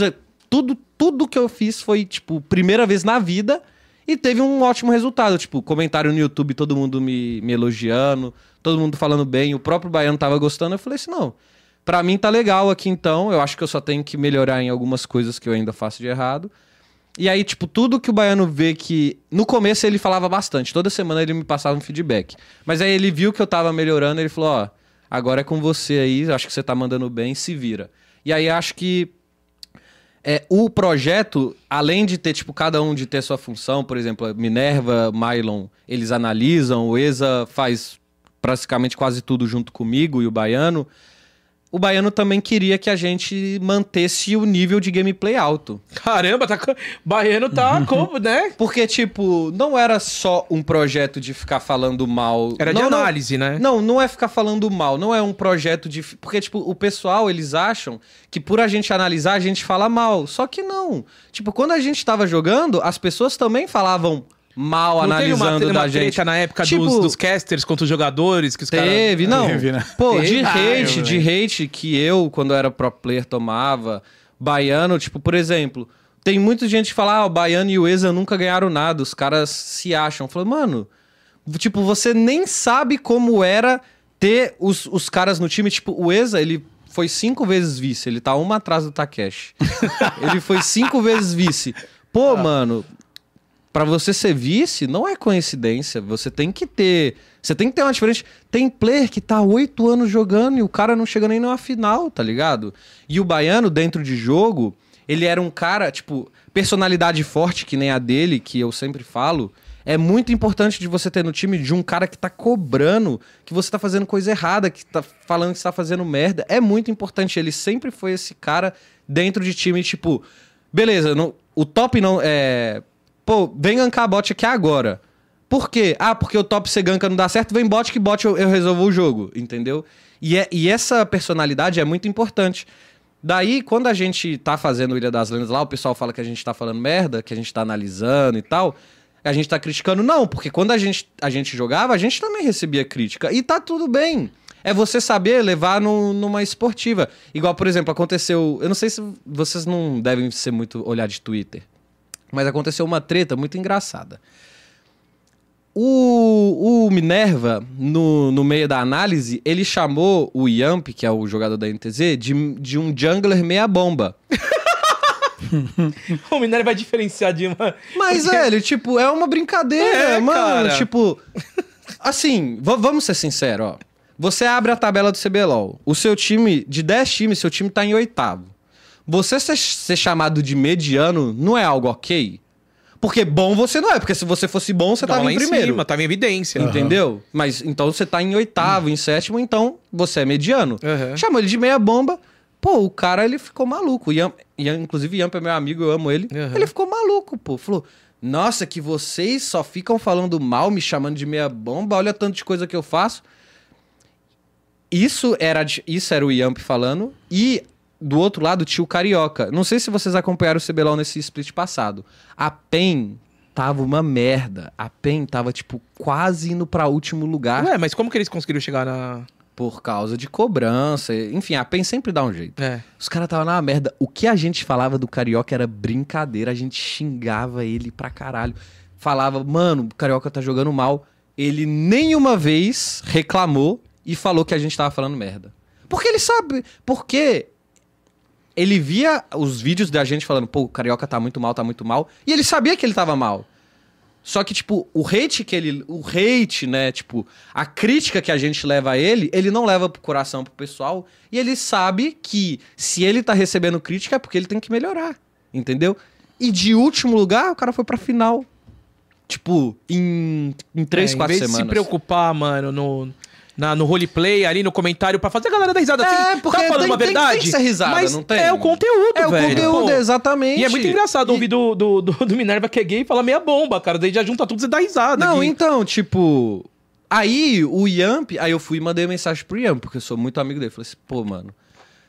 tudo, tudo que eu fiz foi, tipo, primeira vez na vida e teve um ótimo resultado. Tipo, comentário no YouTube, todo mundo me, me elogiando, todo mundo falando bem, o próprio Baiano tava gostando. Eu falei assim, não, pra mim tá legal aqui então, eu acho que eu só tenho que melhorar em algumas coisas que eu ainda faço de errado. E aí, tipo, tudo que o Baiano vê que. No começo ele falava bastante, toda semana ele me passava um feedback. Mas aí ele viu que eu tava melhorando, ele falou: Ó, agora é com você aí, acho que você tá mandando bem, se vira. E aí acho que é, o projeto, além de ter, tipo, cada um de ter sua função, por exemplo, Minerva, Mylon, eles analisam, o ESA faz praticamente quase tudo junto comigo e o Baiano. O Baiano também queria que a gente mantesse o nível de gameplay alto. Caramba, tá. Baiano tá como, né? Porque, tipo, não era só um projeto de ficar falando mal. Era de Não, não- análise, né? Não, não é ficar falando mal, não é um projeto de. Porque, tipo, o pessoal, eles acham que por a gente analisar, a gente fala mal. Só que não. Tipo, quando a gente tava jogando, as pessoas também falavam mal Não teve uma, analisando teve uma da gente. na época Tipo, dos, dos casters contra os jogadores que os caras. Teve, não. Teve, né? Pô, Teve. de Ah, hate, eu de hate que eu, quando era pro player, tomava. Baiano, tipo, por exemplo, tem muita gente que fala, ah, o Baiano e o Eza nunca ganharam nada, os caras se acham. Falei, mano, tipo, você nem sabe como era ter os, os caras no time. Tipo, o Eza, ele foi cinco vezes vice, ele tá uma atrás do Takeshi. [LAUGHS] ele foi cinco vezes vice. Pô, mano, Pra você ser vice, não é coincidência. Você tem que ter. Você tem que ter uma diferença. Tem player que tá oito anos jogando e o cara não chega nem numa final, tá ligado? E o Baiano, dentro de jogo, ele era um cara, tipo, personalidade forte, que nem a dele, que eu sempre falo. É muito importante de você ter no time de um cara que tá cobrando que você tá fazendo coisa errada, que tá falando que você tá fazendo merda. É muito importante. Ele sempre foi esse cara dentro de time, tipo, beleza, não- o top não. É, pô, vem gankar bot aqui agora. Por quê? Ah, porque o top você ganka não dá certo, vem bot que bot eu, eu resolvo o jogo, entendeu? E, é, e essa personalidade é muito importante. Daí, quando a gente tá fazendo Ilha das Lendas lá, o pessoal fala que a gente tá falando merda, que a gente tá analisando e tal. A gente tá criticando, não, porque quando a gente, a gente jogava, a gente também recebia crítica. E tá tudo bem. É você saber levar no- numa esportiva. Igual, por exemplo, aconteceu. Eu não sei se vocês não devem ser muito olhar de Twitter. Mas aconteceu uma treta muito engraçada. O, o Minerva, no, no meio da análise, ele chamou o Yamp, que é o jogador da NTZ, de, de um jungler meia bomba. [LAUGHS] O Minério vai diferenciar de uma. Mas, velho, tipo, é uma brincadeira, É, mano. cara. Tipo, assim, vamos ser sinceros, ó. Você abre a tabela do CBLOL. O seu time, de 10 times, seu time tá em oitavo. Você ser, ser chamado de mediano não é algo ok? Porque bom você não é, porque se você fosse bom, você Tava tava lá em em primeiro. cima, tava em evidência. Entendeu? Mas então você tá em oitavo, em sétimo, então você é mediano. Uhum. Chamou ele de meia bomba. Pô, o cara ele ficou maluco. Ian, Ian, inclusive, Ian é meu amigo, eu amo ele. Uhum. Ele ficou maluco, pô. Falou: Nossa, que vocês só ficam falando mal, me chamando de meia bomba, olha tanto de coisa que eu faço. Isso era, isso era o Yamp falando. E do outro lado tinha o Carioca. Não sei se vocês acompanharam o CBLOL nesse split passado. A PEN tava uma merda. A PEN tava, tipo, quase indo pra último lugar Ué, mas como que eles conseguiram chegar na. por causa de cobrança. Enfim, a PEN sempre dá um jeito. É. Os caras estavam na merda. O que a gente falava do Carioca era brincadeira. A gente xingava ele pra caralho. Falava, mano, o Carioca tá jogando mal. Ele nenhuma vez reclamou e falou que a gente tava falando merda. Porque ele sabe. Porque ele via os vídeos da gente falando, pô, o Carioca tá muito mal, tá muito mal. E ele sabia que ele tava mal. Só que, tipo, o hate que ele. O hate, né? Tipo, a crítica que a gente leva a ele, ele não leva pro coração, pro pessoal. E ele sabe que se ele tá recebendo crítica é porque ele tem que melhorar. Entendeu? E de último lugar, o cara foi pra final. Tipo, em, em três, É, quatro em vez semanas. de se preocupar, mano, no, na, no roleplay, ali no comentário, pra fazer a galera dar risada. É, assim, porque tá falando tem- uma tem- verdade. tem ser risada, mas não tem? É o conteúdo, É o velho. conteúdo, Pô, exatamente. E é muito engraçado E- ouvir do, do, do, do Minerva que é gay e falar meia bomba, cara. Daí já junta tudo e dá risada. Não, aqui. então, tipo. Aí o Yamp, aí eu fui e mandei mensagem pro Yamp, porque eu sou muito amigo dele. Falei assim, pô, mano.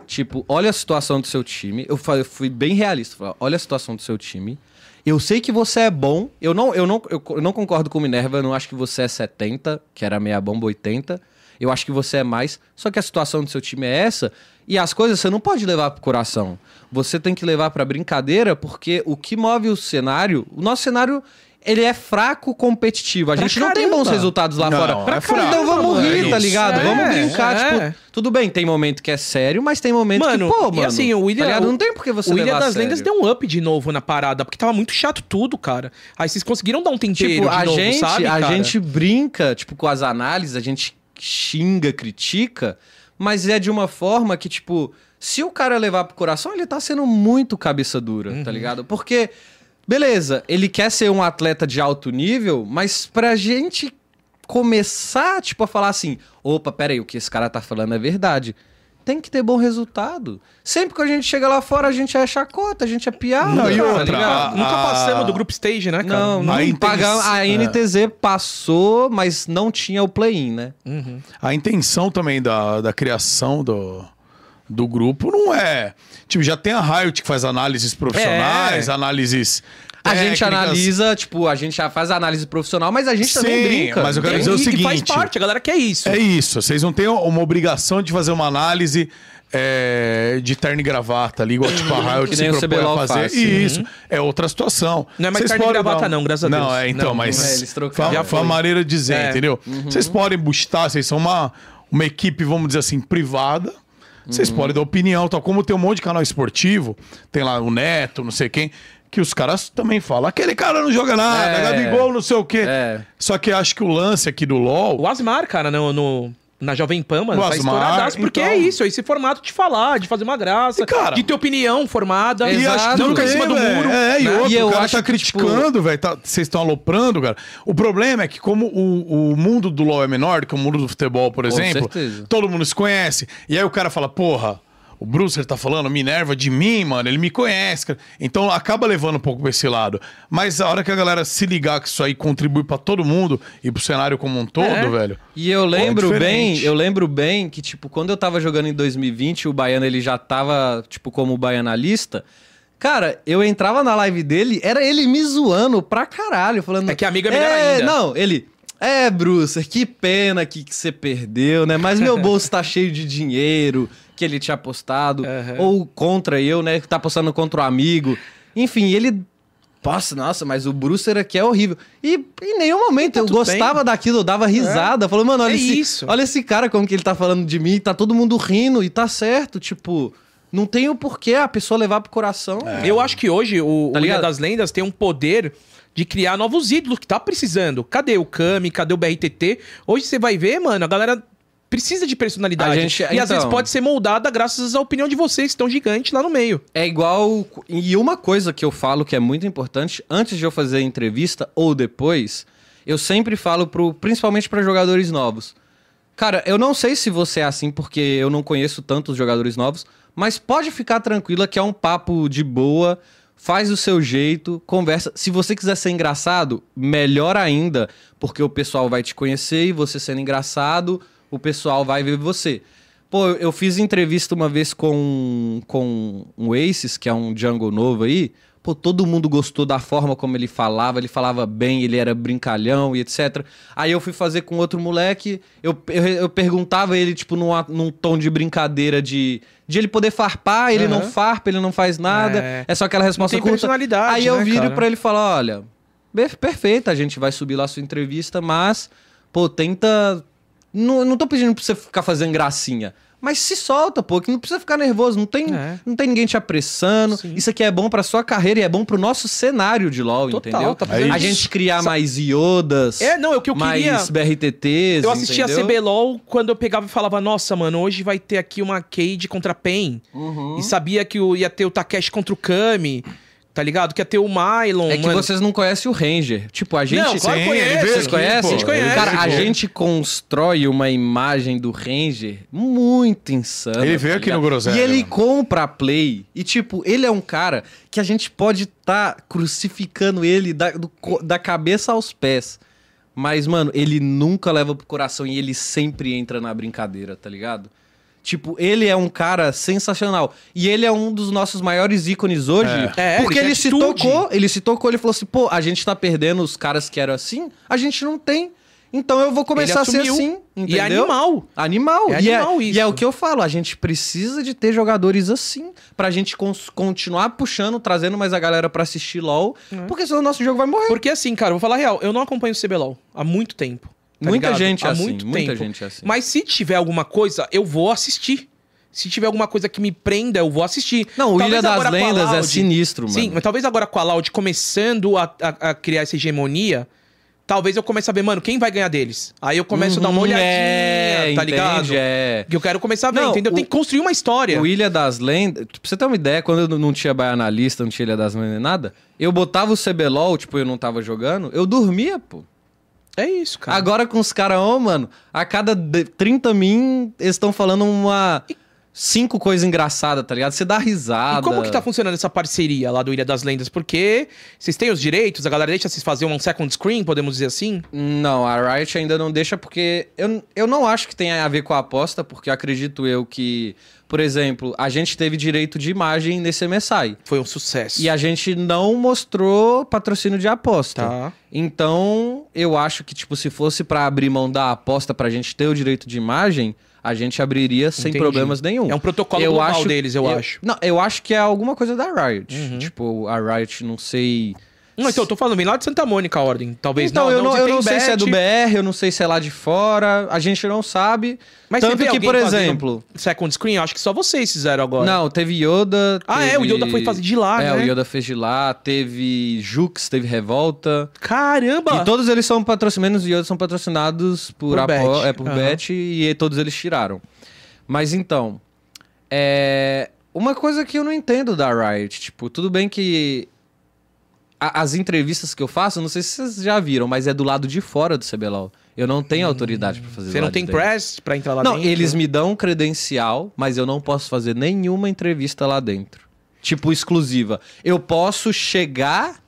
Tipo, olha a situação do seu time. Eu fa- eu fui bem realista. Falei, olha a situação do seu time. Eu sei que você é bom. Eu não, eu não, eu não concordo com o Minerva. Eu não acho que você é 70, que era meia bomba 80. Eu acho que você é mais. Só que a situação do seu time é essa. E as coisas você não pode levar pro coração. Você tem que levar pra brincadeira, porque o que move o cenário. O nosso cenário. Ele é fraco competitivo. A Pra gente não tem caramba. bons resultados lá Não, fora. é Pra fraco. Então vamos mano. rir, tá Isso. ligado? É, vamos brincar. é. Tipo, tudo bem, tem momento que é sério, mas tem momento Mano, que, pô, e mano. assim, o William- tá ligado? o- Não tem por que você o a das Lendas deu um up de novo na parada, porque tava muito chato tudo, cara. Aí vocês conseguiram dar um tempero Tipo, de a novo, gente, sabe, a cara? gente brinca, tipo, com as análises, a gente xinga, critica, mas é de uma forma que, tipo, se o cara levar pro coração, ele tá sendo muito cabeça dura, Uhum. tá ligado? Porque, beleza, ele quer ser um atleta de alto nível, mas pra gente começar, tipo, a falar assim, opa, peraí, o que esse cara tá falando é verdade. Tem que ter bom resultado. Sempre que a gente chega lá fora, a gente é chacota, a gente é piada. Não, e tá outra, ligado? a- Nunca a- passamos do group stage, né, cara? Não, não A inten- paga- a é. NTZ passou, mas não tinha o play-in, né? A intenção também da, da criação do, do grupo não é. Tipo, já tem a Riot que faz análises profissionais, É. análises. A gente técnicas. analisa, tipo, a gente já faz a análise profissional, mas a gente também Sim, brinca. mas eu quero E- dizer o e que faz seguinte. parte, a galera quer isso. É isso. Vocês não têm uma obrigação de fazer uma análise é, de terno e gravata ali, igual tipo a Riot Que se nem o propõe a fazer. faz. Isso. É outra situação. Não é mais Vocês terno e podem gravata não, graças a Deus. Não, é então, Não, mas. é, eles trocaram. Foi, foi uma maneira de dizer, É. entendeu? Vocês podem bustar, vocês são uma, uma equipe, vamos dizer assim, privada. Vocês Uhum. podem dar opinião, tal. Como tem um monte de canal esportivo, tem lá o Neto, não sei quem, que os caras também falam. Aquele cara não joga nada, É. Gabigol, não sei o quê. É. Só que eu acho que o lance aqui do LOL. O Asmar, cara, no, no- na Jovem Pan, mano, O tá Asmar, estouradaço. Porque então. é isso, é esse formato de falar, de fazer uma graça, E, cara, de ter opinião formada. E acho que Exato. não Nunca em cima do velho. muro. É, e né? outro, E eu o cara acho tá que, tipo, criticando, velho. tá- Vocês estão aloprando, cara. O problema é que, como o, o mundo do LoL é menor do que o mundo do futebol, por exemplo, certeza. todo mundo se conhece. E aí o cara fala, porra. O Brucer tá falando, Minerva de mim, mano, ele me conhece. cara. Então acaba levando um pouco pra esse lado. Mas a hora que a galera se ligar que isso aí contribui pra todo mundo e pro cenário como um todo, É. velho. E eu lembro Pô, é bem, eu lembro bem que, tipo, quando eu tava jogando em 2020, o Baiano ele já tava, tipo, como baianalista. Cara, eu entrava na live dele, era ele me zoando pra caralho, falando. É que amigo é melhor ainda." Não, ele. É, Bruce, que pena que, que você perdeu, né? Mas meu bolso tá cheio de dinheiro que ele tinha apostado. Aham. Ou contra eu, né? Que tá apostando contra o amigo. Enfim, ele. Nossa, nossa, mas o Brucer aqui é horrível. E em nenhum momento eu tudo gostava daquilo, eu dava risada. Falei, mano, olha, É esse, isso. olha esse cara como que ele tá falando de mim, tá todo mundo rindo e tá certo. Tipo, não tem o porquê a pessoa levar pro coração. Eu acho que hoje o, Tá o ligado? das Lendas tem um poder de criar novos ídolos que tá precisando. Cadê o Kami? Cadê o BRTT? Hoje você vai ver, mano, a galera precisa de personalidade. Gente- e às então. vezes pode ser moldada graças à opinião de vocês, que estão gigantes lá no meio. É igual. E uma coisa que eu falo que é muito importante, antes de eu fazer a entrevista ou depois, eu sempre falo pro, principalmente para jogadores novos. Cara, eu não sei se você é assim, porque eu não conheço tantos jogadores novos, mas pode ficar tranquila que é um papo de boa, faz o seu jeito, conversa. Se você quiser ser engraçado, melhor ainda, porque o pessoal vai te conhecer e você sendo engraçado, o pessoal vai ver você. Pô, eu fiz entrevista uma vez com, com um Aces, que é um jungle novo aí. Pô, todo mundo gostou da forma como ele falava, ele falava bem, ele era brincalhão e etc. Aí eu fui fazer com outro moleque, eu, eu, eu perguntava ele, tipo, num, a- num tom de brincadeira de, de ele poder farpar, ele não Aham. farpa, ele não faz nada. É. É, só aquela resposta tem curta. personalidade, Aí eu né, viro pra ele falar, olha, per- perfeito, a gente vai subir lá a sua entrevista, mas, pô, tenta... Não, não tô pedindo pra você ficar fazendo gracinha. Mas se solta, pô, que não precisa ficar nervoso, não tem, É. não tem ninguém te apressando. Sim. Isso aqui é bom pra sua carreira e é bom pro nosso cenário de LoL, Total, entendeu? tá a gente criar Só- mais iodas, É, não, é o que eu mais queria. BRTTs, Eu assistia entendeu? a CBLOL quando eu pegava e falava, nossa, mano, hoje vai ter aqui uma Cade contra a Pen. Uhum. E sabia que ia ter o Takeshi contra o Kami, tá ligado? Que ia ter o Mylon. É que mano. vocês não conhecem o Ranger. Tipo, a gente... Não, claro Sim, veio Vocês aqui, conhecem? A gente conhece, Cara, a gente constrói uma imagem do Ranger muito insana. Ele veio aqui ligado? no Groselha, E ele mano. compra a Play. E, tipo, ele é um cara que a gente pode estar crucificando ele da, do da cabeça aos pés. Mas, mano, ele nunca leva pro coração e ele sempre entra na brincadeira, tá ligado? Tipo, ele é um cara sensacional. E ele é um dos nossos maiores ícones hoje. É. É, porque ele ele, tem se tocou, ele se tocou, ele falou assim: pô, a gente tá perdendo os caras que eram assim, a gente não tem. Então eu vou começar a ser assim. E é Entendeu? animal. Animal. É e, animal é, isso. e é o que eu falo, a gente precisa de ter jogadores assim, pra gente continuar puxando, trazendo mais a galera pra assistir LoL, porque senão o nosso jogo vai morrer. Porque assim, cara, eu vou falar a real, eu não acompanho o CBLOL há muito tempo. Tá Muita ligado? gente é há assim, muito muita tempo. gente é assim. Mas se tiver alguma coisa, eu vou assistir. Se tiver alguma coisa que me prenda, eu vou assistir. Não, o Talvez Ilha das Lendas é Loud- sinistro, mano. Sim, mas talvez agora com a Loud começando a, a- a criar essa hegemonia, talvez eu comece a ver, mano, quem vai ganhar deles? Aí eu começo a dar uma Uhum, olhadinha, é, tá entende, ligado? É. Que eu quero começar a ver, Não, entendeu? o- Tem que construir uma história. O Ilha das Lendas, pra você ter uma ideia, quando eu não tinha Baianalista, não tinha Ilha das Lendas nem nada, eu botava o CBLOL, tipo, eu não tava jogando, eu dormia, pô. É isso, cara. Agora com os caras, ô, mano, a cada de- 30 min, eles estão falando uma. Cinco coisas engraçadas, tá ligado? Você dá risada. E como que tá funcionando essa parceria lá do Ilha das Lendas? Porque vocês têm os direitos, a galera deixa vocês fazer um second screen, podemos dizer assim? Não, a Riot ainda não deixa porque eu, eu não acho que tenha a ver com a aposta, porque acredito eu que, por exemplo, a gente teve direito de imagem nesse MSI. Foi um sucesso. E a gente não mostrou patrocínio de aposta. Tá. Então, eu acho que, tipo, se fosse pra abrir mão da aposta pra gente ter o direito de imagem, a gente abriria sem Entendi. problemas nenhum. É um protocolo global deles, eu acho. Não, eu acho que é alguma coisa da Riot. Tipo, a Riot, não sei. Não, então, eu tô falando, vem lá de Santa Mônica a ordem. Talvez Então, não. eu não, eu não sei se é do BR, eu não sei se é lá de fora, a gente não sabe. Mas Tanto teve que, por exemplo. Second screen, acho que só vocês fizeram agora. Não, teve Yoda. Ah, é, o teve- Yoda foi fazer de lá, É, né? o Yoda fez de lá, teve Jux, teve Revolta. Caramba! E todos eles são patrocinados, menos o Yoda são patrocinados por, Por Apo- Bet. é, por Aham. Bet e todos eles tiraram. Mas então, é uma coisa que eu não entendo da Riot, tipo, tudo bem que a- as entrevistas que eu faço, não sei se vocês já viram, mas é do lado de fora do CBLOL. Eu não tenho autoridade pra fazer Você não tem dentro. press pra entrar lá Não, dentro? eles me dão um credencial, mas eu não posso fazer nenhuma entrevista lá dentro. Tipo, exclusiva. Eu posso chegar.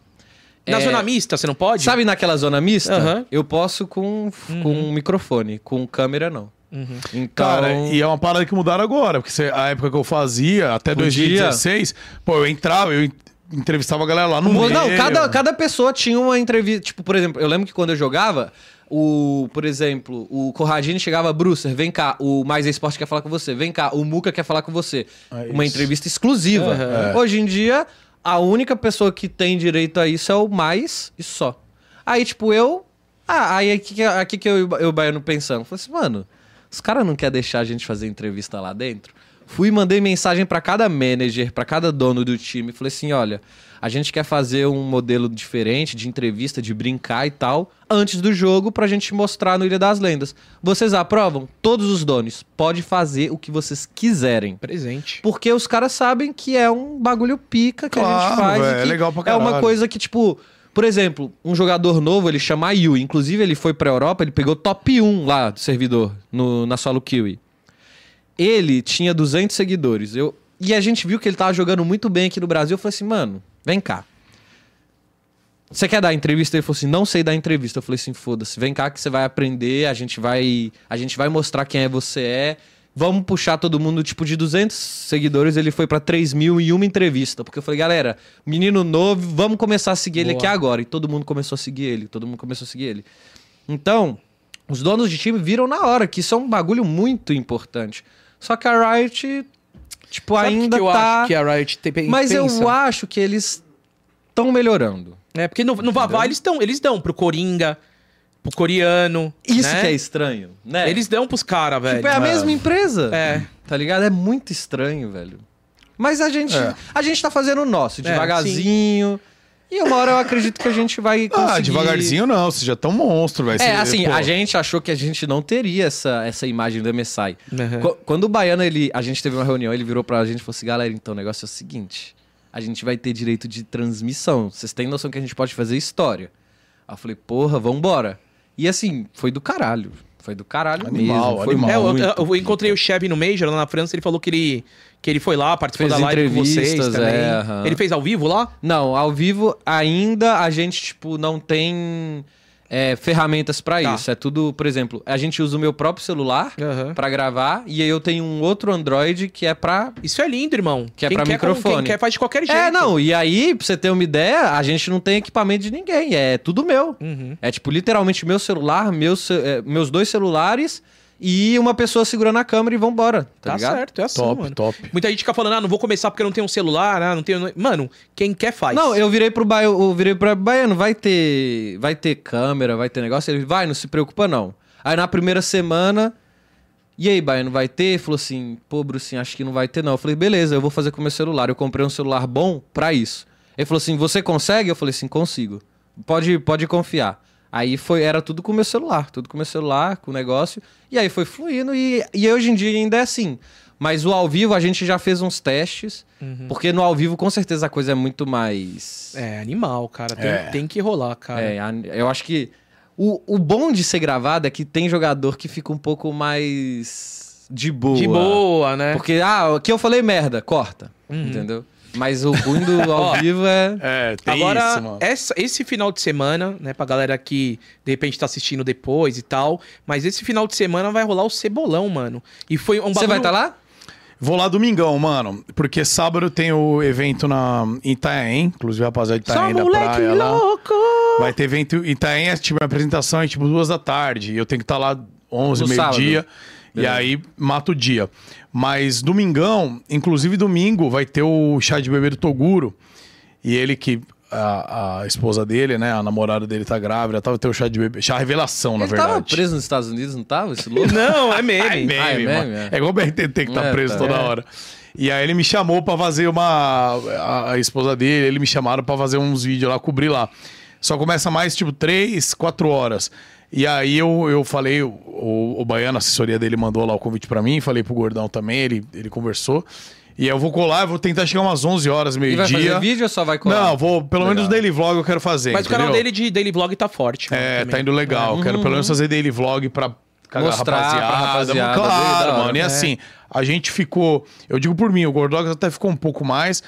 Na é, zona mista, você não pode? Sabe naquela zona mista? Aham. Eu posso com, com um microfone, com câmera não. Uhum. Então, Cara, e é uma parada que mudaram agora, porque você- a época que eu fazia, até Podia. 2016, pô, eu entrava, eu entrevistava a galera lá no meio. não, cada, cada pessoa tinha uma entrevista. Tipo, por exemplo, eu lembro que quando eu jogava, o, por exemplo, o Corradini chegava, Brucer, vem cá, o Mais Esporte quer falar com você, vem cá, o Muca quer falar com você. É uma entrevista exclusiva. Aham. Hoje em dia, a única pessoa que tem direito a isso é o Mais e só. Aí, tipo, eu. Ah, aí aqui que, aqui que eu, e o Ba- eu e o Baiano pensando. Falei assim, mano, os caras não querem deixar a gente fazer entrevista lá dentro? Fui e mandei mensagem pra cada manager, pra cada dono do time. Falei assim: olha, a gente quer fazer um modelo diferente de entrevista, de brincar e tal, antes do jogo, pra gente mostrar no Ilha das Lendas. Vocês aprovam? Todos os donos. Pode fazer o que vocês quiserem. Presente. Porque os caras sabem que é um bagulho pica que a gente Claro, faz. velho, é legal pra É uma caralho. coisa que, tipo, por exemplo, um jogador novo, ele chama Yu. Inclusive, ele foi pra Europa, ele pegou top 1 lá do servidor, no, na solo Kiwi. Ele tinha 200 seguidores. Eu, e a gente viu que ele tava jogando muito bem aqui no Brasil. Eu falei assim, mano, vem cá. Você quer dar entrevista? Ele falou assim, não sei dar entrevista. Eu falei assim, foda-se, vem cá que você vai aprender, a gente vai, a gente vai mostrar quem é você é. Vamos puxar todo mundo, tipo, de 200 seguidores, ele foi pra 3 mil em uma entrevista. Porque eu falei, galera, menino novo, vamos começar a seguir ele Boa. aqui agora. E todo mundo começou a seguir ele, todo mundo começou a seguir ele. Então, os donos de time viram na hora que isso é um bagulho muito importante. Só que a Riot, tipo, Sabe ainda que eu tá... acho que a Riot tem, Mas pensa? eu acho que eles estão melhorando. É, porque no, no Vavá eles dão, eles dão pro Coringa, pro coreano. Isso né? que é estranho, né? Eles dão pros caras, velho. Tipo, é a mesma empresa. É. Tá ligado? É muito estranho, velho. Mas a gente, É. a gente tá fazendo o nosso, É, devagarzinho. E uma hora eu acredito que a gente vai conseguir... Ah, devagarzinho não, você já tá um monstro, velho. É, Você- assim, pô, a gente achou que a gente não teria essa, essa imagem do MSI. Uhum. Qu- Quando o Baiano, ele, a gente teve uma reunião, ele virou pra gente e falou assim, galera, então o negócio é o seguinte, a gente vai ter direito de transmissão, vocês têm noção que a gente pode fazer história. Aí eu falei, porra, vambora. E assim, foi do caralho, foi do caralho Animal, mesmo. Foi animal. É, eu- eu encontrei o Chevy no Major lá na França, ele falou que ele, que ele foi lá, participou Fez da live com vocês entrevistas, também. é. Ele fez ao vivo lá? Não, ao vivo ainda a gente, tipo, não tem é, ferramentas pra Tá. isso. É tudo, por exemplo, a gente usa o meu próprio celular Aham. pra gravar e aí eu tenho um outro Android que é pra Isso é lindo, irmão. Que é pra quer, com- microfone. Quem quer faz de qualquer jeito. É, não, e aí, pra você ter uma ideia, a gente não tem equipamento de ninguém, é tudo meu. Uhum. É tipo, literalmente, meu celular, meus, é, meus dois celulares e uma pessoa segurando a câmera e vambora, tá, Tá, ligado? certo, é assim, Top, mano. top. Muita gente fica falando, ah, não vou começar porque eu não tenho um celular, ah, não tenho... Mano, quem quer faz. Não, eu virei pro Baiano, eu virei pro Baiano, vai ter, vai ter câmera, vai ter negócio. Ele, vai, não se preocupa não. Aí na primeira semana, e aí, Baiano, vai ter? Ele falou assim, pô, Brucinho, acho que não vai ter não. Eu falei, beleza, eu vou fazer com o meu celular. Eu comprei um celular bom pra isso. Ele falou assim, você consegue? Eu falei assim, consigo. Pode, pode confiar. Aí foi, era tudo com o meu celular, tudo com o meu celular, com o negócio. E aí foi fluindo e, e hoje em dia ainda é assim. Mas o ao vivo a gente já fez uns testes, porque no ao vivo com certeza a coisa é muito mais... É, animal, cara. Tem, É. tem que rolar, cara. É, eu acho que o, o bom de ser gravado é que tem jogador que fica um pouco mais. de boa. De boa, né? Porque, ah, aqui eu falei merda, corta. Entendeu? Mas o ruim do [LAUGHS] ao vivo é. É, tem Agora, isso, mano. essa- esse final de semana, né, pra galera que de repente tá assistindo depois e tal, mas esse final de semana vai rolar o cebolão, mano. E foi um Você vai estar lá? Vou lá domingão, mano. Porque sábado tem o evento na, em Itanhaém. Inclusive, a rapaziada de Só Itanhaém da moleque praia lá. louco! Vai ter evento em Itanhaém, é, tipo, a apresentação é tipo duas da tarde. E eu tenho que estar lá 11, No meio-dia. E aí, mato o dia. Mas domingão, inclusive domingo, vai ter o chá de bebê do Toguro. E ele que... A, a esposa dele, né? A namorada dele tá grávida, tava ter o chá de bebê. Chá revelação, na Ele tava verdade. preso nos Estados Unidos, não tava? Esse louco? [LAUGHS] Não, é meme. É meme, Ah, é mano. meme, é. É igual o BRTT que tá É, preso tá. toda hora. E aí ele me chamou pra fazer uma. A, a esposa dele, ele me chamaram pra fazer uns vídeos lá, cobrir lá. Só começa mais tipo 3, 4 horas. E aí eu, eu falei, o, o, o Baiano, a assessoria dele, mandou lá o convite pra mim, falei pro Gordão também, ele, ele conversou. E aí eu vou colar, eu vou tentar chegar umas 11 horas, E vai meio-dia. fazer vídeo ou só vai colar? Não, vou, pelo Legal. menos daily vlog eu quero fazer. Mas o canal entendeu? dele de Daily Vlog tá forte. É, também. tá indo legal. Quero pelo menos fazer daily vlog pra cagar Mostrar pra rapaziada. rapaziada, dele, Claro, hora. mano. E É. assim, a gente ficou. Eu digo por mim, o Gordox até ficou um pouco mais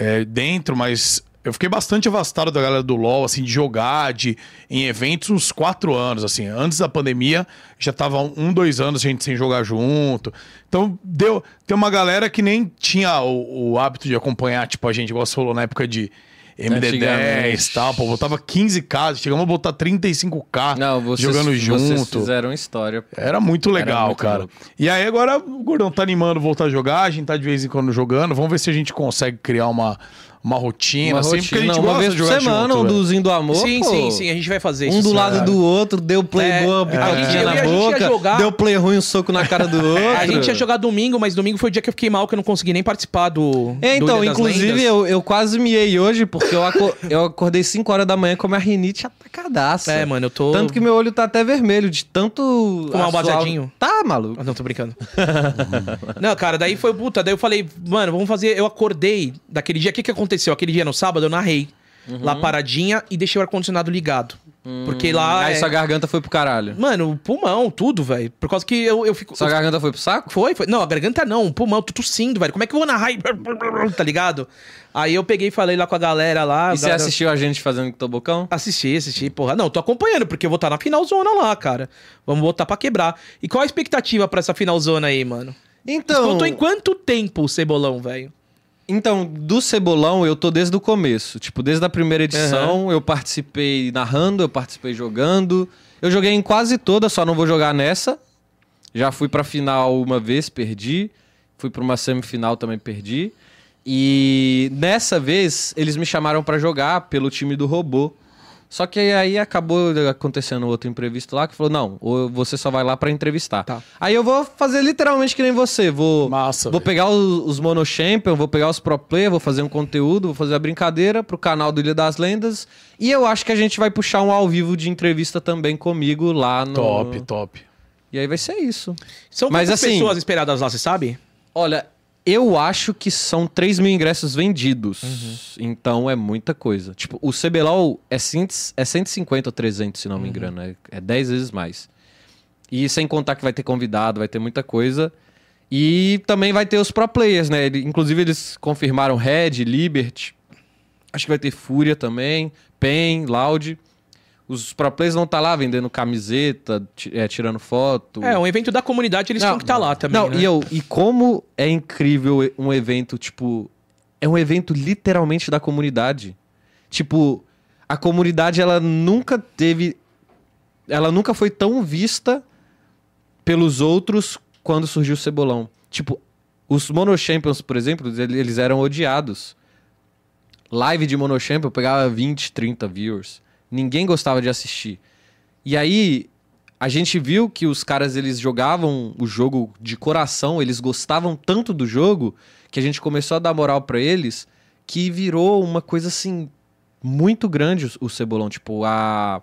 é, dentro, mas. Eu fiquei bastante afastado da galera do LoL, assim, de jogar, de em eventos, uns quatro anos, assim. Antes da pandemia, já tava um, dois anos a gente sem jogar junto. Então, deu. Tem uma galera que nem tinha o, o hábito de acompanhar, tipo, a gente, igual você falou, na época de MD10 Antigamente. e tal, pô, botava 15k, chegamos a botar 35k Não, vocês, jogando vocês junto. fizeram história. pô. Era muito legal, muito cara. louco. E aí agora o Gordão tá animando voltar a jogar, a gente tá de vez em quando jogando. Vamos ver se a gente consegue criar uma, uma rotina, Uma assim, rotina, porque a gente não, gosta de jogar semana, junto, um velho. dozinho do amor. Sim, pô. sim, sim, a gente vai fazer Um isso. do sim. lado do outro, deu play É, boa, a picadinha gente- na boca, jogar- deu play ruim, um soco na cara do [LAUGHS] outro. A gente ia jogar domingo, mas domingo foi o dia que eu fiquei mal, que eu não consegui nem participar do. É, do então, das inclusive, eu, eu quase miei hoje, porque eu, aco- [LAUGHS] eu acordei 5 horas da manhã com a minha rinite atacadaça. É, mano, eu tô. Tanto que meu olho tá até vermelho, de tanto... Fumar um baseadinho? Tá, maluco. Não, tô brincando. [LAUGHS] não, cara, daí foi puta. Daí eu falei, mano, vamos fazer. Eu acordei daquele dia. O que, que aconteceu? Aquele dia no sábado eu narrei. Lá paradinha e deixei o ar-condicionado ligado. Porque lá. Aí é- sua garganta foi pro caralho. Mano, pulmão, tudo, velho. Por causa que eu, eu fico. Sua garganta foi pro saco? Foi, foi. Não, a garganta não, o pulmão, tô tossindo, velho. Como é que eu vou narrar? e- [LAUGHS] Tá ligado? Aí eu peguei e falei lá com a galera lá. E você galera- assistiu a gente fazendo tobocão? Assisti, assisti, porra. Não, tô acompanhando, porque eu vou estar na finalzona lá, cara. Vamos botar pra quebrar. E qual a expectativa pra essa finalzona aí, mano? Então, Contou em quanto tempo o cebolão, velho? Então, do Cebolão eu tô desde o começo. Tipo, desde a primeira edição eu participei narrando, eu participei jogando. Eu joguei em quase todas, só não vou jogar nessa. Já fui pra final uma vez, perdi. Fui pra uma semifinal também, perdi. E nessa vez eles me chamaram pra jogar pelo time do robô. Só que aí acabou acontecendo outro imprevisto lá que falou: não, ou você só vai lá pra entrevistar. Tá. Aí eu vou fazer literalmente que nem você. Vou, Massa, vou pegar os, os Mono Champion, vou pegar os Pro Player, vou fazer um conteúdo, vou fazer a brincadeira pro canal do Ilha das Lendas. E eu acho que a gente vai puxar um ao vivo de entrevista também comigo lá no. Top, top. E aí vai ser isso. São Mas assim- pessoas esperadas lá, você sabe? Olha, eu acho que são 3 mil ingressos vendidos. Uhum. Então é muita coisa. Tipo, o CBLOL é, 100, é 150 ou 300, se não Uhum. me engano. É, é 10 vezes mais. E sem contar que vai ter convidado, vai ter muita coisa. E também vai ter os pro players, né? Inclusive eles confirmaram Red, Liberty. Acho que vai ter Fúria também, Pen, Loud. Os pro players vão estar lá vendendo camiseta, é, tirando foto. É, um evento da comunidade, eles tinham que estar lá também. Não, né? e, eu, e como é incrível um evento, tipo. É um evento literalmente da comunidade. Tipo, a comunidade, ela nunca teve. Ela nunca foi tão vista pelos outros quando surgiu o Cebolão. Tipo, os Mono Champions, por exemplo, ele- eles eram odiados. Live de Mono Champion pegava 20, 30 viewers. Ninguém gostava de assistir. E aí, a gente viu que os caras eles jogavam o jogo de coração, eles gostavam tanto do jogo que a gente começou a dar moral pra eles, que virou uma coisa assim muito grande o, Cebolão, tipo, a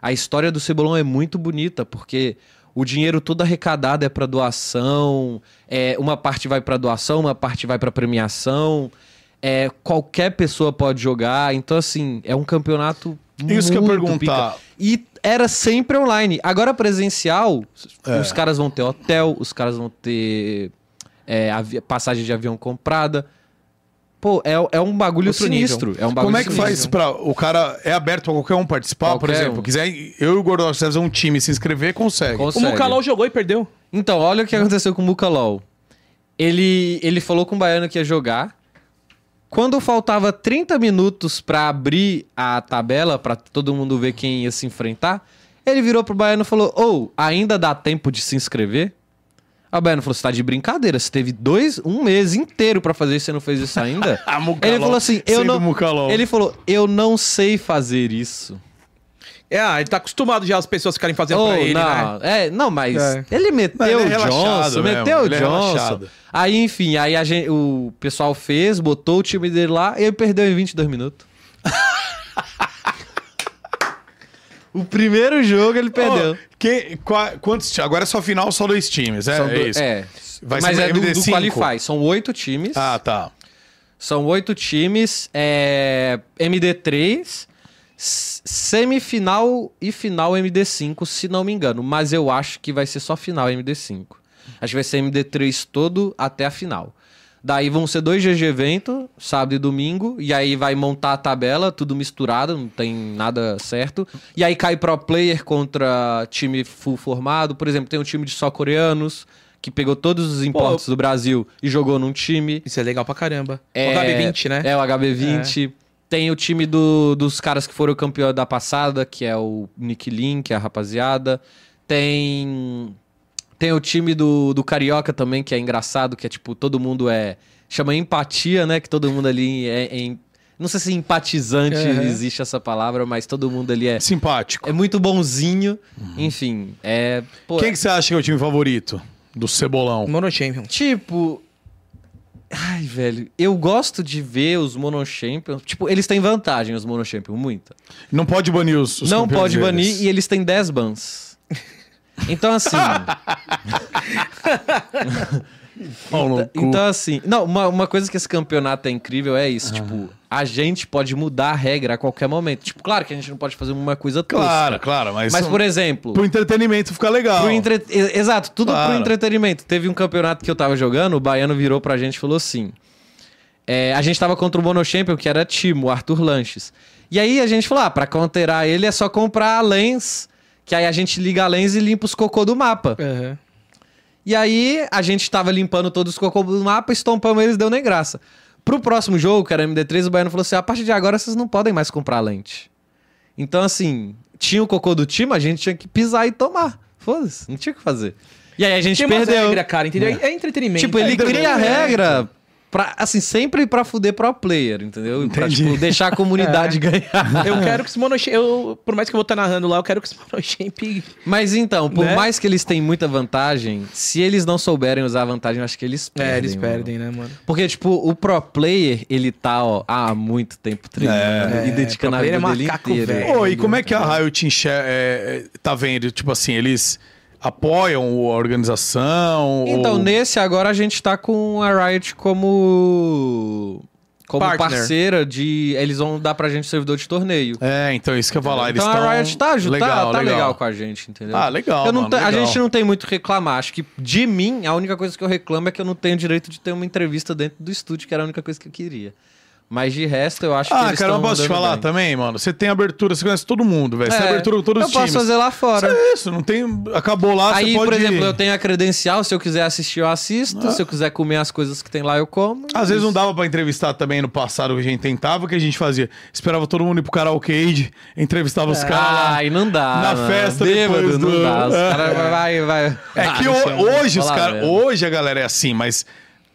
a história do Cebolão é muito bonita, porque o dinheiro todo arrecadado é pra doação, é, uma parte vai pra doação, uma parte vai pra premiação. É, qualquer pessoa pode jogar, então assim, é um campeonato Isso que eu perguntar. pica. E era sempre online. Agora presencial, É. os caras vão ter hotel, os caras vão ter é, passagem de avião comprada. Pô, é, é um bagulho Outro sinistro. É um bagulho Como é que sinistro. faz pra. O cara é aberto pra qualquer um participar? Por Qualquer exemplo, um. quiser eu e o Gordox fazer um time se inscrever, consegue. Cons- O Consegue. Mucalol jogou e perdeu. Então, olha o que aconteceu com o Mucalol. Ele, ele falou com o Baiano que ia jogar. Quando faltava 30 minutos pra abrir a tabela, pra todo mundo ver quem ia se enfrentar, ele virou pro Baiano e falou: Ô, ainda dá tempo de se inscrever? O Baiano falou: Você tá de brincadeira, você teve dois, um mês inteiro pra fazer isso e você não fez isso ainda? [LAUGHS] Ele falou assim: Eu sendo não. Mucalol. Ele falou: Eu não sei fazer isso. É, ah, ele tá acostumado já as pessoas ficarem fazendo Oh, pra ele, não, né? é, não, mas É. ele meteu Mas ele é o Johnson, mesmo, meteu o ele é Johnson. relaxado. aí, enfim, aí a gente, o pessoal fez, botou o time dele lá e ele perdeu em 22 minutos. [LAUGHS] o primeiro jogo ele perdeu. Ô, quem- qua- quantos, agora é só final, só dois times, é, São é do- isso. é. Vai mas ser é do, do MD5? Qualify. São oito times. Ah, tá. São oito times. É, MD3, s- semifinal e final MD5, se não me engano. Mas eu acho que vai ser só final MD5. Acho que vai ser MD3 todo até a final. Daí vão ser dois GG evento, sábado e domingo, e aí vai montar a tabela, tudo misturado, não tem nada certo. E aí cai pro player contra time full formado. Por exemplo, tem um time de só coreanos, que pegou todos os importes do Brasil e jogou num time. Isso é legal pra caramba. É, O HB20, né? É, o HB20. Tem o time do- dos caras que foram campeão da passada, que é o Nick Lin, que é a rapaziada. Tem. Tem o time do, do Carioca também, que é engraçado, que é tipo, todo mundo é. Chama empatia, né? Que todo mundo ali é. é em- não sei se empatizante Uhum. existe essa palavra, mas todo mundo ali é. Simpático. É muito bonzinho. Enfim, é. pô, Quem que você acha que é o time favorito do Cebolão? Mono Champions. Tipo. Ai, velho, eu gosto de ver os Mono Champions. Tipo, eles têm vantagem, os Mono Champions, muita. Não pode banir os, os Não pode banir deles. e eles têm 10 bans. Então, assim. [LAUGHS] [LAUGHS] Cu. então, assim. Não, uma, uma coisa que esse campeonato é incrível é Ah. isso. Tipo, a gente pode mudar a regra a qualquer momento. Tipo, claro que a gente não pode fazer uma coisa tosca. Claro, claro, mas, Mas, por exemplo. pro entretenimento fica legal. Pro entre... Exato, tudo Claro. pro entretenimento. Teve um campeonato que eu tava jogando, o Baiano virou pra gente e falou assim: é, a gente tava contra o Mono Champion, que era Timo, o Arthur Lanches. E aí a gente falou: ah, pra counterar ele é só comprar a lens, que aí a gente liga a lens e limpa os cocô do mapa. Uhum. E aí a gente tava limpando todos os cocô do mapa, estompamos eles, deu nem graça. Pro próximo jogo, que era MD3, o Baiano falou assim: a partir de agora vocês não podem mais comprar lente. Então, assim, tinha o cocô do time, a gente tinha que pisar e tomar. Foda-se, não tinha o que fazer. E aí a gente Tem perdeu. regras, cara, entendeu? É, entretenimento. Tipo, ele É cria a regra pra, assim, sempre pra fuder pro player, entendeu? Pra, Entendi. tipo, deixar a comunidade [LAUGHS] ganhar. Eu quero que esse Mono Champ- eu Por mais que eu vou estar narrando lá, eu quero que esse Mono Champ... Mas então, por Né? mais que eles tenhem muita vantagem, se eles não souberem usar a vantagem, eu acho que eles perdem. É, eles mano. perdem, né, mano? Porque, tipo, o pro player, ele tá, ó, há muito tempo treinando É, e dedicando pro a vida é dele inteira. velho. Ô, e como é que a Riot enxer- é, é, tá vendo? Tipo assim, eles apoiam a organização? Então, ou... nesse agora a gente tá com a Riot como. Como Partner. parceira de. Eles vão dar pra gente servidor de torneio. É, então isso que eu ia falar. Eles então tão... a Riot tá, tá, legal, tá legal. legal. com a gente, entendeu? Ah, legal, Eu não mano, te- A legal. gente não tem muito o que reclamar. Acho que de mim, a única coisa que eu reclamo é que eu não tenho direito de ter uma entrevista dentro do estúdio, que era a única coisa que eu queria. Mas de resto, eu acho que Ah, cara, eu posso te falar bem. também, mano? Você tem abertura, você conhece todo mundo, velho. Você tem É, abertura com todos eu os posso times. fazer lá fora. É isso, não tem... Acabou lá, Aí, você pode... por exemplo, eu tenho a credencial, se eu quiser assistir, eu assisto. Se eu quiser comer as coisas que tem lá, eu como. Às vezes não dava pra entrevistar também no passado que a gente tentava, o que a gente fazia? Esperava todo mundo ir pro karaokê, entrevistava os caras lá. Ai, não dá. Na mano. festa Bêbado, depois do- não dá. Os É. caras vai, vai. É que Ah, ho- hoje os caras. Hoje a galera é assim, mas.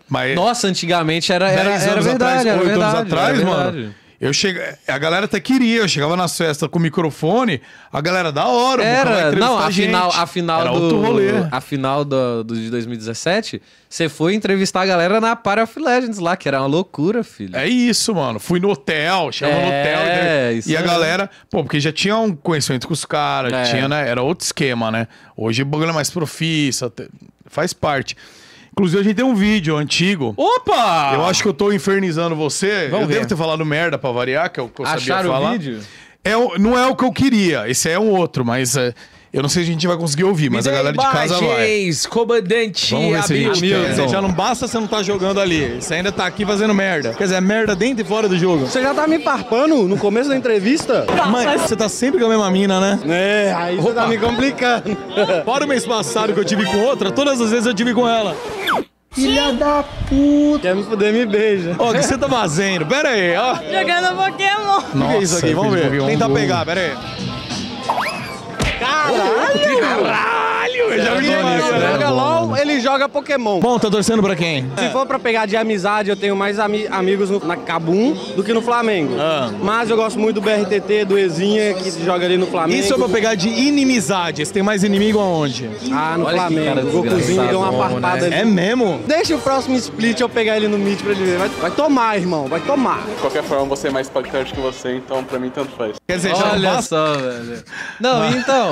Mas Nossa, antigamente era, era, 10 era anos verdade, atrás, era 8 verdade, anos atrás, era mano. Eu chego, a galera até queria, eu chegava nas festas com microfone, a galera da hora, o vai Era, não, a final, a final Era do. outro rolê. A final do, do de 2017, você foi entrevistar a galera na Party of Legends lá, que era uma loucura, filho. É isso, mano. Fui no hotel, chegava no É, hotel. isso E a aí. galera, pô, porque já tinha um conhecimento com os caras, É. tinha, né? Era outro esquema, né? Hoje o bagulho é mais profissa, faz parte. Inclusive, a gente tem um vídeo antigo. Opa! Eu acho que eu tô infernizando você. Vamos eu devo ver. ter falado merda pra variar, que é o que eu Acharam sabia falar. o vídeo? é, não é o que eu queria. Esse é um outro, mas é, eu não sei se a gente vai conseguir ouvir, mas a galera de casa vai. Comandante Vamos ver se a gente Hamilton. quer. Hamilton. Já não basta você não tá jogando ali. Você ainda tá aqui fazendo merda. Quer dizer, é merda dentro e fora do jogo. Você já tá me parpando no começo da entrevista? Mas você tá sempre com a mesma mina, né? É, aí você tá me complicando. Fora o mês passado que eu tive com outra, todas as vezes eu tive com ela. Filha da puta. Quer me fuder, me beija. Ó, o que você tá fazendo? Pera aí, ó. O Jogando Pokémon. que é isso aqui? Vamos ver. Tenta pegar, pera aí. Caralho! Eu já vi Ele não né? joga LOL, ele joga Pokémon. Bom, tá torcendo pra quem? Se for pra pegar de amizade, eu tenho mais ami- amigos no- na Cabum do que no Flamengo. Ah. Mas eu gosto muito do BRTT, do Ezinha, que joga ali no Flamengo. Isso é pra pegar de inimizade. Você tem mais inimigo aonde? Ah, no Olha que Flamengo. O Gokuzinho deu uma desgraçado, farpada ali. É mesmo? Deixa o próximo split eu pegar ele no Meet pra ele ver. Vai, vai tomar, irmão, vai tomar. De qualquer forma, você é mais impactante que você, então pra mim tanto faz. Quer dizer, já não Olha só, velho. Não, então.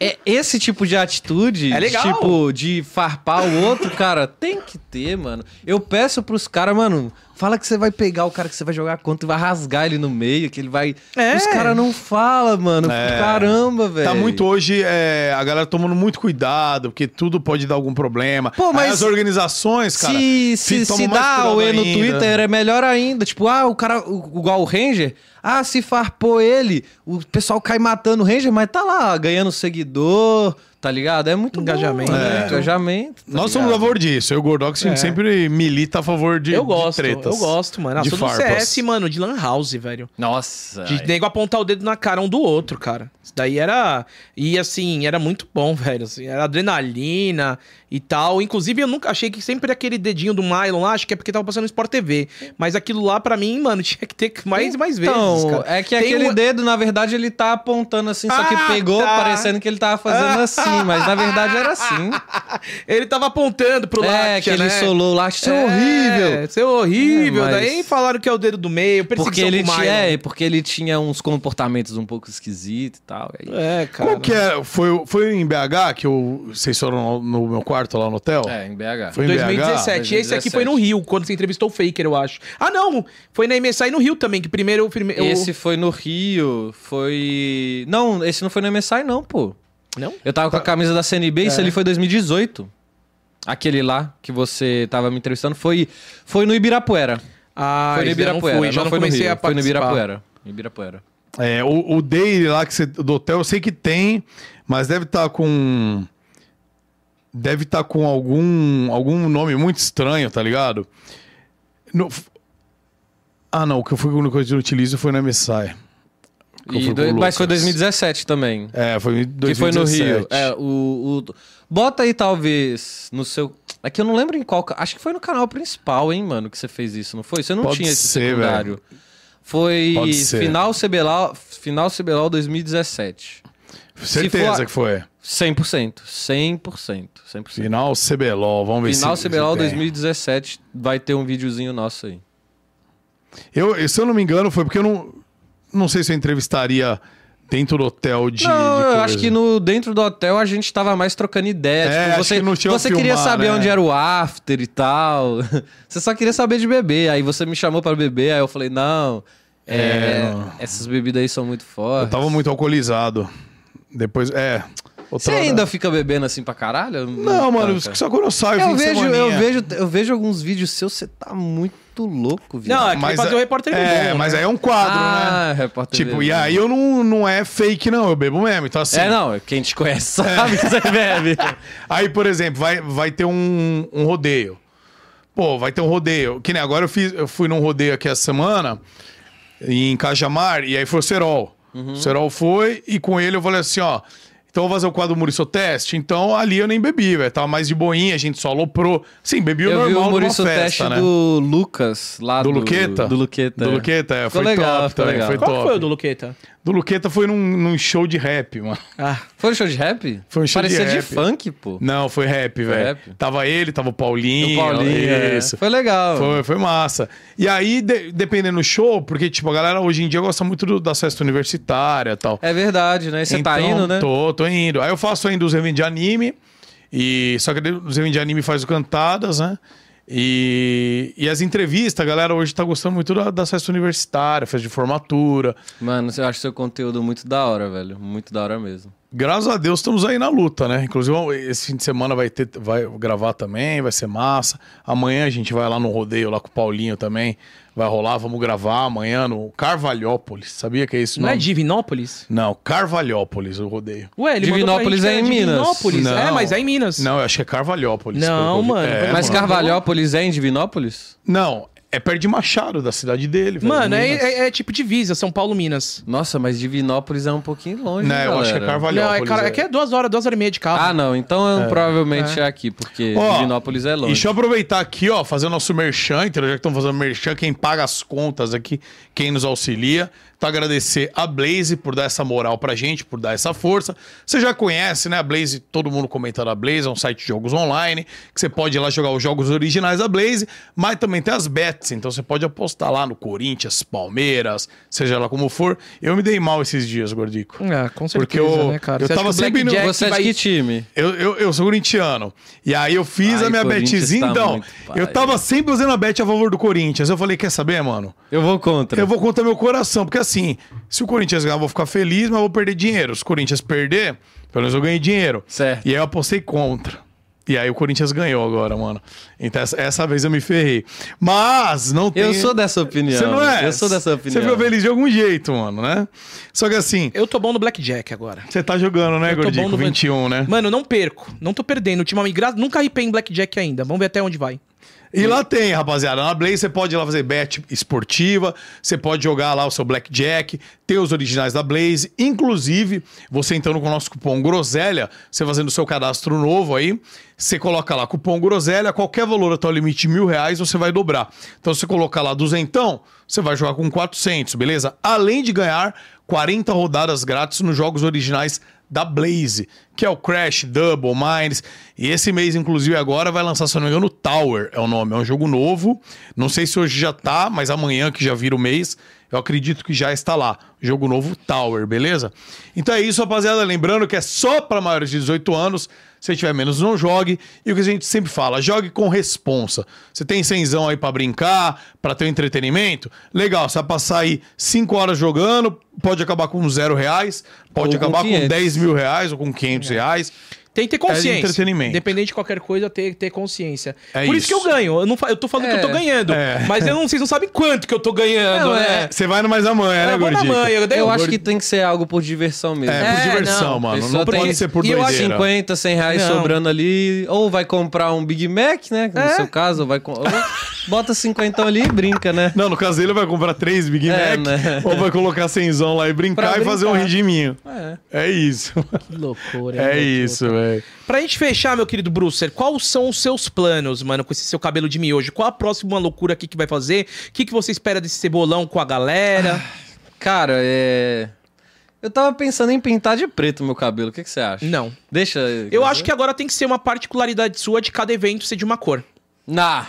É esse tipo de atitude, É legal. tipo, de farpar o outro, cara, tem que ter, mano. Eu peço pros caras, mano, fala que você vai pegar o cara que você vai jogar contra e vai rasgar ele no meio, que ele vai. É. Os caras não falam, mano. É. Caramba, velho. Tá muito hoje, é, a galera tomando muito cuidado, porque tudo pode dar algum problema. Pô, mas Aí as organizações, cara. Se, se, se dá o E no ainda. Twitter, é melhor ainda. Tipo, ah, o cara, o- igual o Ranger, ah, se farpou ele, o pessoal cai matando o Ranger, mas tá lá, ganhando seguidor, tá ligado? É muito Engajamento. Bom, né? É. Engajamento. tá Nós somos a favor disso. Eu, Gordox, gente sempre milita a favor de, Eu de gosto, tretas. eu gosto, mano. Ah, de sou. CS, mano, de Lan House, velho. Nossa. De ai. nego apontar o dedo na cara um do outro, cara. Isso daí era. E assim, era muito bom, velho. assim, era adrenalina e tal. Inclusive, eu nunca achei que sempre aquele dedinho do Mylon lá, acho que é porque tava passando no Sport TV. Mas aquilo lá, pra mim, mano, [LAUGHS] tinha que ter mais e mais vezes. Então, cara. é que Tem aquele um- dedo, na verdade, ele tá apontando assim, só que Ah, pegou tá. parecendo que ele tava fazendo assim, mas na verdade era assim. [LAUGHS] [LAUGHS] Ele tava apontando pro É, Láctea, que ele né? solou lá, isso é É, horrível. Isso é horrível. É, mas- Daí falaram que é o dedo do meio, Porque ele, o tinha, é, porque ele tinha uns comportamentos um pouco esquisitos e tal. aí- É, cara. Qual que é? Foi, foi em BH que eu, vocês foram no, no meu quarto lá no hotel? É, em BH. Foi em 2017. E esse aqui 2017. foi no Rio, quando você entrevistou o Faker, eu acho. Ah, não! Foi na MSI no Rio também, que primeiro... primeiro Esse foi no Rio, foi... Não, esse não foi no MSI não, pô. Não? Eu tava com a camisa da CNB, É. isso ali foi 2018. Aquele lá que você tava me entrevistando foi, foi no Ibirapuera. Ah, foi no eu não Ibirapuera, fui, já não não foi no comecei Rio, a foi no. Ibirapuera. Ibirapuera. É, o, o Day lá que você, do hotel, eu sei que tem, mas deve estar com. Deve estar com algum, algum nome muito estranho, tá ligado? No- ah, não, o que eu fui que eu utilizo foi no MSI. E do- mas foi Lucas. 2017 também. É, foi em Que foi 2017. no Rio. É, o, o- Bota aí, talvez, no seu. É que eu não lembro em qual. Acho que foi no canal principal, hein, mano, que você fez isso, não foi? Você não Pode tinha esse ser, secundário. Foi Pode ser. final CBLOL, final CBLOL 2017. Certeza for- que foi. 100%. 100%. 100%. Final CBLOL, vamos ver Final se. CBLOL se tem. 2017 vai ter um videozinho nosso aí. Eu, se eu não me engano, foi porque eu não. Não sei se eu entrevistaria dentro do hotel de. não, de eu acho que no, dentro do hotel a gente tava mais trocando ideia. É, tipo, você que não tinha o você queria filmar, saber né? onde era o after e tal. [LAUGHS] Você só queria saber de beber. Aí você me chamou pra beber, aí eu falei, não, é, É, essas bebidas aí são muito fortes. Eu tava muito alcoolizado. Depois, é. Você outra hora- ainda fica bebendo assim pra caralho? Não, mano, tanca? só quando eu saio, Eu vejo, eu, vejo, eu vejo alguns vídeos seus, você tá muito louco, viu? Não, é que vai fazer o repórter É, bom, mas né? aí é um quadro, ah, né? repórter Tipo, bebê. e aí eu não, não é fake, não, eu bebo mesmo. Então, assim. É, não, quem te conhece sabe que você bebe. [LAUGHS] Aí, por exemplo, vai, vai ter um, um rodeio. Pô, vai ter um rodeio. Que nem agora eu, fiz, eu fui num rodeio aqui essa semana, em Cajamar, e aí foi o Serol. Uhum. O Serol foi, e com ele eu falei assim, ó. Então eu vou fazer o quadro Muriço Teste. Então ali eu nem bebi, velho. Tava mais de boinha, a gente só aloprou. Sim, bebi o Eu vi normal o numa Maurício festa, teste né? do Lucas, lá Do do... Luqueta? Do Luqueta. Do é. Luqueta, é, foi legal, top também, legal. foi Qual top. foi o do Luqueta? Do Luqueta foi num, num show de rap, mano. Ah, Foi um show de rap? Foi um show de Parecia de, rap. funk, pô. Não, foi rap, velho. rap? Tava ele, tava o Paulinho. O Paulinho, é. Isso. Foi legal. Foi, foi massa. E aí, de- dependendo do show, porque, tipo, a galera hoje em dia gosta muito do, da festa universitária e tal. É verdade, né? Você tá Então, indo, né? Tô, tô indo. Aí eu faço ainda os eventos de anime. E, só que os eventos de anime faz o cantadas, né? E, e as entrevistas, a galera hoje tá gostando muito da, festa universitária, festa de formatura. Mano, eu acho seu conteúdo muito da hora, velho. Muito da hora mesmo. Graças a Deus estamos aí na luta, né? Inclusive, esse fim de semana vai ter, vai gravar também, vai ser massa. Amanhã a gente vai lá no rodeio, lá com o Paulinho também. Vai rolar, vamos gravar amanhã no Carvalhópolis. Sabia que é isso? Não é Divinópolis? Não, Carvalhópolis, o rodeio. Ué, ele mandou pra Divinópolis é em Minas. Divinópolis. É, Não. mas é em Minas. Não, eu acho que é Carvalhópolis. Não, mano. É, Mas mano. Carvalhópolis é em Divinópolis? Não, é perto de Machado, da cidade dele. velho, Mano, é, é- é tipo divisa, São Paulo, Minas. Nossa, mas Divinópolis é um pouquinho longe, Não, né, eu acho que é galera? Carvalhópolis. Não, é, cara, é que é duas horas, duas horas e meia de carro. Ah, não. Então eu provavelmente é. aqui, porque Ó, Divinópolis é longe. Deixa eu aproveitar aqui, ó, fazer o nosso merchan, entendeu? Já que estão fazendo merchan, quem paga as contas aqui, quem nos auxilia. Então, agradecer a Blaze por dar essa moral pra gente, por dar essa força. Você já conhece, né? A Blaze, todo mundo comenta da Blaze, é um site de jogos online, que você pode ir lá jogar os jogos originais da Blaze, mas também tem as bets, então você pode apostar lá no Corinthians, Palmeiras, seja lá como for. Eu me dei mal esses dias, Gordico. É, com certeza, Porque eu- né, cara? eu Você tava sempre no- Você é de vai- que time? Eu, eu, eu sou corintiano. E aí eu fiz Ai, a minha betzinha. tá então, muito eu tava sempre fazendo a bet a favor do Corinthians. Eu falei, quer saber, mano? Eu vou contra. Eu vou contar meu coração. Porque assim, se o Corinthians ganhar, eu vou ficar feliz, mas eu vou perder dinheiro. Se o Corinthians perder, pelo menos eu ganhei dinheiro. Certo. E aí eu apostei contra. E aí o Corinthians ganhou agora, mano. Então essa, essa vez eu me ferrei. Mas não tem. Eu sou dessa opinião. Você não é? Eu sou dessa opinião. Você ficou feliz de algum jeito, mano, né? Só que assim, Eu tô bom no Blackjack agora. você tá jogando, né, bom no 21, né? Mano, eu não perco. Não tô perdendo. Ultimamente, gra... nunca ripei em Blackjack ainda. Vamos ver até onde vai. E lá tem, rapaziada. Na Blaze você pode ir lá fazer bet esportiva, você pode jogar lá o seu Blackjack, ter os originais da Blaze. Inclusive, você entrando com o nosso cupom Groselha, você fazendo o seu cadastro novo aí, você coloca lá cupom Groselha, qualquer valor até o limite de mil reais, você vai dobrar. Então, se você colocar lá duzentão, você vai jogar com 400, beleza? Além de ganhar 40 rodadas grátis nos jogos originais da Blaze, que é o Crash, Double, Mines. E esse mês, inclusive, agora vai lançar, se eu não me engano, Tower é o nome. É um jogo novo. Não sei se hoje já tá, mas amanhã, que já vira o mês, eu acredito que já está lá. Jogo novo Tower, beleza? Então é isso, rapaziada. Lembrando que é só para maiores de 18 anos. Se tiver menos, não jogue. E o que a gente sempre fala, jogue com responsa. Você tem cenzão aí pra brincar, pra ter um entretenimento? Legal, você vai passar aí 5 horas jogando, pode acabar com zero reais, pode Ou com acabar com 500. 10 mil reais ou com 500 reais. Tem que ter consciência. entretenimento. Independente de qualquer coisa, ter, ter consciência. É Por isso. isso. que eu ganho. Eu, não, eu tô falando que eu tô É. ganhando. É. Mas eu não, vocês não sabem quanto que eu tô ganhando, Não, né? é. Você vai no mais amanhã, né, vou na Gordinho? eu Eu um acho gordo. que tem que ser algo por diversão mesmo. É, por É, diversão, não. mano. Pessoa Não tem- pode ser por e eu acho doideira. 50, 100 reais Não. sobrando ali, ou vai comprar um Big Mac, né? No É. seu caso, ou vai com- bota 50 ali e brinca, né? Não, no caso dele vai comprar três Big É, Mac né? ou vai colocar cenzão lá e brincar Pra e fazer um brincar. regiminho. É. É isso. Que loucura. É isso, velho. Pra gente fechar, meu querido Brucer, quais são os seus planos, mano, com esse seu cabelo de miojo? Qual a próxima loucura aqui que vai fazer? O que, que você espera desse cebolão com a galera? Cara, é. Eu tava pensando em pintar de preto o meu cabelo. O que, que você acha? Não. Deixa. Eu acho que agora tem que ser uma particularidade sua de cada evento ser de uma cor. Nah,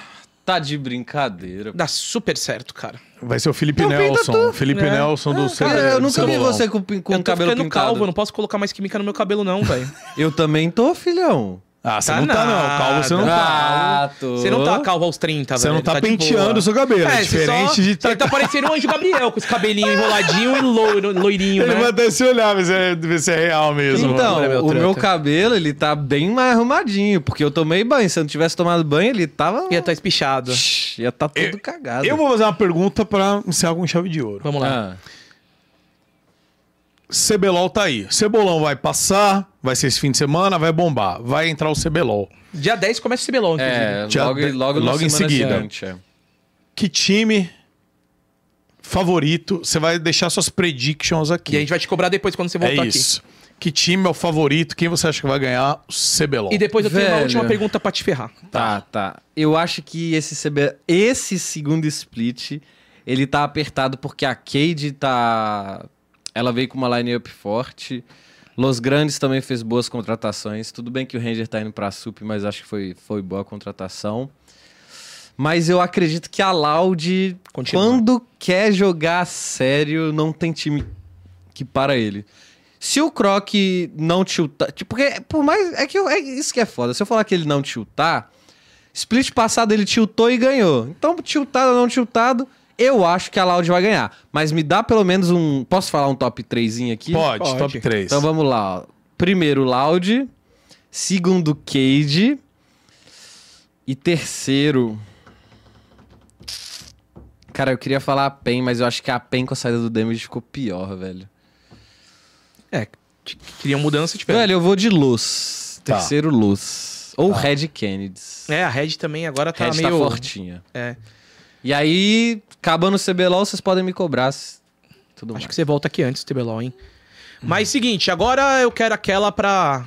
tá de brincadeira. Dá super certo, cara. Vai ser o Felipe Então pinta Nelson. tu. Felipe É. Nelson do Cara, Cebola- eu nunca vi Cebolão. você com, com eu tô cabelo ficando pintado. calvo, eu não posso colocar mais química no meu cabelo, não, velho. [LAUGHS] Eu também tô, filhão. Ah, você Tá não tá, não. nada. Calvo você não tá. Ah, tô. Você não tá calvo aos 30, Você velho. não tá de penteando o seu cabelo. É, você diferente só- de tá. Você tá parecendo um anjo Gabriel, com esse cabelinho enroladinho e loiro, loirinho, Ele né? vai até se olhar, ver se é, ver se é real mesmo. Então, meu o meu cabelo, ele tá bem mais arrumadinho, porque eu tomei banho. Se eu não tivesse tomado banho, ele tava... Ia tá espichado. Shhh, Ia tá todo cagado. Eu vou fazer uma pergunta pra encerrar com chave de ouro. Vamos lá. Ah, Cebelol tá aí. Cebolão vai passar, vai ser esse fim de semana, vai bombar. Vai entrar o Cebelol. Dia 10 começa o CBLOL, inclusive. é, Já logo, de- logo, logo em semana seguida. seguinte, é. Que time favorito? Você vai deixar suas predictions aqui. E a gente vai te cobrar depois quando você é voltar aqui. isso. Que time é o favorito? Quem você acha que vai ganhar o CBLOL? E depois eu tenho uma Velho. última pergunta pra te ferrar. Tá, tá. Eu acho que esse, CB... esse segundo split, ele tá apertado porque a Cade tá... Ela veio com uma line-up forte. Los Grandes também fez boas contratações. Tudo bem que o Ranger tá indo pra SUP, mas acho que foi, foi boa a contratação. Mas eu acredito que a Loud, Continua. quando quer jogar sério, não tem time que para ele. Se o Croc não tiltar. Tipo, porque por mais. É que eu- é isso que é foda. Se eu falar que ele não tiltar. Split passado ele tiltou e ganhou. Então, tiltado ou não tiltado, eu acho que a Loud vai ganhar. Mas me dá pelo menos um. Posso falar um top 3 aqui? Pode, Pode. top 3. Então vamos lá. ó. Primeiro, Loud. Segundo, Cade. E terceiro. Cara, eu queria falar a PEN, mas eu acho que a PEN com a saída do Damage ficou pior, velho. É, queria mudança, tipo. Velho, eu vou de Luz. Tá. Terceiro, Luz. Ou Red Kennedys. É, a Red também agora tá Red meio. tá fortinha. É. E aí, acabando o CBLOL, vocês podem me cobrar. Tudo Acho mais. que você volta aqui antes, TBLOL, hein? Mas seguinte, agora eu quero aquela pra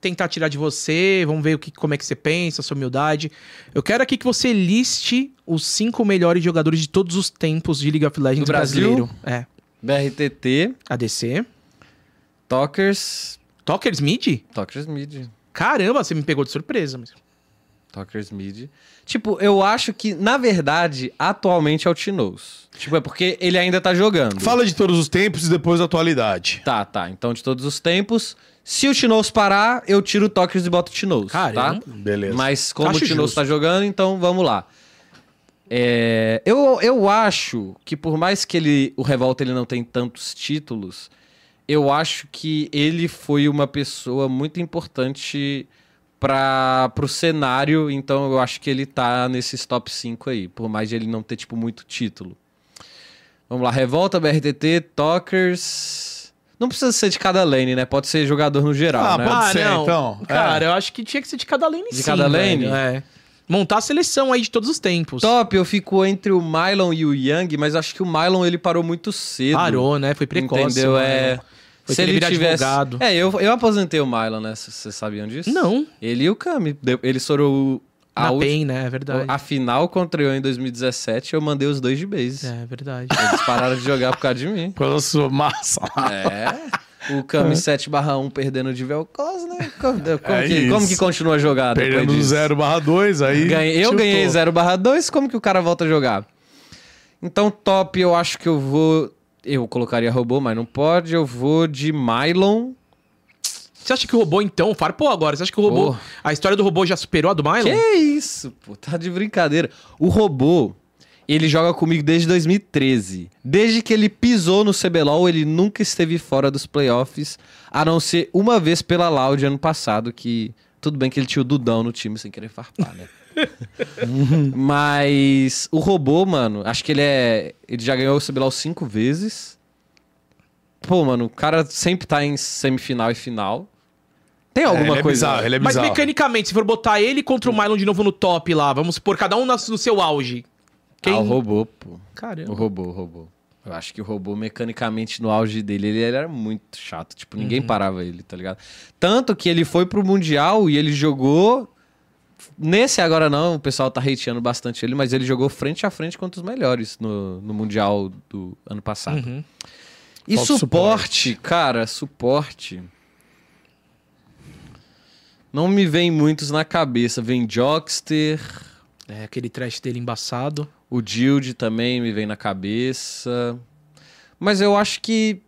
tentar tirar de você, vamos ver o que, como é que você pensa, sua humildade. Eu quero aqui que você liste os cinco melhores jogadores de todos os tempos de League of Legends Do Brasil? brasileiro. É. BRTT, ADC. Talkers... Talkers Mid? Talkers Mid. Caramba, você me pegou de surpresa. Mas... Talkers Mid. Tipo, eu acho que, na verdade, atualmente é o Tinoz. Tipo, é porque ele ainda tá jogando. Fala de todos os tempos e depois da atualidade. Tá, tá. Então, de todos os tempos, se o Tinoz parar, eu tiro o Talkers e boto o Tinoz, tá? Caramba. Beleza. Mas como Acho o Tinoz tá jogando, então vamos lá. É, eu, eu acho que por mais que ele, o Revolta ele não tem tantos títulos, eu acho que ele foi uma pessoa muito importante para pro cenário, então eu acho que ele tá nesses top 5 aí, por mais de ele não ter tipo muito título. Vamos lá, Revolta, BRTT, Talkers. Não precisa ser de cada lane, né? Pode ser jogador no geral, Ah, né? pode ser, então. Cara, É. eu acho que tinha que ser de cada lane De sim, cada lane? velho, É. Montar a seleção aí de todos os tempos. Top, eu fico entre o Mylon e o Young, mas acho que o Mylon ele parou muito cedo. Parou, né? Foi precoce. Entendeu? mano. É. Foi Se ele virar tivesse. advogado. É, eu, eu aposentei o Mylon, né? Vocês sabiam disso? Não. Ele e o Kami. Ele estourou a, Na PEN, né? É verdade. a final contra eu em 2017. Eu mandei os dois de base. É verdade. Eles pararam de jogar por causa de mim. [LAUGHS] Quando sua massa. É. O Kami 7/1 perdendo de Vel'Koz, né? Como, como É que, como que continua a jogar Perdendo do disso? 0 barra 2, aí. Ganhei- eu ganhei 0 barra 2, como que o cara volta a jogar? Então, top, eu acho que eu vou. Eu colocaria robô, mas não pode. Eu vou de Mylon. Você acha que o robô, então, farpou agora? Você acha que o robô. Pô. A história do robô já superou a do Mylon? Que isso, pô, tá de brincadeira. O robô, ele joga comigo desde 2013. Desde que ele pisou no CBLOL, ele nunca esteve fora dos playoffs, a não ser uma vez pela Loud ano passado, que tudo bem que ele tinha o Dudão no time sem querer farpar, né? [LAUGHS] Mas o robô, mano, acho que ele é. Ele já ganhou o CBLOL cinco vezes. Pô, mano, o cara sempre tá em semifinal e final. Tem É, alguma é coisa. bizarro, ele é Mas bizarro. mecanicamente, se for botar ele contra o Mylon de novo no top lá, vamos supor, cada um no no seu auge. Quem... Ah, o robô, pô. O Caramba. robô, o robô. Eu acho que o robô, mecanicamente, no auge dele, ele era muito chato. Tipo, ninguém parava ele, tá ligado? Tanto que ele foi pro Mundial e ele jogou. Nesse agora não, o pessoal tá hateando bastante ele, mas ele jogou frente a frente contra os melhores no, no Mundial do ano passado. Uhum. E Falta suporte, cara, suporte. Não me vem muitos na cabeça. Vem Jockster. É, aquele trash dele embaçado. O Dilde também me vem na cabeça. Mas eu acho que.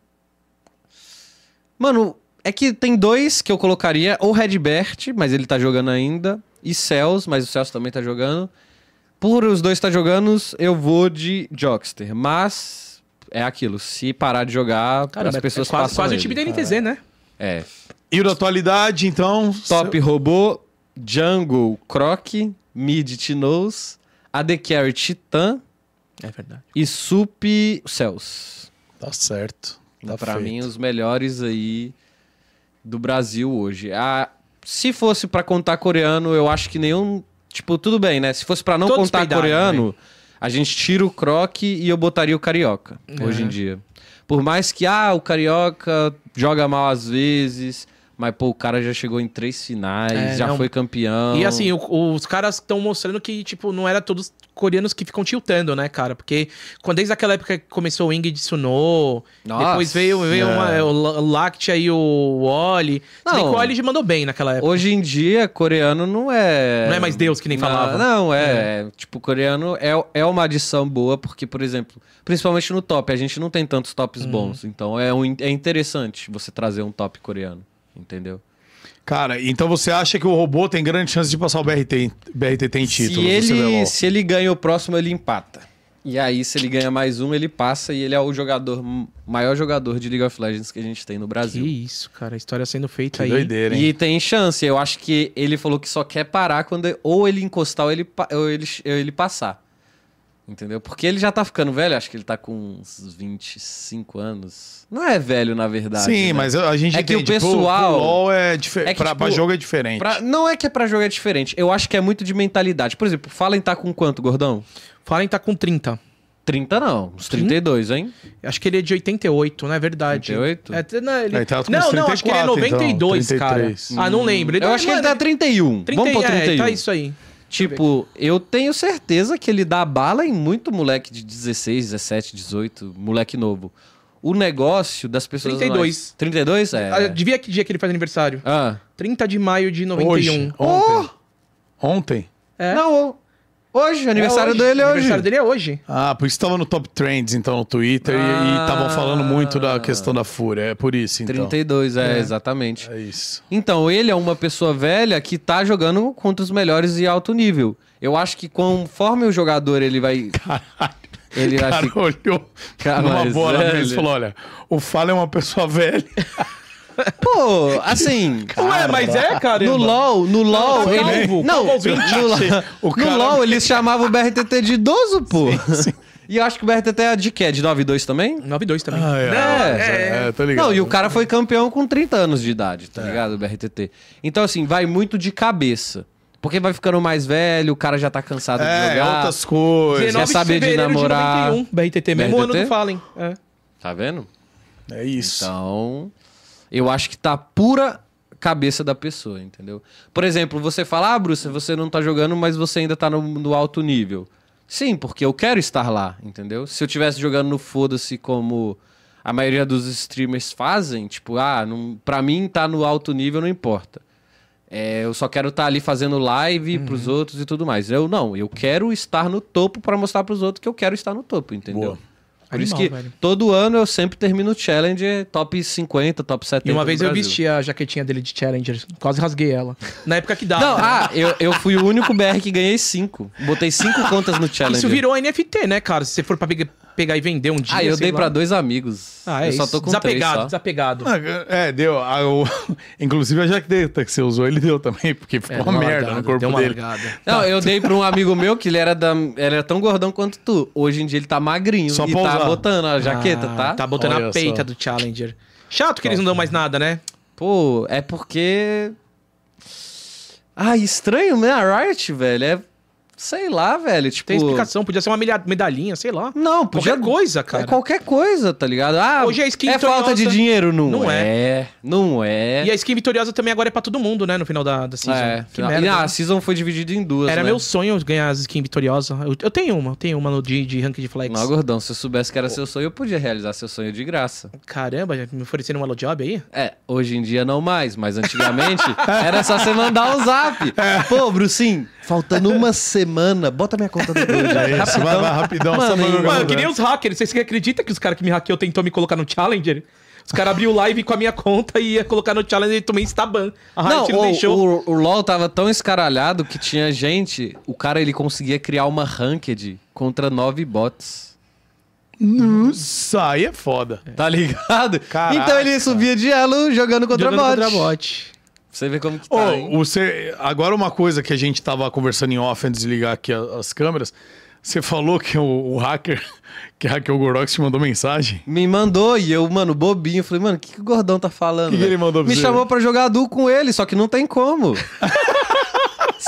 Mano, é que tem dois que eu colocaria. Ou Redbert, mas ele tá jogando ainda. E Cells, mas o Cells também tá jogando. Por os dois tá jogando, eu vou de Jockster. Mas é aquilo. Se parar de jogar, Caramba, as pessoas é quase, passam quase o time da NTZ, né? É. E da atualidade, então. Top robô, Jungle, Croc, Mid, Tinoz, AD Carry, Titã É verdade. e Sup, Cells. Tá certo. Tá pra feito. mim, os melhores aí do Brasil hoje. Ah, se fosse pra contar coreano, eu acho que nenhum. Tipo, tudo bem, né? Se fosse pra não Todos contar coreano, a gente tira o Croc e eu botaria o Carioca, É. hoje em dia. Por mais que, ah, o Carioca joga mal às vezes, mas, pô, o cara já chegou em três finais, É, já não. foi campeão. E assim, o- os caras estão mostrando que, tipo, não era todos coreanos que ficam tiltando, né, cara? Porque quando desde aquela época que começou o Ingrid Tsuno, Nossa, depois veio, veio é. uma- o La- Lactia e o Oli. Não. que o Oli já mandou bem naquela época. Hoje em dia, coreano não é. Não é mais Deus que nem Não, falava. Não, é. Tipo, coreano é, é uma adição boa, porque, por exemplo, principalmente no top, a gente não tem tantos tops bons. Então é, um, é interessante você trazer um top coreano. Entendeu? Cara, então você acha que o robô tem grande chance de passar o BRT, em- BRTT em títulos se ele, se ele ganha o próximo, ele empata. E aí, se ele ganha mais um, ele passa e ele é o jogador, maior jogador de League of Legends que a gente tem no Que Brasil. isso, cara. A história sendo feita Que aí. doideira, hein? E tem chance. Eu acho que ele falou que só quer parar quando ou ele encostar ou ele, ou ele, ou ele passar. Entendeu? Porque ele já tá ficando velho, acho que ele tá com uns 25 anos. Não é velho, na verdade. Sim, né? mas a gente É que o entende. pro- pessoal- Pro, LoL é diferente. É que, pra, tipo, pra jogo é diferente. Pra- não é que é pra jogo é diferente. Eu acho que é muito de mentalidade. Por exemplo, Fallen tá com quanto, gordão? Fallen tá com 30. 30 não, uns 32, hein? Acho que ele é de 88, não é verdade? 88? É, não, ele... Ele tá com não, uns não, acho que ele é 34, então, 92, 33. cara. Ah, não lembro. Eu acho que ele tá 31. 30, Vamos pôr é, 31. tá isso aí. Tipo, eu tenho certeza que ele dá bala em muito moleque de 16, 17, 18, moleque novo. O negócio das pessoas. 32. mais- 32? É. Ah, Devia que dia que ele faz aniversário? Ah. 30 de maio de 91. Hoje. Ontem. Ontem? É. Não, hoje, o aniversário É hoje. dele é O hoje. aniversário dele é hoje. Ah, por isso tava no Top Trends, então, no Twitter. e- E Ah. estavam falando muito da questão da fúria. É por isso, então. 32, é, exatamente. É isso. Então, ele é uma pessoa velha que tá jogando contra os melhores e alto nível. Eu acho que conforme o jogador ele vai. Ele O vai cara ficar. olhou [LAUGHS] Cara, numa boa mesa e falou: olha, o Fallen é uma pessoa velha. [LAUGHS] Pô, assim. Ué, mas é, cara. No LOL, no LOL, Não, ele. calvo, Não, calvo no, no LOL eles chamavam o BRTT de idoso, pô. [LAUGHS] E eu acho que o BRTT é de quê? De 9-2 também? 92 também. Ah, é. Não, É, É, tô ligado. Não, e o cara foi campeão com 30 anos de idade, tá ligado? O BRTT. Então, assim, vai muito de cabeça. Porque vai ficando mais velho, o cara já tá cansado de É, jogar. outras coisas. 19 quer saber de fevereiro namorar? 91, BRTT, mesmo BRTT? ano do Fallen. É. Tá vendo? É isso. Então, eu acho que tá pura cabeça da pessoa, entendeu? Por exemplo, você fala, ah, Bruce, você não tá jogando, mas você ainda tá no, no alto nível. Sim, porque eu quero estar lá, entendeu? Se eu tivesse jogando no foda-se como a maioria dos streamers fazem, tipo, ah, não, pra mim tá no alto nível, não importa. É, eu só quero estar ali fazendo live pros outros e tudo mais. Eu não, eu quero estar no topo pra mostrar pros outros que eu quero estar no topo, entendeu? Boa. Por isso Animal, que velho. todo ano eu sempre termino o challenge top 50, top 70. E uma vez eu vesti a jaquetinha dele de Challenger. Quase rasguei ela. Na época que dava. Não, ah, eu, eu fui o único BR que ganhei 5. Botei 5 contas no challenge. Isso virou NFT, né, cara? Se você for pra pegar, e vender um dia. Ah, eu dei pra dois amigos. Ah, é eu só isso. tô com desapegado, três só. desapegado. Ah, É, deu. Ah, o- [LAUGHS] Inclusive a jaqueta que você usou, ele deu também, porque ficou É, uma deu merda largada, no corpo deu uma dele. largada. Não, eu dei pra um amigo meu que ele era, da, ele era tão gordão quanto tu. Hoje em dia ele tá magrinho Só e tá botando a jaqueta, Ah, tá? Tá botando Olha a peita só. do Challenger. Chato que eles não dão mais nada, né? Pô, é porque. Ah, estranho, né? A Riot, velho, é. Sei lá, velho. Tipo. Tem explicação, podia ser uma medalhinha, sei lá. Não, podia... Qualquer coisa, cara. É qualquer coisa, tá ligado? Ah, Hoje a skin é falta de vitoriosa- dinheiro? Não, Não é. Não é. E a skin vitoriosa também agora é pra todo mundo, né? No final da, da season. É. Que E merda. a season foi dividida em duas, Era né? meu sonho ganhar as skins vitoriosas. Eu, eu tenho uma, eu tenho uma no de, de rank de flex. Não, gordão, se eu soubesse que era seu sonho, eu podia realizar seu sonho de graça. Caramba, me ofereceram um Hello Job aí? É, hoje em dia não mais, mas antigamente [LAUGHS] era só você mandar um zap. Pô, Brucinho, faltando uma semana, [LAUGHS] bota minha conta do Gold aí. É isso, vai, vai rapidão. Mano, jogar Mano, no que nem os hackers. Vocês acreditam que os caras que me hackeou tentou me colocar no Challenger? Os caras abriu live com a minha conta e ia colocar no Challenger e tomei instaban. A Não, não, o, deixou. o, o LoL tava tão escaralhado que tinha gente, o cara ele conseguia criar uma ranked contra nove bots. Nossa, aí é foda. Tá ligado? Caraca. Então ele subia de elo jogando contra Jogando bot. contra bot. Você vê como que tá, hein? você, agora uma coisa que a gente tava conversando em off antes de ligar aqui as câmeras. Você falou que o, o hacker, [LAUGHS] que hackeou o Gordox te mandou mensagem. Me mandou e eu, mano, bobinho. Falei, mano, o que, que o Gordão tá falando? Que que velho? ele mandou pra Me você? chamou pra jogar duo com ele, só que não tem como. [LAUGHS]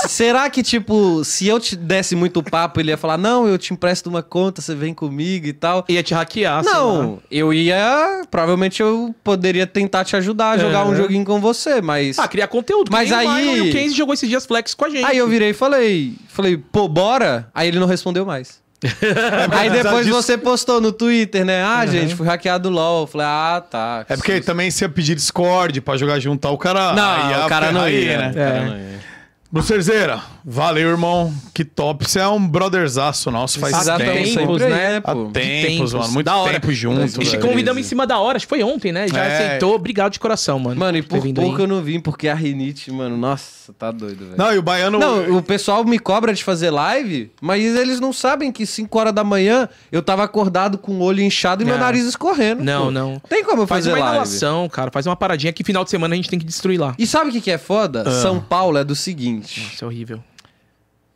Será que, tipo, se eu te desse muito papo, ele ia falar, não, eu te empresto uma conta, você vem comigo e tal? Ia te hackear, sei lá. Não, eu ia. Provavelmente eu poderia tentar te ajudar a jogar É. um joguinho com você, mas. Ah, criar conteúdo. Mas o aí- E o Kenzie jogou esses dias flex com a gente. Aí eu virei e falei, falei, pô, bora? Aí ele não respondeu mais. [LAUGHS] Aí depois disso- você postou no Twitter, né? Ah, gente, fui hackeado do LOL. Eu falei, ah, tá. É porque também se ia pedir Discord pra jogar junto, o cara. Não, ia o cara não ia. né? o cara É. não ia. Brucerzeira, valeu, irmão. Que top. Você é um brotherzaço nosso. Faz tamo tempos, sempre aí, né? Há tempos, tempos. mano. Muito Da hora. tempo juntos. E te convidamos em cima da hora, acho que foi ontem, né? Já É. aceitou. Obrigado de coração, mano. Mano, e por pouco aí. eu não vim, porque a rinite, mano, nossa, tá doido, velho. Não, e o baiano. Não, o pessoal me cobra de fazer live, mas eles não sabem que 5 horas da manhã eu tava acordado com o olho inchado e meu Não. nariz escorrendo. Não, pô. não. Tem como eu Faz fazer uma live. inalação, cara. Faz uma paradinha que final de semana a gente tem que destruir lá. E sabe o que, que é foda? Ah. São Paulo é do seguinte: Isso é horrível.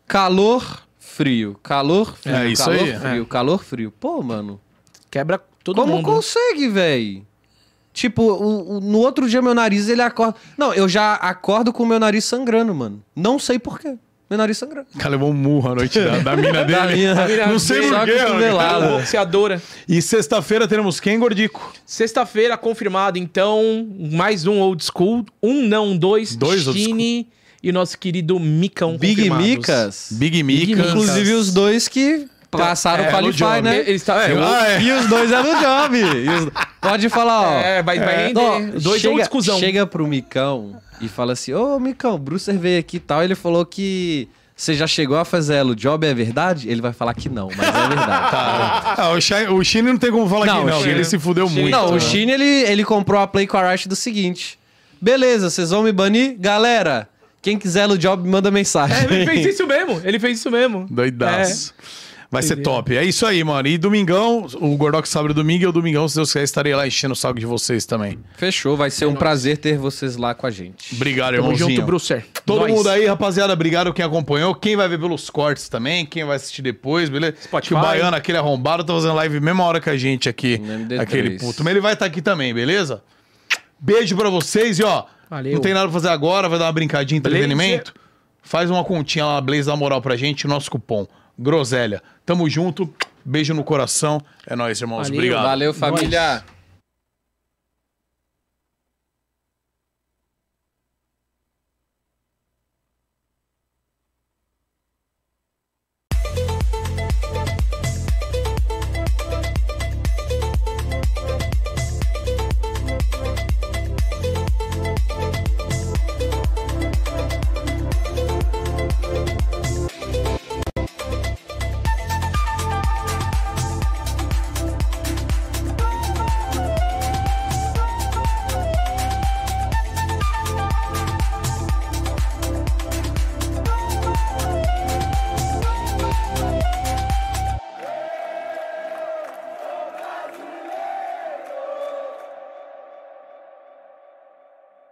calor, frio, calor, frio, É isso calor, aí. frio, calor, frio. Pô, mano, Quebra todo como mundo. consegue, véi? Tipo, o- o- no outro dia meu nariz ele acorda. Não, eu já acordo com o meu nariz sangrando, mano. Não sei porquê. Meu nariz sangrando. O cara levou um murro à noite da, da mina [LAUGHS] dele. Da minha- Não sei porquê, cotovelada. mano. Boxeadora. E sexta-feira teremos quem, Gordico? Sexta-feira, confirmado, então, mais um old school. Um não, dois. Dois old Chine e o nosso querido Micão Big. Micas. Big Big Mica. Micas. Inclusive os dois que passaram É, o no Qualify, job. né? Ele está... É, Ah, é. E os dois é no job. E os- Pode falar, ó. é, vai, vai render. Ó, dois chega, old schoolzão. chega pro Micão e fala assim: Ô, Micão, Brucer veio aqui e tal. Ele falou que você já chegou a fazer ela, o job é verdade? Ele vai falar que não, mas é verdade. [LAUGHS] Ah, o, Shine, o não tem como falar Não, aqui, o não. Ele se fudeu muito. não, né? o Shine, ele, ele comprou a Play com a Riot do seguinte: Beleza, vocês vão me banir? Galera, quem quiser no job, manda mensagem. É, ele fez isso mesmo. Ele fez isso mesmo. Doidaço. Vai ser top. É isso aí, mano. E domingão, o Gordox sabe domingo e o domingão, se Deus quiser, estarei lá enchendo o saco de vocês também. Fechou, vai ser um prazer ter vocês lá com a gente. Obrigado, Tamo irmãozinho. junto, Brucer. Todo Nós. mundo aí, rapaziada, obrigado quem acompanhou. Quem vai ver pelos cortes também, quem vai assistir depois, beleza? Spotify. Que o Baiano, aquele arrombado, tá fazendo live mesma hora que a gente aqui. No MD3. Aquele puto. Mas ele vai estar aqui também, beleza? Beijo pra vocês e ó, Valeu. não tem nada pra fazer agora, vai dar uma brincadinha, Blazer. entretenimento. Faz uma continha lá, Blaze, uma moral pra gente, nosso cupom. Groselha. Tamo junto, beijo no coração. É nóis, irmãos. Valeu. Obrigado. Valeu, família. Nós.